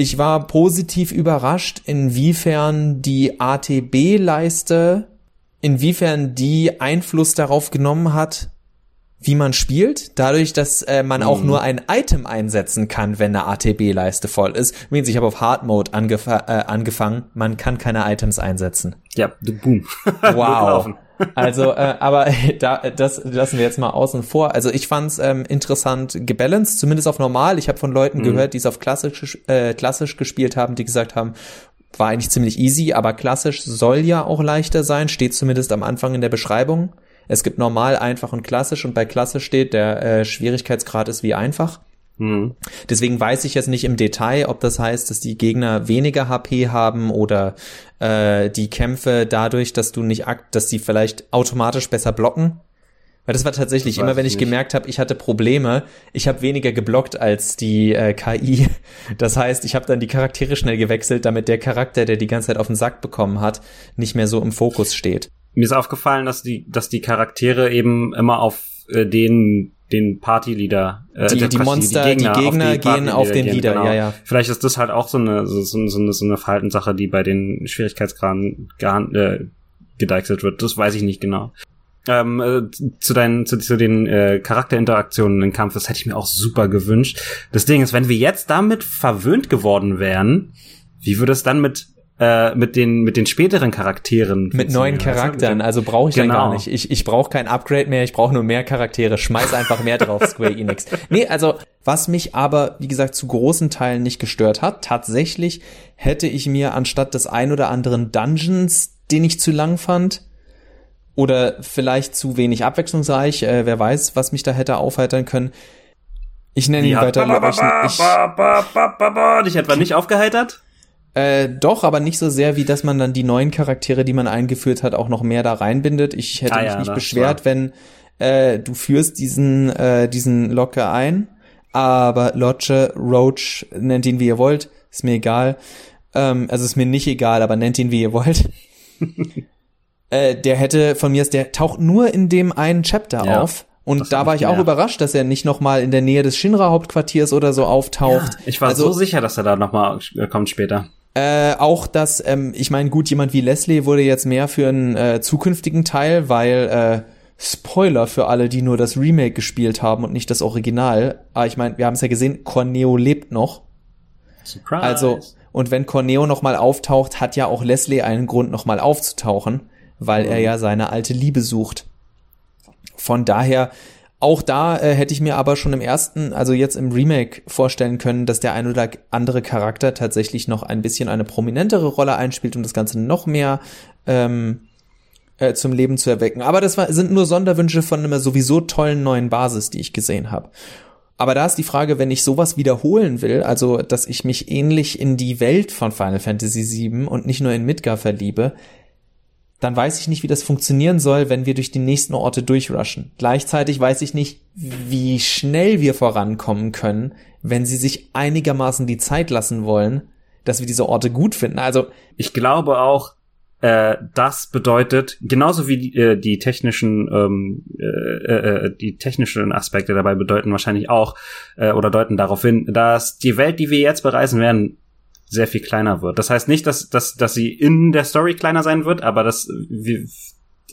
Ich war positiv überrascht, inwiefern die ATB-Leiste, inwiefern die Einfluss darauf genommen hat, wie man spielt, dadurch, dass äh, man auch nur ein Item einsetzen kann, wenn eine ATB-Leiste voll ist. Übrigens, ich habe auf Hard Mode angef äh, angefangen, man kann keine Items einsetzen. Ja, du boom. Wow. Also, äh, aber da, das lassen wir jetzt mal außen vor. Also ich fand's ähm, interessant gebalanced, zumindest auf normal. Ich habe von Leuten gehört, die es auf klassisch, äh, klassisch gespielt haben, die gesagt haben, war eigentlich ziemlich easy, aber klassisch soll ja auch leichter sein, steht zumindest am Anfang in der Beschreibung. Es gibt normal, einfach und klassisch und bei klassisch steht, der äh, Schwierigkeitsgrad ist wie einfach. Hm. Deswegen weiß ich jetzt nicht im Detail, ob das heißt, dass die Gegner weniger HP haben oder äh, die Kämpfe dadurch, dass du nicht akt, dass die vielleicht automatisch besser blocken. Weil das war tatsächlich Das immer, wenn ich ich nicht. gemerkt habe, ich hatte Probleme, ich habe weniger geblockt als die äh, KI. Das heißt, ich habe dann die Charaktere schnell gewechselt, damit der Charakter, der die ganze Zeit auf den Sack bekommen hat, nicht mehr so im Fokus steht. Mir ist aufgefallen, dass die, dass die Charaktere eben immer auf äh, den den Partyleader, äh, Die- die Monster, die Gegner gehen auf den Leader, ja, ja. Vielleicht ist das halt auch so eine so, so, so eine so eine Verhaltenssache, die bei den Schwierigkeitsgraden gehan- äh, gedeichselt wird. Das weiß ich nicht genau. Ähm, äh, zu deinen zu, zu den äh, Charakterinteraktionen im Kampf, das hätte ich mir auch super gewünscht. Das Ding ist, wenn wir jetzt damit verwöhnt geworden wären, wie würde es dann mit äh, mit den mit den späteren Charakteren Mit neuen? Charakteren, also brauche ich dann Genau. gar nicht. Ich, ich brauche kein Upgrade mehr, ich brauche nur mehr Charaktere. Schmeiß einfach mehr drauf, Square Enix. Nee, also was mich aber, wie gesagt, zu großen Teilen nicht gestört hat, tatsächlich hätte ich mir anstatt des ein oder anderen Dungeons, den ich zu lang fand, oder vielleicht zu wenig abwechslungsreich, äh, wer weiß, was mich da hätte aufheitern können. Ich nenne ihn hat weiter. ba, ba, Ich, ba, ich, ba, ba, dich etwa nicht aufgeheitert? Äh, doch, aber nicht so sehr, wie dass man dann die neuen Charaktere, die man eingeführt hat, auch noch mehr da reinbindet. Ich hätte Ah mich ja, nicht beschwert, war- wenn äh, du führst diesen, äh, diesen Locke ein, aber Lodge, Roach, nennt ihn wie ihr wollt, ist mir egal. Ähm, also ist mir nicht egal, aber nennt ihn wie ihr wollt. äh, der hätte von mir, ist- der taucht nur in dem einen Chapter Ja, auf. Und da war ich auch überrascht, dass er nicht noch mal in der Nähe des Shinra-Hauptquartiers oder so auftaucht. Ich war Also- so sicher, dass er da nochmal kommt später. Äh, auch dass, ähm, ich meine, gut, jemand wie Leslie wurde jetzt mehr für einen äh, zukünftigen Teil, weil äh, Spoiler für alle, die nur das Remake gespielt haben und nicht das Original. Aber ich meine, wir haben es ja gesehen, Corneo lebt noch. Surprise. Also, und wenn Corneo noch mal auftaucht, hat ja auch Leslie einen Grund, noch mal aufzutauchen, weil er ja seine alte Liebe sucht. Von daher, auch da äh, hätte ich mir aber schon im ersten, also jetzt im Remake vorstellen können, dass der ein oder andere Charakter tatsächlich noch ein bisschen eine prominentere Rolle einspielt, um das Ganze noch mehr ähm, äh, zum Leben zu erwecken. Aber das war, sind nur Sonderwünsche von einer sowieso tollen neuen Basis, die ich gesehen habe. Aber da ist die Frage, wenn ich sowas wiederholen will, also dass ich mich ähnlich in die Welt von Final Fantasy VII und nicht nur in Midgar verliebe, dann weiß ich nicht, wie das funktionieren soll, wenn wir durch die nächsten Orte durchrushen. Gleichzeitig weiß ich nicht, wie schnell wir vorankommen können, wenn sie sich einigermaßen die Zeit lassen wollen, dass wir diese Orte gut finden. Also ich glaube auch, äh, das bedeutet, genauso wie die, äh, die technischen, ähm, äh, äh, die technischen Aspekte dabei bedeuten wahrscheinlich auch, äh, oder deuten darauf hin, dass die Welt, die wir jetzt bereisen werden, sehr viel kleiner wird. Das heißt nicht, dass, dass, dass sie in der Story kleiner sein wird, aber dass wir,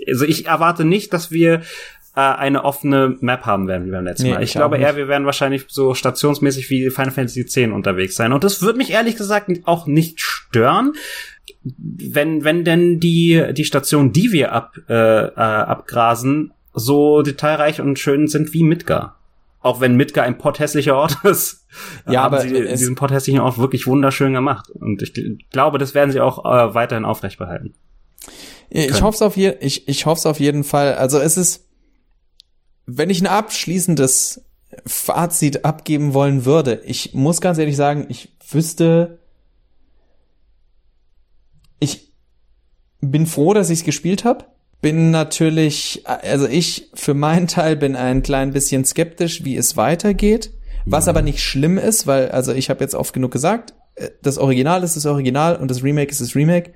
also ich erwarte nicht, dass wir äh, eine offene Map haben werden wie beim letzten Nee, Mal. Ich, glaube eher, wir werden wahrscheinlich so stationsmäßig wie Final Fantasy X unterwegs sein. Und das wird mich ehrlich gesagt auch nicht stören, wenn, wenn denn die, die Stationen, die wir ab, äh, äh, abgrasen, so detailreich und schön sind wie Midgar. Auch wenn Midgar ein potthässlicher Ort ist, Ja, haben aber sie es- diesen potthässlichen Ort wirklich wunderschön gemacht. Und ich gl- glaube, das werden sie auch äh, weiterhin aufrecht behalten. Ich können. hoffe es auf, je ich, ich hoff's auf jeden Fall. Also es ist, wenn ich ein abschließendes Fazit abgeben wollen würde, ich muss ganz ehrlich sagen, ich wüsste, ich bin froh, dass ich es gespielt habe. Bin natürlich, also ich für meinen Teil bin ein klein bisschen skeptisch, wie es weitergeht. Was aber nicht schlimm ist, weil, also ich habe jetzt oft genug gesagt, äh, das Original ist das Original und das Remake ist das Remake.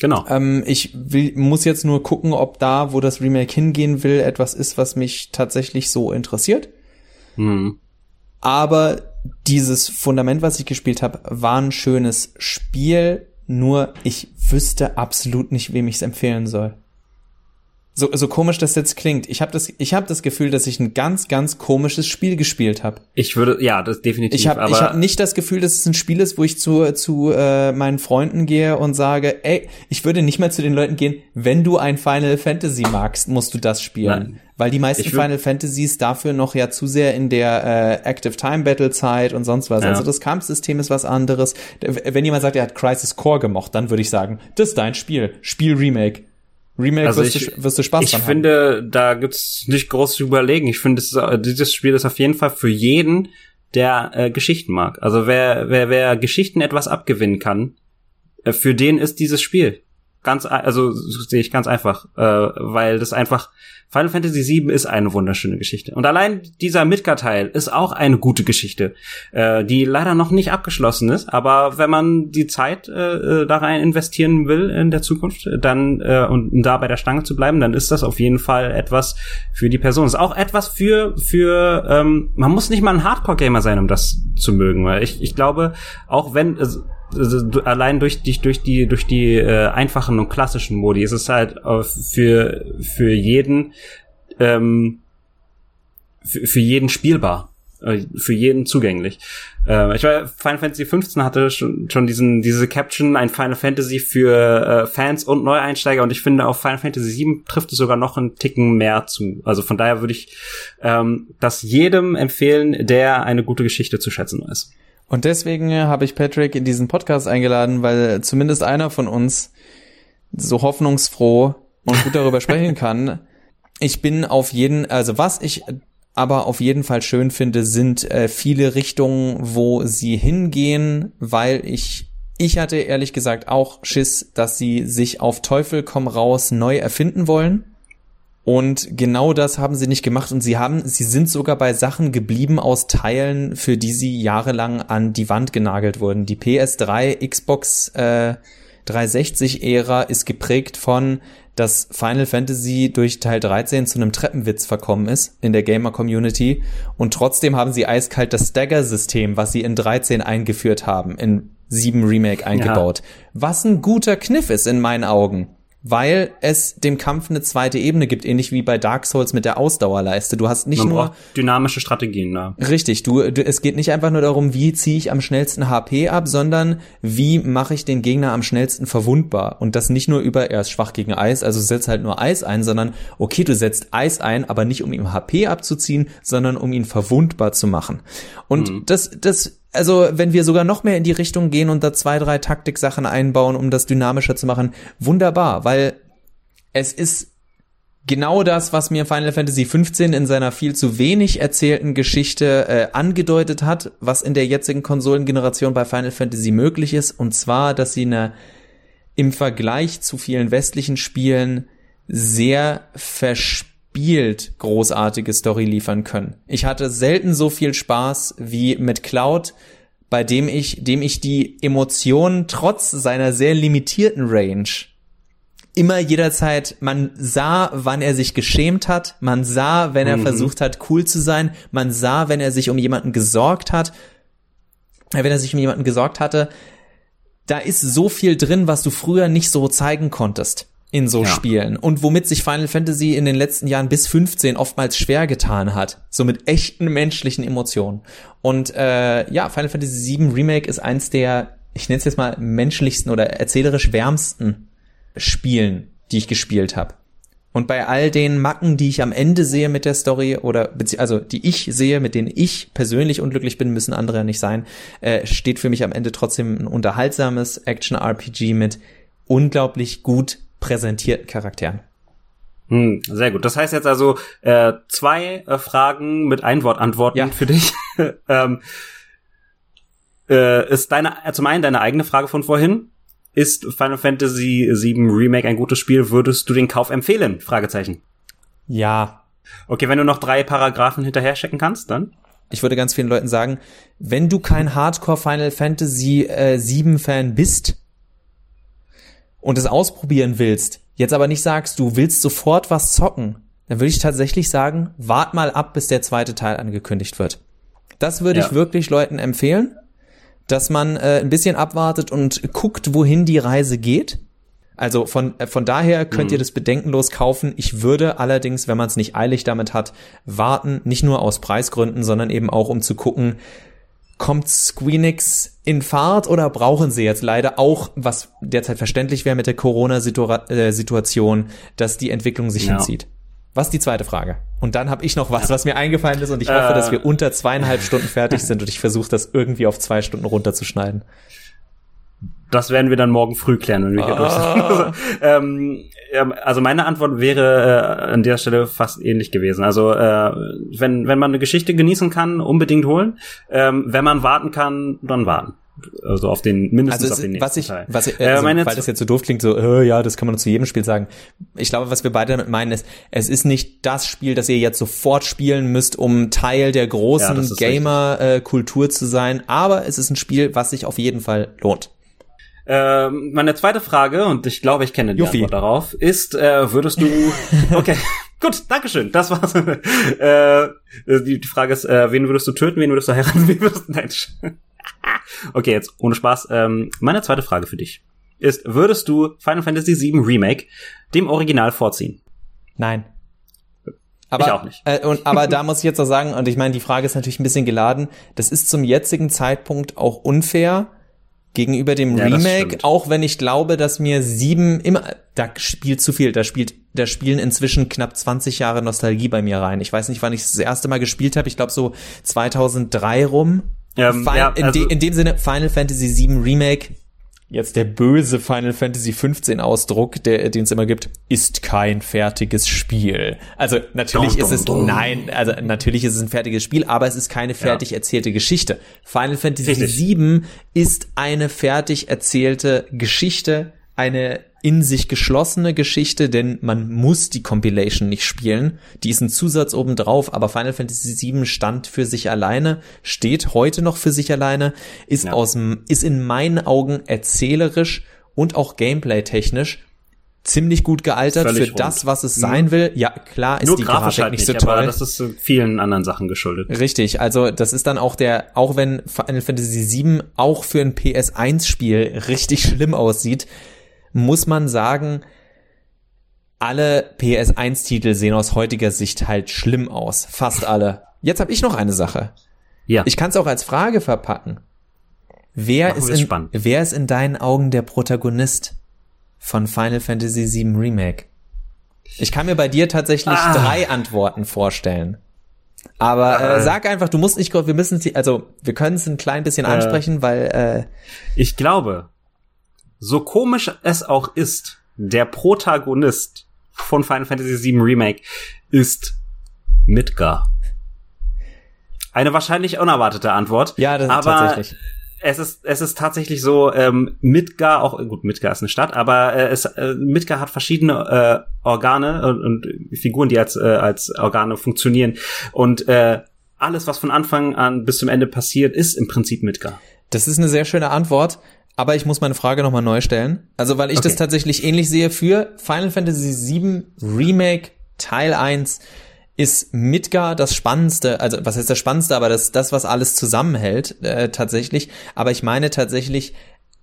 Genau. Ähm, ich will, muss jetzt nur gucken, ob da, wo das Remake hingehen will, etwas ist, was mich tatsächlich so interessiert. Mhm. Aber dieses Fundament, was ich gespielt habe, war ein schönes Spiel. Nur ich wüsste absolut nicht, wem ich es empfehlen soll. So, so komisch das jetzt klingt. Ich habe das, ich habe das Gefühl, dass ich ein ganz, ganz komisches Spiel gespielt habe. Ich würde, ja, das definitiv. Ich habe, ich habe nicht das Gefühl, dass es ein Spiel ist, wo ich zu zu äh, meinen Freunden gehe und sage, ey, ich würde nicht mal zu den Leuten gehen, wenn du ein Final Fantasy magst, musst du das spielen, Nein. weil die meisten Final Fantasies dafür noch ja zu sehr in der äh, Active Time Battle Zeit und sonst was. Ja. Also das Kampfsystem ist was anderes. Wenn jemand sagt, er hat Crisis Core gemocht, dann würde ich sagen, das ist dein Spiel, Spiel Remake. Remake also wirst, ich, du, wirst du Spaß ich dran Ich finde, da gibt's nicht groß zu überlegen. Ich finde, dieses Spiel ist auf jeden Fall für jeden, der äh, Geschichten mag. Also wer, wer, wer Geschichten etwas abgewinnen kann, äh, für den ist dieses Spiel. Ganz, also sehe ich ganz einfach, äh, weil das einfach Final Fantasy VII ist eine wunderschöne Geschichte. Und allein dieser Midgar-Teil ist auch eine gute Geschichte, äh, die leider noch nicht abgeschlossen ist. Aber wenn man die Zeit äh, äh da rein investieren will in der Zukunft, dann äh, und da bei der Stange zu bleiben, dann ist das auf jeden Fall etwas für die Person. Ist auch etwas für für ähm, man muss nicht mal ein Hardcore-Gamer sein, um das zu mögen. Weil ich, ich glaube, auch wenn also, allein durch die durch die durch die äh, einfachen und klassischen Modi ist es halt äh, für für jeden ähm, für, für jeden spielbar äh, für jeden zugänglich. Äh, ich war Final Fantasy 15 hatte schon, schon diesen diese Caption ein Final Fantasy für äh, Fans und Neueinsteiger und ich finde auf Final Fantasy 7 trifft es sogar noch einen Ticken mehr zu. Also von daher würde ich ähm, das jedem empfehlen, der eine gute Geschichte zu schätzen weiß. Und deswegen habe ich Patrick in diesen Podcast eingeladen, weil zumindest einer von uns so hoffnungsfroh und gut darüber sprechen kann. Ich bin auf jeden, also was ich aber auf jeden Fall schön finde, sind äh, viele Richtungen, wo sie hingehen, weil ich ich hatte ehrlich gesagt auch Schiss, dass sie sich auf Teufel komm raus neu erfinden wollen und genau das haben sie nicht gemacht und sie haben, sie sind sogar bei Sachen geblieben aus Teilen, für die sie jahrelang an die Wand genagelt wurden. Die PS3, Xbox äh, 360-Ära ist geprägt von, dass Final Fantasy durch Teil 13 zu einem Treppenwitz verkommen ist in der Gamer-Community und trotzdem haben sie eiskalt das Stagger-System, was sie in 13 eingeführt haben, in 7 Remake eingebaut. Ja. Was ein guter Kniff ist in meinen Augen weil es dem Kampf eine zweite Ebene gibt, ähnlich wie bei Dark Souls mit der Ausdauerleiste. Du hast nicht Man nur dynamische Strategien da. Richtig, du, du es geht nicht einfach nur darum, wie ziehe ich am schnellsten HP ab, sondern wie mache ich den Gegner am schnellsten verwundbar und das nicht nur über er ist schwach gegen Eis, also setz halt nur Eis ein, sondern okay, du setzt Eis ein, aber nicht um ihm HP abzuziehen, sondern um ihn verwundbar zu machen. Und mhm. das das also wenn wir sogar noch mehr in die Richtung gehen und da zwei, drei Taktiksachen einbauen, um das dynamischer zu machen, wunderbar, weil es ist genau das, was mir Final Fantasy XV in seiner viel zu wenig erzählten Geschichte äh, angedeutet hat, was in der jetzigen Konsolengeneration bei Final Fantasy möglich ist, und zwar, dass sie eine im Vergleich zu vielen westlichen Spielen sehr verspielt gespielt großartige Story liefern können. Ich hatte selten so viel Spaß wie mit Cloud, bei dem ich, dem ich die Emotionen trotz seiner sehr limitierten Range immer jederzeit, man sah, wann er sich geschämt hat, man sah, wenn er mhm. versucht hat, cool zu sein, man sah, wenn er sich um jemanden gesorgt hat, äh, wenn er sich um jemanden gesorgt hatte, da ist so viel drin, was du früher nicht so zeigen konntest in so ja. Spielen und womit sich Final Fantasy in den letzten Jahren bis 15 oftmals schwer getan hat, so mit echten menschlichen Emotionen. Und äh, ja, Final Fantasy VII Remake ist eins der, ich nenne es jetzt mal menschlichsten oder erzählerisch wärmsten Spielen, die ich gespielt habe. Und bei all den Macken, die ich am Ende sehe mit der Story oder also die ich sehe, mit denen ich persönlich unglücklich bin, müssen andere ja nicht sein, äh, steht für mich am Ende trotzdem ein unterhaltsames Action-RPG mit unglaublich gut präsentierten Charakteren. Hm, sehr gut. Das heißt jetzt also äh, zwei äh, Fragen mit Einwortantworten ja. für dich. ähm, äh, ist deine äh, zum einen deine eigene Frage von vorhin. Ist Final Fantasy VII Remake ein gutes Spiel? Würdest du den Kauf empfehlen? Fragezeichen. Ja. Okay, wenn du noch drei Paragraphen hinterher checken kannst, dann? Ich würde ganz vielen Leuten sagen, wenn du kein Hardcore Final Fantasy äh, 7 Fan bist und es ausprobieren willst, jetzt aber nicht sagst, du willst sofort was zocken, dann würde ich tatsächlich sagen, wart mal ab, bis der zweite Teil angekündigt wird. Das würde ja. ich wirklich Leuten empfehlen dass man äh, ein bisschen abwartet und guckt, wohin die Reise geht. Also von, äh, von daher könnt mhm. ihr das bedenkenlos kaufen. Ich würde allerdings, wenn man es nicht eilig damit hat, warten, nicht nur aus Preisgründen, sondern eben auch um zu gucken, kommt Squeenix in Fahrt oder brauchen sie jetzt leider auch, was derzeit verständlich wäre mit der Corona-Situation, äh, dass die Entwicklung sich ja. hinzieht? Was ist die zweite Frage? Und dann habe ich noch was, was mir eingefallen ist und ich hoffe, äh, dass wir unter zweieinhalb Stunden fertig sind und ich versuche das irgendwie auf zwei Stunden runterzuschneiden. Das werden wir dann morgen früh klären, wenn wir hier ah. durch sind. ähm, also meine Antwort wäre äh, an der Stelle fast ähnlich gewesen. Also äh, wenn, wenn man eine Geschichte genießen kann, unbedingt holen. Ähm, wenn man warten kann, dann warten also auf den mindestens also auf den nächsten was ich, Teil. Was ich, äh, also, äh, weil das jetzt so doof klingt, so äh, ja, das kann man zu jedem Spiel sagen. Ich glaube, was wir beide damit meinen ist, es ist nicht das Spiel, das ihr jetzt sofort spielen müsst, um Teil der großen ja, Gamer-Kultur äh, zu sein, aber es ist ein Spiel, was sich auf jeden Fall lohnt. Ähm, meine zweite Frage, und ich glaube, ich kenne die Juffy. Antwort darauf, ist, äh, würdest du, okay, gut, Dankeschön, das war's. äh, die, die Frage ist, äh, wen würdest du töten, wen würdest du heiraten, wen würdest du, nein, okay, jetzt ohne Spaß. Ähm, meine zweite Frage für dich ist, würdest du Final Fantasy VII Remake dem Original vorziehen? Nein. Aber, ich auch nicht. Äh, und, aber da muss ich jetzt auch sagen, und ich meine, die Frage ist natürlich ein bisschen geladen, das ist zum jetzigen Zeitpunkt auch unfair gegenüber dem ja, Remake, auch wenn ich glaube, dass mir sieben immer, da spielt zu viel, da spielt, da spielen inzwischen knapp 20 Jahre Nostalgie bei mir rein. Ich weiß nicht, wann ich das erste Mal gespielt habe, ich glaube so 2003 rum. Ähm, ja, in, de, also in, dem Sinne Final Fantasy VII Remake, jetzt der böse Final Fantasy 15 Ausdruck, der den es immer gibt, ist kein fertiges Spiel. Also natürlich dun, ist es dun, nein, also natürlich ist es ein fertiges Spiel, aber es ist keine fertig ja. erzählte Geschichte. Final Fantasy Richtig. VII ist eine fertig erzählte Geschichte, eine in sich geschlossene Geschichte, denn man muss die Compilation nicht spielen. Die ist ein Zusatz obendrauf, aber Final Fantasy VII stand für sich alleine, steht heute noch für sich alleine, ist ja. aus ist in meinen Augen erzählerisch und auch gameplay-technisch ziemlich gut gealtert Völlig für rund. das, was es sein will. Ja, klar ist Nur die Grafik halt nicht so toll. Aber das ist vielen anderen Sachen geschuldet. Richtig, also das ist dann auch der, auch wenn Final Fantasy VII auch für ein PS1-Spiel richtig schlimm aussieht, muss man sagen, alle PS1-Titel sehen aus heutiger Sicht halt schlimm aus. Fast alle. Jetzt habe ich noch eine Sache. Ja. Ich kann es auch als Frage verpacken. Wer ist, in, wer ist in deinen Augen der Protagonist von Final Fantasy VII Remake? Ich kann mir bei dir tatsächlich ah. drei Antworten vorstellen. Aber äh, äh, sag einfach, du musst nicht, wir müssen sie, also wir können es ein klein bisschen äh, ansprechen, weil äh, ich glaube, so komisch es auch ist, der Protagonist von Final Fantasy VII Remake ist Midgar. Eine wahrscheinlich unerwartete Antwort. Ja, das ist aber tatsächlich. Es ist, es ist tatsächlich so, ähm, Midgar, auch, gut, Midgar ist eine Stadt, aber äh, es, äh, Midgar hat verschiedene äh, Organe und, und Figuren, die als, äh, als Organe funktionieren. Und äh, alles, was von Anfang an bis zum Ende passiert, ist im Prinzip Midgar. Das ist eine sehr schöne Antwort. Aber ich muss meine Frage nochmal neu stellen. Also, weil ich okay. das tatsächlich ähnlich sehe für Final Fantasy VII Remake Teil 1 ist Midgar das Spannendste, also was heißt das Spannendste, aber das, das was alles zusammenhält, äh, tatsächlich. Aber ich meine tatsächlich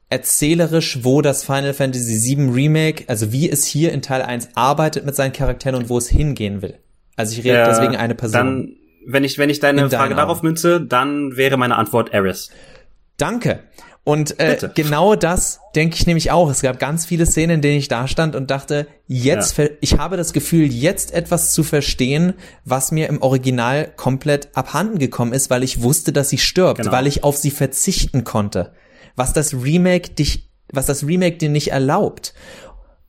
erzählerisch, wo das Final Fantasy VII Remake, also wie es hier in Teil 1 arbeitet mit seinen Charakteren und wo es hingehen will. Also ich rede äh, deswegen eine Person. Dann, wenn ich, wenn ich deine Frage darauf münze, dann wäre meine Antwort Eris. Danke. Und äh, genau das denke ich nämlich auch. Es gab ganz viele Szenen, in denen ich da stand und dachte, jetzt, ja. ich habe das Gefühl, jetzt etwas zu verstehen, was mir im Original komplett abhanden gekommen ist, weil ich wusste, dass sie stirbt, genau. weil ich auf sie verzichten konnte. Was das Remake dich, was das Remake dir nicht erlaubt.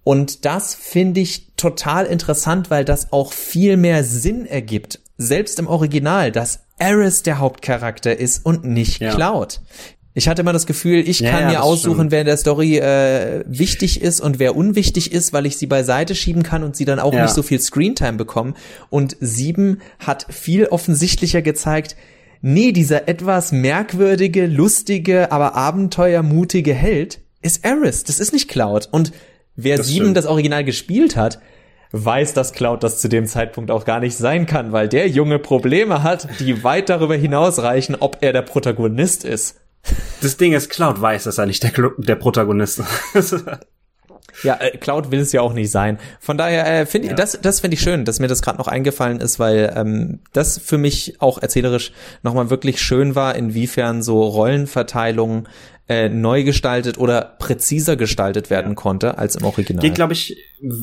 Und das finde ich total interessant, weil das auch viel mehr Sinn ergibt, selbst im Original, dass Eris der Hauptcharakter ist und nicht ja. Cloud. Ich hatte immer das Gefühl, ich kann ja, mir aussuchen, stimmt. wer in der Story äh, wichtig ist und wer unwichtig ist, weil ich sie beiseite schieben kann und sie dann auch ja. nicht so viel Screentime bekommen. Und sieben hat viel offensichtlicher gezeigt, nee, dieser etwas merkwürdige, lustige, aber abenteuermutige Held ist Eris. Das ist nicht Cloud. Und wer das sieben stimmt. das Original gespielt hat, weiß, dass Cloud das zu dem Zeitpunkt auch gar nicht sein kann, weil der Junge Probleme hat, die weit darüber hinausreichen, ob er der Protagonist ist. Das Ding ist, Cloud weiß, dass er nicht der, der Protagonist ist. Ja, äh, Cloud will es ja auch nicht sein. Von daher äh, finde ich, ja. das, das finde ich schön, dass mir das gerade noch eingefallen ist, weil ähm, das für mich auch erzählerisch nochmal wirklich schön war, inwiefern so Rollenverteilung äh, neu gestaltet oder präziser gestaltet werden konnte als im Original. Geht, glaube ich,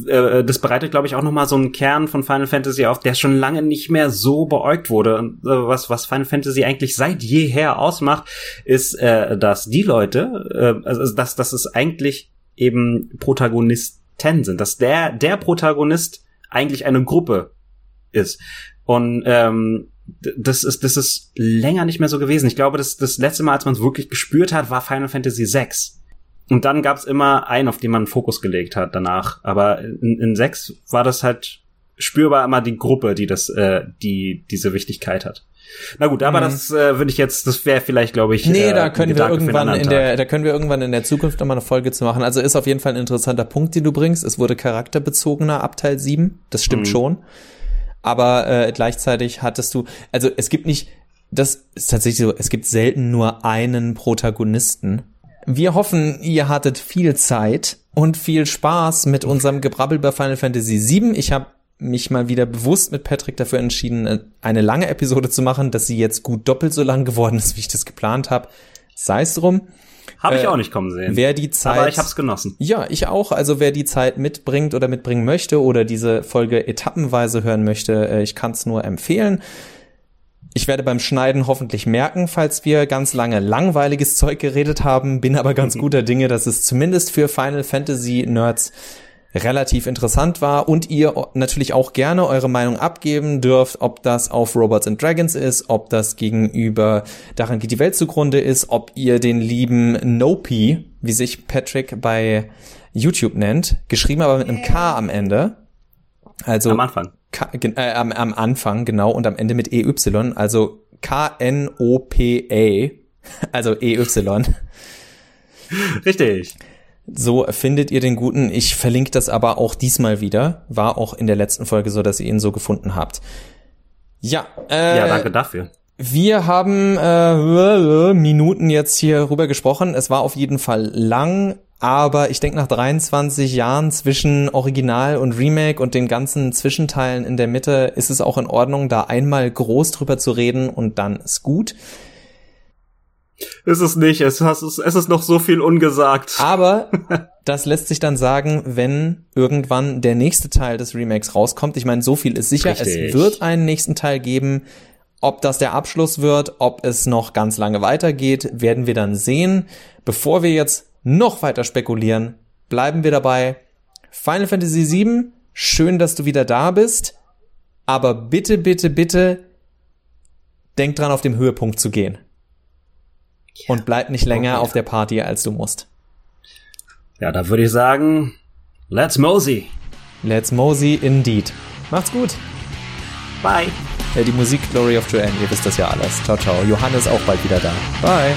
äh, das bereitet, glaube ich, auch nochmal so einen Kern von Final Fantasy auf, der schon lange nicht mehr so beäugt wurde. Und äh, was, was Final Fantasy eigentlich seit jeher ausmacht, ist, äh, dass die Leute, äh, also dass, dass es eigentlich eben Protagonisten sind, dass der, der Protagonist eigentlich eine Gruppe ist. Und ähm, das ist, das ist länger nicht mehr so gewesen. Ich glaube, das, das letzte Mal, als man es wirklich gespürt hat, war Final Fantasy VI. Und dann gab es immer einen, auf den man Fokus gelegt hat danach. Aber in, in 6 war das halt spürbar immer die Gruppe, die das, äh, die diese Wichtigkeit hat. Na gut, aber mhm. das äh, würde ich jetzt, das wäre vielleicht, glaube ich. Nee, äh, da können wir irgendwann in der, da können wir irgendwann in der Zukunft nochmal eine Folge zu machen. Also ist auf jeden Fall ein interessanter Punkt, den du bringst. Es wurde charakterbezogener ab Teil 7. Das stimmt mhm. schon aber äh, gleichzeitig hattest du, also es gibt nicht, das ist tatsächlich so, es gibt selten nur einen Protagonisten. Wir hoffen, ihr hattet viel Zeit und viel Spaß mit unserem Gebrabbel über Final Fantasy VII. Ich habe mich mal wieder bewusst mit Patrick dafür entschieden, äh, eine lange Episode zu machen, dass sie jetzt gut doppelt so lang geworden ist, wie ich das geplant habe. Sei es drum. Habe ich äh, auch nicht kommen sehen. Wer die Zeit, aber ich habe es genossen. Ja, ich auch. Also wer die Zeit mitbringt oder mitbringen möchte oder diese Folge etappenweise hören möchte, äh, ich kann es nur empfehlen. Ich werde beim Schneiden hoffentlich merken, falls wir ganz lange langweiliges Zeug geredet haben, bin aber ganz guter Dinge, dass es zumindest für Final Fantasy Nerds relativ interessant war und ihr natürlich auch gerne eure Meinung abgeben dürft, ob das auf Robots and Dragons ist, ob das gegenüber Daran geht die Welt zugrunde ist, ob ihr den lieben Nopi, wie sich Patrick bei YouTube nennt, geschrieben aber mit einem K am Ende. Also am Anfang. K, äh, am, am Anfang, genau, und am Ende mit EY, also K-N-O-P-A, also EY. Richtig. So findet ihr den guten. Ich verlinke das aber auch diesmal wieder. War auch in der letzten Folge so, dass ihr ihn so gefunden habt. Ja. Äh, ja, danke dafür. Wir haben äh, Minuten jetzt hier rüber gesprochen. Es war auf jeden Fall lang, aber ich denke nach 23 Jahren zwischen Original und Remake und den ganzen Zwischenteilen in der Mitte ist es auch in Ordnung, da einmal groß drüber zu reden und dann ist gut. Ist es nicht, es, es ist noch so viel ungesagt. Aber das lässt sich dann sagen, wenn irgendwann der nächste Teil des Remakes rauskommt. Ich meine, so viel ist sicher, Richtig. es wird einen nächsten Teil geben. Ob das der Abschluss wird, ob es noch ganz lange weitergeht, werden wir dann sehen. Bevor wir jetzt noch weiter spekulieren, bleiben wir dabei. Final Fantasy VII, schön, dass du wieder da bist. Aber bitte, bitte, bitte, denk dran, auf dem Höhepunkt zu gehen und bleib nicht länger okay. auf der Party, als du musst. Ja, da würde ich sagen, let's mosey. Let's mosey indeed. Macht's gut. Bye. Ja, die Musik Glory of Joanne, ihr wisst das ja alles. Ciao, ciao. Johannes auch bald wieder da. Bye.